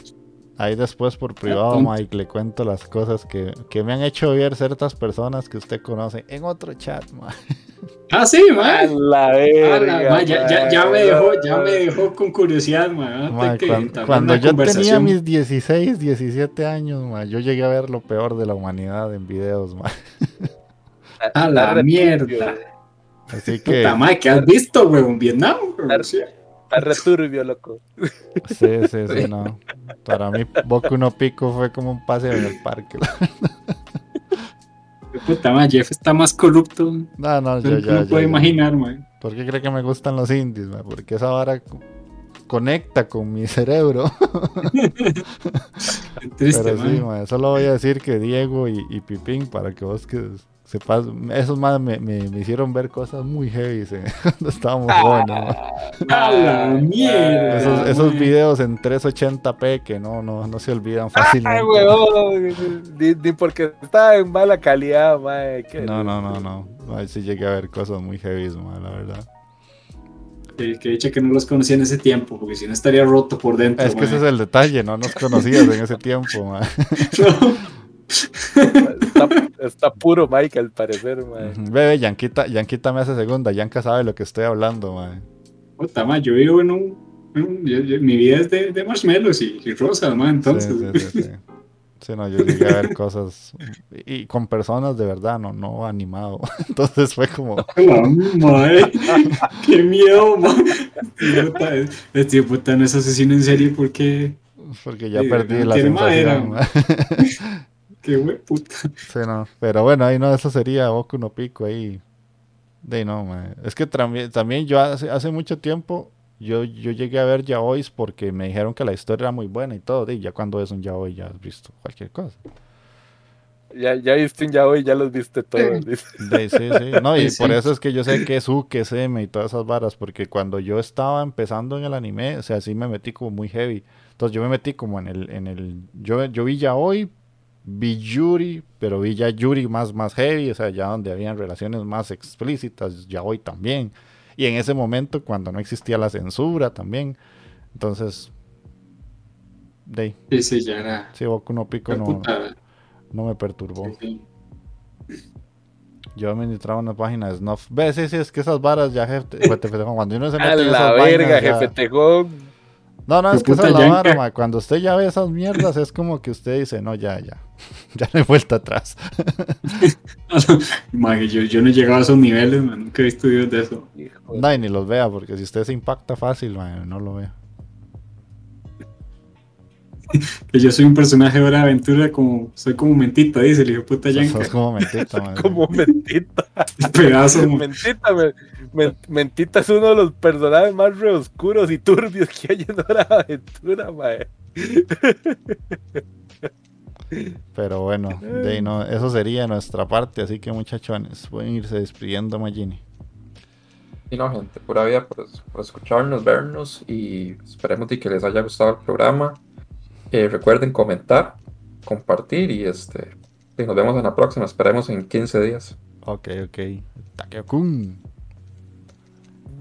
Ahí después por privado. Mike, le cuento las cosas que, que me han hecho ver ciertas personas que usted conoce en otro chat, ma. Ah, sí, A man. la Ah, la- verga. man, ya, ya, ya me dejó, ya me dejó con curiosidad, man. Ma, Antes que cuando yo tenía mis 16, 17 años, ma, yo llegué a ver lo peor de la humanidad en videos, ma. A la mierda. Así que, Puta ¿qué has visto, güey? En Vietnam, güey. Está returbio, loco. sí, sí, sí, no. Para mí, Boku no Pico fue como un paseo en el parque. Puta madre, Jeff está más corrupto No, no, yo que ya, ya. imaginar, man. ¿Por qué cree que me gustan los indies? ma? Porque esa vara co- conecta con mi cerebro. Triste, Pero sí, man. ma, solo voy a decir que Diego y, y Pipín, para que vos que sepas, esos más me, me- me hicieron ver cosas muy heavy eh, cuando estábamos jóvenes. ma. A la mierda. Esos, videos en 380p que no, no, no se olvidan Ay, fácilmente. Ni, ni porque está en mala calidad, mae. No, no, no, no. Ahí sí llegué a ver cosas muy heavy, la verdad. Que, que dicho que no los conocía en ese tiempo, porque si no estaría roto por dentro. Es que ese es el detalle, no nos conocías en ese tiempo, ma. Está, está puro Mike al parecer, mae. Bebe, Yanquita, Yanquita me hace segunda. Yanka sabe lo que estoy hablando, ma. Puta madre, yo vivo en un. en un- yo- yo- mi vida es de, de marshmallows y, y rosas, man. Entonces, Sí, sí, sí, sí. Sí, no, yo llegué a ver cosas y, con personas de verdad, no, no animado. Entonces fue como, La madre, qué miedo, man. Puta, Este puta no es asesino en serie porque. porque ya Sí, perdí no la sensación. madera. Qué hue puta. Sí, no. Pero bueno, ahí no, eso sería Boku no Pico ahí. De no, mae. Es que también, también yo hace, hace mucho tiempo, yo, yo llegué a ver yaois porque me dijeron que la historia era muy buena y todo. Y ya cuando es un yaoi ya has visto cualquier cosa. Ya, ya viste un ya hoy, ya los viste todos. ahí, sí, sí. No, y Sí, por sí. eso es que yo sé que es U, que es M y todas esas varas. Porque cuando yo estaba empezando en el anime, o sea, sí me metí como muy heavy. Entonces yo me metí como en el, en el, yo, yo vi yaoi, vi Yuri, pero vi ya Yuri más, más heavy, o sea, ya donde habían relaciones más explícitas, yaoi también. Y en ese momento, cuando no existía la censura también. Entonces, de ahí, Sí, sí, ya era. sí, Boku no Pico no, no me perturbó. Sí, sí. Yo administraba una página de Snuff. Ve, sí, sí, es que esas varas ya, jefe, tejón, cuando uno se mete A en la esas verga, ya- jefe Tejón. No, no, es que esa es la vara, ma. Cuando usted ya ve esas mierdas, es como que usted dice, no, ya, ya. Ya no hay vuelta atrás. Yo, yo no he llegado a esos niveles, man. Nunca he visto videos de eso. No, y ni los vea, porque si usted se impacta fácil, ma, no lo vea. Que yo soy un personaje de hora de aventura, como. Soy como mentita, dice el hijo de puta yanca. sos como mentita. Como mentita. Pedazo. Mentita, me- mentita es uno de los personajes más re oscuros y turbios que hay en Hora de Aventura, mae. Pero bueno, de ahí no, eso sería nuestra parte, así que muchachones, pueden irse despidiendo, Magini. Y no, gente, pura vida por, por escucharnos, vernos y esperemos de que les haya gustado el programa. Eh, recuerden comentar, compartir y este y nos vemos en la próxima. Esperemos en 15 días. Ok, ok. Takeo-kun.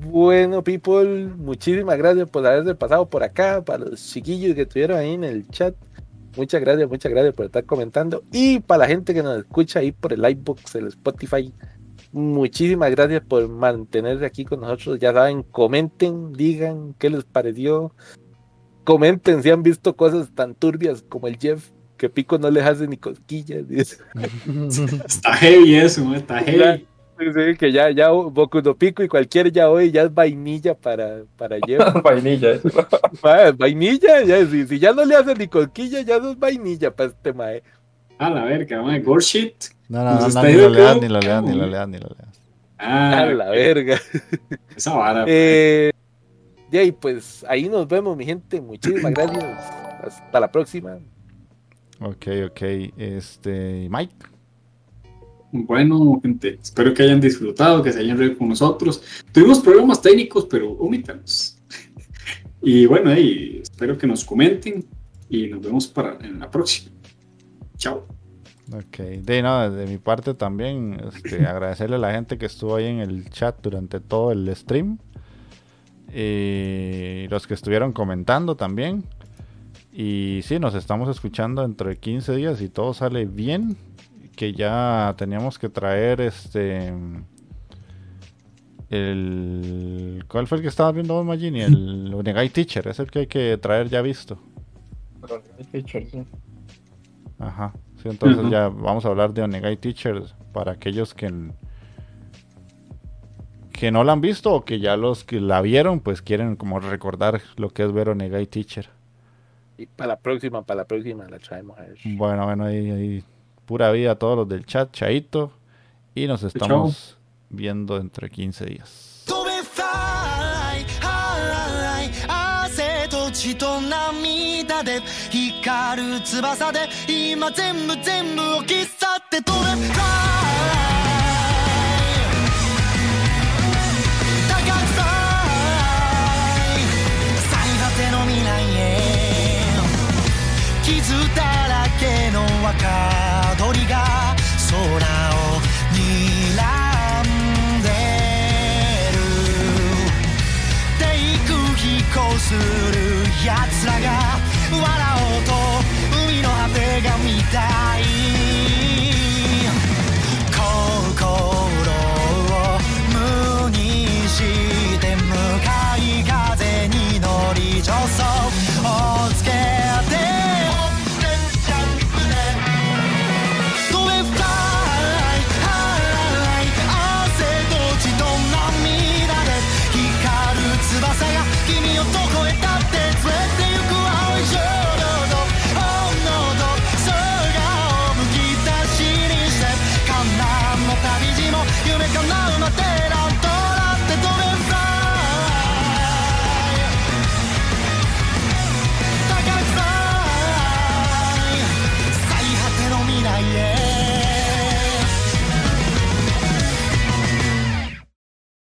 Bueno, people, muchísimas gracias por haberse pasado por acá, para los chiquillos que estuvieron ahí en el chat. Muchas gracias, muchas gracias por estar comentando. Y para la gente que nos escucha ahí por el iBox, el Spotify, muchísimas gracias por mantenerse aquí con nosotros. Ya saben, comenten, digan qué les pareció. Comenten si han visto cosas tan turbias como el Jeff, que Pico no les hace ni cosquillas. dice. Está heavy eso, está heavy. sí, sí, que ya, ya Boku no Pico y cualquier ya hoy ya es vainilla para, para Jeff. Vainilla, ¿eh? Vainilla, ya, si, si ya no le hacen ni cosquilla, ya no es vainilla para este mae. A la verga, mae. Gore shit. No, ni lo leas, ni lo leas, ni lo leas, ni lo leas. Ah, A la verga. esa vara. Eh, y ahí, pues ahí nos vemos, mi gente. Muchísimas gracias. Hasta la próxima. Ok, ok. Este, Mike. Bueno, gente, espero que hayan disfrutado, que se hayan reído con nosotros. Tuvimos problemas técnicos, pero omítanos. Y bueno, ahí espero que nos comenten y nos vemos para en la próxima. Chao. Ok, de no, de mi parte también, este, agradecerle a la gente que estuvo ahí en el chat durante todo el stream. Y los que estuvieron comentando también. Y sí, nos estamos escuchando dentro de 15 días y todo sale bien. Que ya teníamos que traer este. El. ¿Cuál fue el que estabas viendo vos, Magini? El Onegai Teacher, es el que hay que traer ya visto. Ajá. Sí, entonces ya vamos a hablar de Onegai Teachers para aquellos que, que no la han visto o que ya los que la vieron, pues quieren como recordar lo que es ver Onegai Teacher. Y para la próxima, para la próxima la traemos a ver. Bueno, bueno, ahí, ahí pura vida a todos los del chat, chaito. Y nos estamos viendo dentro de 15 días. 飛べフライハイ汗と血と涙で光る翼で今全部全部を切っ去って飛べフ だらけの若鳥が空を睨んでる。低空飛行する奴らが笑おうと海の果てが見たい